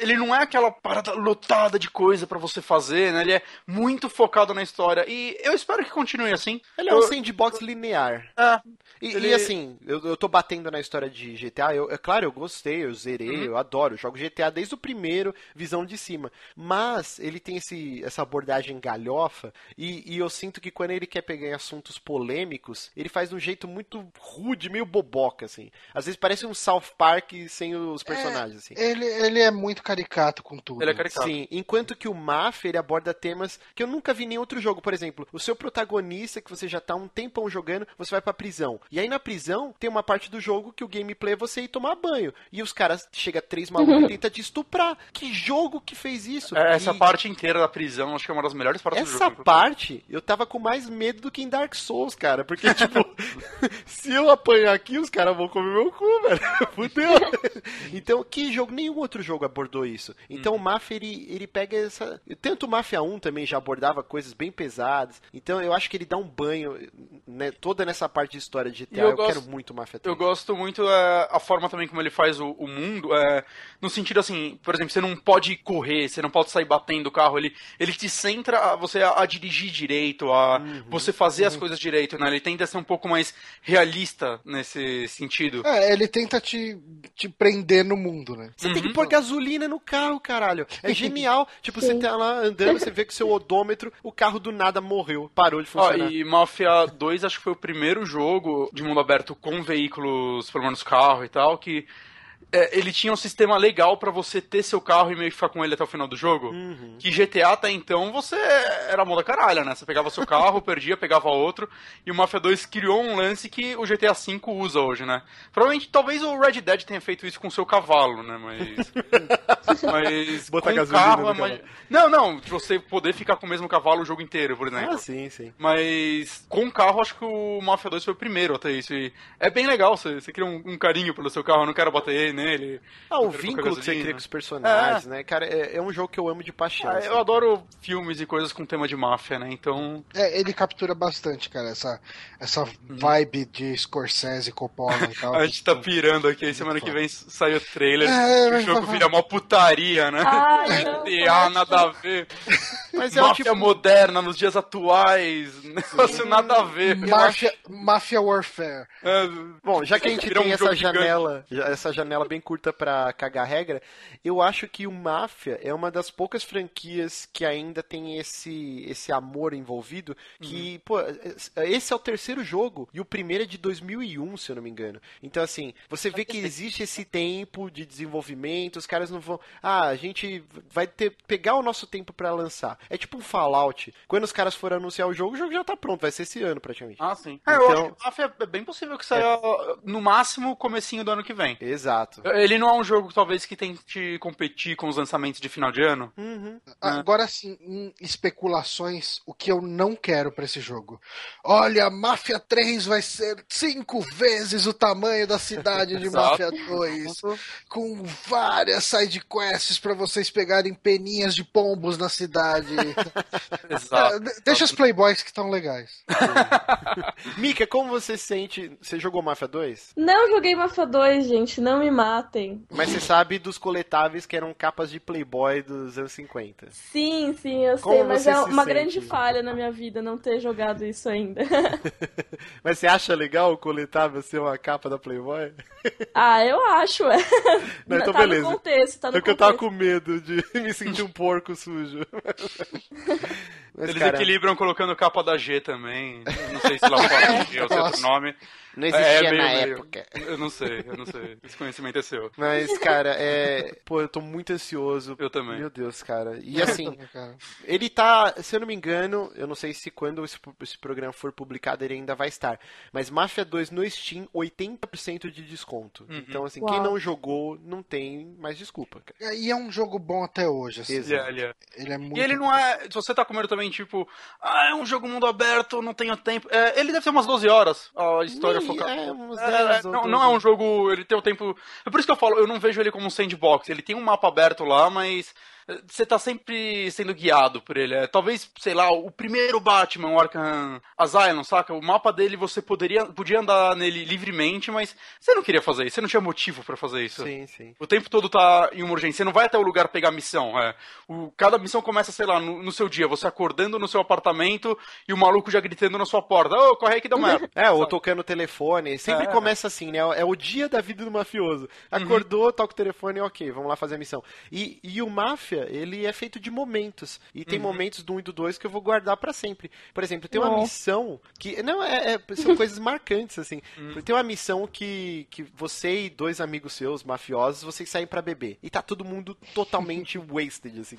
ele não é aquela parada lotada de coisa pra você fazer, né? Ele é muito focado na história. E eu espero que continue assim. ele é um Eu- sandbox linear. É, E, Ele- e, assim, eu, eu tô batendo na história de GTA. Eu, é claro, eu gostei, eu zerei, Uhum. eu adoro. Eu jogo GTA desde o primeiro, visão de cima. Mas ele tem esse, essa abordagem galhofa. E, e eu sinto que quando ele quer pegar em assuntos polêmicos, ele faz de um jeito muito rude, meio boboca, assim. Às vezes parece um South Park sem os personagens, assim. Ele, ele é muito caricato com tudo. ele é caricato. Sim, enquanto que o Mafia ele aborda temas que eu nunca vi em nenhum outro jogo. Por exemplo, o seu protagonista, que você já tá um tempão jogando, você vai pra prisão. E aí na prisão tem uma parte do jogo que o gameplay é você ir tomar banho. E os caras chega três malucos e tenta te estuprar. Que jogo que fez isso? É, essa E parte inteira da prisão, acho que é uma das melhores partes do essa jogo. parte, eu tava com mais medo do que em Dark Souls, cara. Porque, tipo, se eu apanhar aqui, os caras vão comer meu cu, velho. Fudeu. Então, que jogo, nenhum outro jogo abordou isso. Então, o Mafia, ele, ele pega essa. Tanto o Mafia 1 também já abordava coisas bem pesadas. Então, eu acho que ele dá um banho, né, toda nessa parte de história de GTA. Eu Eu, gosto- quero muito Mafia 3. Eu gosto muito é, a forma também como ele faz o, o mundo, é, no sentido assim, por exemplo, você não pode correr, você não pode sair batendo o carro, ele, ele te centra a você a, a dirigir direito, a Uhum. você fazer as coisas direito, né? Ele tenta ser um pouco mais realista nesse sentido. É, ele tenta te, te prender no mundo, né? Você tem que Uhum. pôr gasolina no carro, caralho. É genial. tipo, você Sim. tá lá andando, você vê que seu odômetro, o carro do nada morreu, parou de Ó, funcionar. e Mafia 2 acho que foi o primeiro jogo de mundo aberto com veículos, pelo menos carro e tal, que é, ele tinha um sistema legal pra você ter seu carro e meio que ficar com ele até o final do jogo. Uhum. Que GTA até então você era mão da caralho, né? Você pegava seu carro, perdia, pegava outro. E o Mafia 2 criou um lance que o GTA V usa hoje, né? Provavelmente, talvez o Red Dead tenha feito isso com o seu cavalo, né? Mas. Mas. Botar com carro é mais... Não, não. Você poder ficar com o mesmo cavalo o jogo inteiro, por exemplo. Ah, sim, sim. Mas com carro, acho que o Mafia 2 foi o primeiro até isso. E é bem legal, você, você cria um, um carinho pelo seu carro, eu não quero bater nele. Ah, o vínculo que você cria com os personagens, né? Cara, é, é um jogo que eu amo de paixão. Ah, assim. eu adoro filmes e coisas com tema de máfia, né? Então. É, ele captura bastante, cara, essa, essa vibe de Scorsese, Coppola e tal. A gente tá pirando aqui, aí semana que vem sai o trailer, É, o jogo vai- vira mó putaria, né? Ai, não, GTA, nada a ver. Mas é Máfia tipo. moderna nos dias atuais, negócio nada a ver. Máfia, Mafia Warfare. É, Bom, já que a gente tem um essa gigante. janela, essa janela bem curta pra cagar regra, eu acho que o Mafia é uma das poucas franquias que ainda tem esse, esse amor envolvido, que, pô, esse é o terceiro jogo e o primeiro é de 2001, se eu não me engano. Então, assim, você vê que existe esse tempo de desenvolvimento, os caras não vão, ah, a gente vai ter, pegar o nosso tempo pra lançar. É tipo um Fallout. Quando os caras forem anunciar o jogo, o jogo já tá pronto, vai ser esse ano praticamente. Ah, sim. É, eu Então- acho que Máfia é bem possível que saia no máximo comecinho do ano que vem. Exato. Ele não é um jogo, talvez, que tente competir com os lançamentos de final de ano? Uhum. Agora sim, em especulações, o que eu não quero pra esse jogo. Olha, Máfia 3 vai ser cinco vezes o tamanho da cidade de. Máfia 2. Com várias sidequests pra vocês pegarem peninhas de pombos na cidade. Exato. É, de- Deixa os playboys que estão legais. Mika, como você se sente? Você jogou Mafia 2? Não joguei Mafia 2, gente, não me matem. Mas você sabe dos coletáveis que eram capas de Playboy dos anos 50. Sim, sim, eu Como sei, mas é se uma sente? grande falha na minha vida não ter jogado isso ainda. Mas você acha legal o coletável ser uma capa da Playboy? ah, eu acho, é. Não, então tá beleza. no contexto, tá no É que eu tava contexto. com medo de me sentir um porco sujo. Mas, Eles cara, equilibram colocando capa da G também. Eu não sei se lá fora é outro Nossa. nome. não existia É, meio, na meio. época. Eu não sei, eu não sei. Esse conhecimento é seu. Mas, cara, é. Pô, eu tô muito ansioso. Eu também. Meu Deus, cara. E assim, Cara. ele tá, se eu não me engano, eu não sei se quando esse, esse programa for publicado ele ainda vai estar. Mas Mafia 2 no Steam, 80% de desconto. Uhum. Então, assim, Uau. quem não jogou, não tem mais desculpa. cara. E é um jogo bom até hoje. Assim. Exato. Ele é- ele é. É muito E ele não é. Se você tá com medo também, tipo, ah, é um jogo mundo aberto, não tenho tempo. É, ele deve ter umas 12 horas, a história focada. é, É, 10 ou não, 12. não é um jogo. Ele tem o tempo. É por isso que eu falo, eu não vejo ele como um sandbox. Ele tem um mapa aberto lá, mas. Você tá sempre sendo guiado por ele. É, talvez, sei lá, o primeiro Batman, o Arkham Asylum, saca? O mapa dele você poderia, podia andar nele livremente, mas você não queria fazer isso. Você não tinha motivo pra fazer isso. Sim, sim. O tempo todo tá em uma urgência. Você não vai até o lugar pegar missão. É. O, cada missão começa, sei lá, no, no seu dia. Você acordando no seu apartamento e o maluco já gritando na sua porta. Ô, corre aí que deu merda. É, ou tocando o telefone. Sempre É. começa assim, né? É o dia da vida do mafioso. Acordou, toca o telefone, ok, vamos lá fazer a missão. E, e o Máfia, ele é feito de momentos. E tem momentos do 1 e do 2 que eu vou guardar pra sempre. Por exemplo, tem uma missão que. Não, é, é- são coisas marcantes, assim. Tem uma missão que, que você e dois amigos seus, mafiosos, vocês saem pra beber. E tá todo mundo totalmente wasted, assim.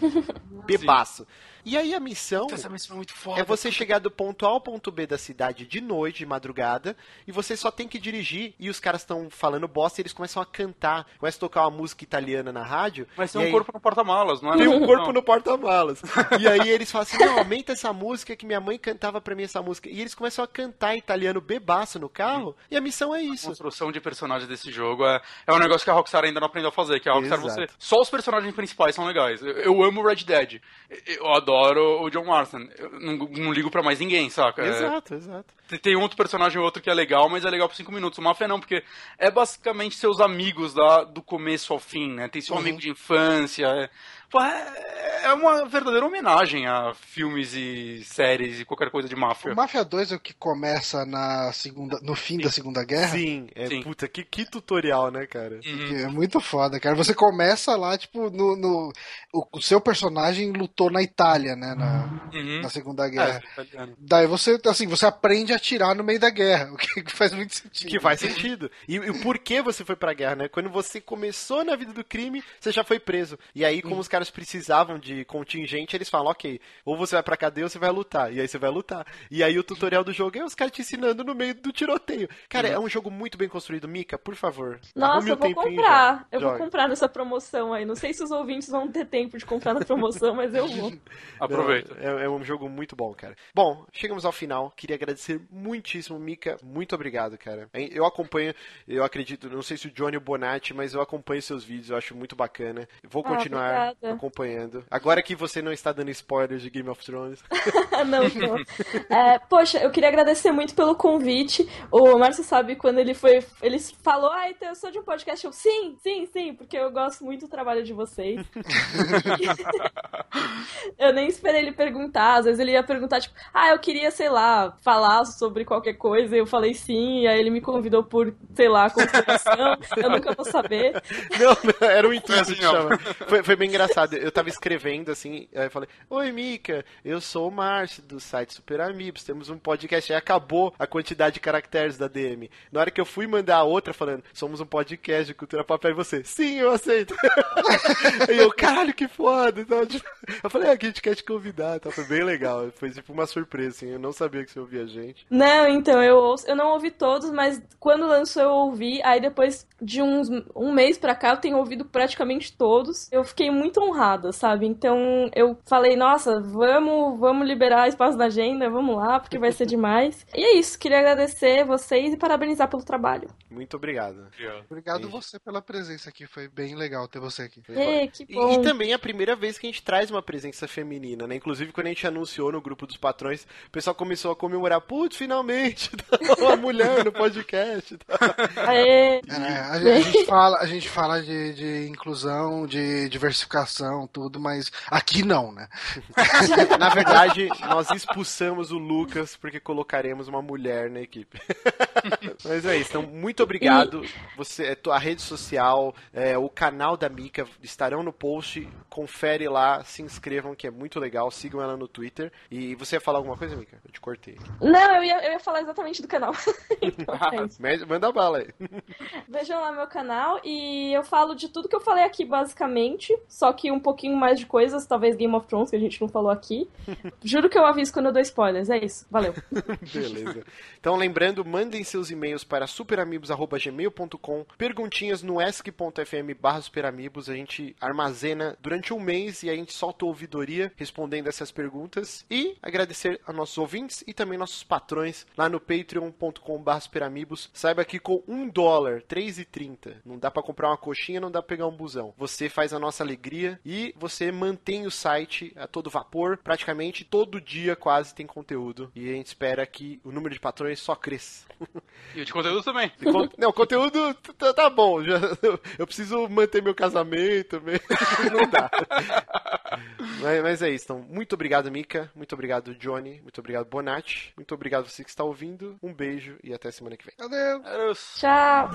Bebaço. E aí a missão. Essa missão é muito foda. É você chegar do ponto A ao ponto B da cidade de noite, de madrugada, e você só tem que dirigir, e os caras estão falando bosta e eles começam a cantar, começam a tocar uma música italiana na rádio. Mas tem um aí- corpo no porta-malas, não é? Tem um corpo Não. no porta-malas. E aí eles falam assim: não, aumenta essa música que minha mãe cantava pra mim essa música. E eles começam a cantar italiano bebaço no carro, e a missão é A isso. construção de personagem desse jogo é, é um negócio que a Rockstar ainda não aprendeu a fazer, que a Rockstar Exato. você. Só os personagens principais são legais. Eu, eu amo Red Dead. Eu adoro o John Marston. Eu não, não ligo pra mais ninguém, saca? É, Exato, exato. Tem- outro personagem ou outro que é legal, mas é legal por 5 minutos. O Mafia não, porque é basicamente seus amigos da, do começo ao fim, né? Tem seu amigo de infância. É, é, é uma verdadeira homenagem a filmes e séries e qualquer coisa de máfia. O Mafia 2 é o que começa na segunda, no fim da Segunda Guerra. Sim, é Sim. puta, que, que tutorial, né, cara? Uhum. Que é muito foda, cara. Você começa lá, tipo, no. no- o, o seu personagem lutou na Itália, né? Na, Uhum. na Segunda É, Guerra. italiano. Daí você, assim, você aprende a atirar no meio da guerra, o que faz muito sentido. Que faz sentido. E, e o porquê você foi pra guerra, né? Quando você começou na vida do crime, você já foi preso. E aí, como os caras precisavam de contingente, eles falam, ok, ou você vai pra cadeia ou você vai lutar. E aí você vai lutar. E aí o tutorial do jogo é os caras te ensinando no meio do tiroteio. Cara, é um jogo muito bem construído. Mika, por favor. Nossa, eu um vou comprar. Eu vou comprar nessa promoção aí. Não sei se os ouvintes vão ter tempo de comprar na promoção, mas eu vou. Aproveita. É, é um jogo muito bom, cara. Bom, chegamos ao final. Queria agradecer muitíssimo, Mika. Muito obrigado, cara. Hein, Eu acompanho, eu acredito, não sei se o Johnny Bonatti, mas eu acompanho seus vídeos, eu acho muito bacana. Vou Ah, continuar obrigada. Acompanhando. Agora que você não está dando spoilers de Game of Thrones. não, não. É, poxa, eu queria agradecer muito pelo convite. O Márcio sabe quando ele foi. Ele falou, ah, então eu sou de um podcast. Eu, sim, sim, sim, porque eu gosto muito do trabalho de vocês. eu nem esperei ele perguntar. Às vezes ele ia perguntar, tipo, ah, eu queria, sei lá, falar sobre qualquer coisa. Eu falei sim, e aí ele me convidou por, sei lá, consideração. eu nunca vou saber. Não, não, era um intuito assim, ó. chamar. Foi, foi bem engraçado. Eu tava escrevendo assim, aí eu falei: Oi, Mika, eu sou o Márcio do site Super Amigos, temos um podcast. Aí acabou a quantidade de caracteres da DM. Na hora que eu fui mandar a outra falando: Somos um podcast de cultura pop, aí você, sim, eu aceito. e eu, caralho, que foda. Então, tipo, Eu falei, ah, a gente quer te convidar, tá? Foi bem legal. Foi tipo uma surpresa, assim. Eu não sabia que você ouvia a gente. Não, então, eu, ouço, eu não ouvi todos, mas quando lançou eu ouvi. Aí depois de uns um mês pra cá eu tenho ouvido praticamente todos. Eu fiquei muito honrada, sabe? Então eu falei, nossa, vamos, vamos liberar espaço na agenda, vamos lá, porque vai ser demais. E é isso, queria agradecer vocês e parabenizar pelo trabalho. Muito obrigado. Obrigado você pela presença aqui, foi bem legal ter você aqui. É, que bom. E, e também é a primeira vez que a gente traz uma presença feminina, né? Inclusive, quando a gente anunciou no grupo dos patrões, o pessoal começou a comemorar, putz, finalmente, uma mulher no podcast. Aê. É, a, a gente fala, a gente fala de, de inclusão, de diversificação, tudo, mas aqui não, né? Na verdade, nós expulsamos o Lucas porque colocaremos uma mulher na equipe. Mas é isso. Então, muito obrigado. Você, a rede social, é, o canal da Mika estarão no post. Confere lá, se inscrevam, que é muito legal. Sigam ela no Twitter. E você ia falar alguma coisa, Mika? Eu te cortei. Não, eu ia, eu ia falar exatamente do canal. então, é Manda bala aí. Vejam lá meu canal e eu falo de tudo que eu falei aqui, basicamente. Só que um pouquinho mais de coisas, talvez Game of Thrones, que a gente não falou aqui. Juro que eu aviso quando eu dou spoilers. É isso. Valeu. Beleza. Então, lembrando, mandem seus e-mails para superamigos.gmail.com, perguntinhas no esc.fm barra superamigos, a gente armazena durante um mês e a gente solta ouvidoria respondendo essas perguntas e agradecer a nossos ouvintes e também nossos patrões lá no patreon.com barra superamigos. Saiba que com um dólar, 3,30, não dá para comprar uma coxinha, não dá pra pegar um busão. Você faz a nossa alegria e você mantém o site a todo vapor, praticamente todo dia quase tem conteúdo e a gente espera que o número de patrões só cresça. E o de conteúdo também. E con- Não, conteúdo tá, tá bom. já- eu preciso manter meu casamento. meu- Não dá. Mas, mas é isso. Então, muito obrigado, Mika. Muito obrigado, Johnny. Muito obrigado, Bonatti. Muito obrigado você que está ouvindo. Um beijo e até semana que vem. Adeus. Adeus. Tchau.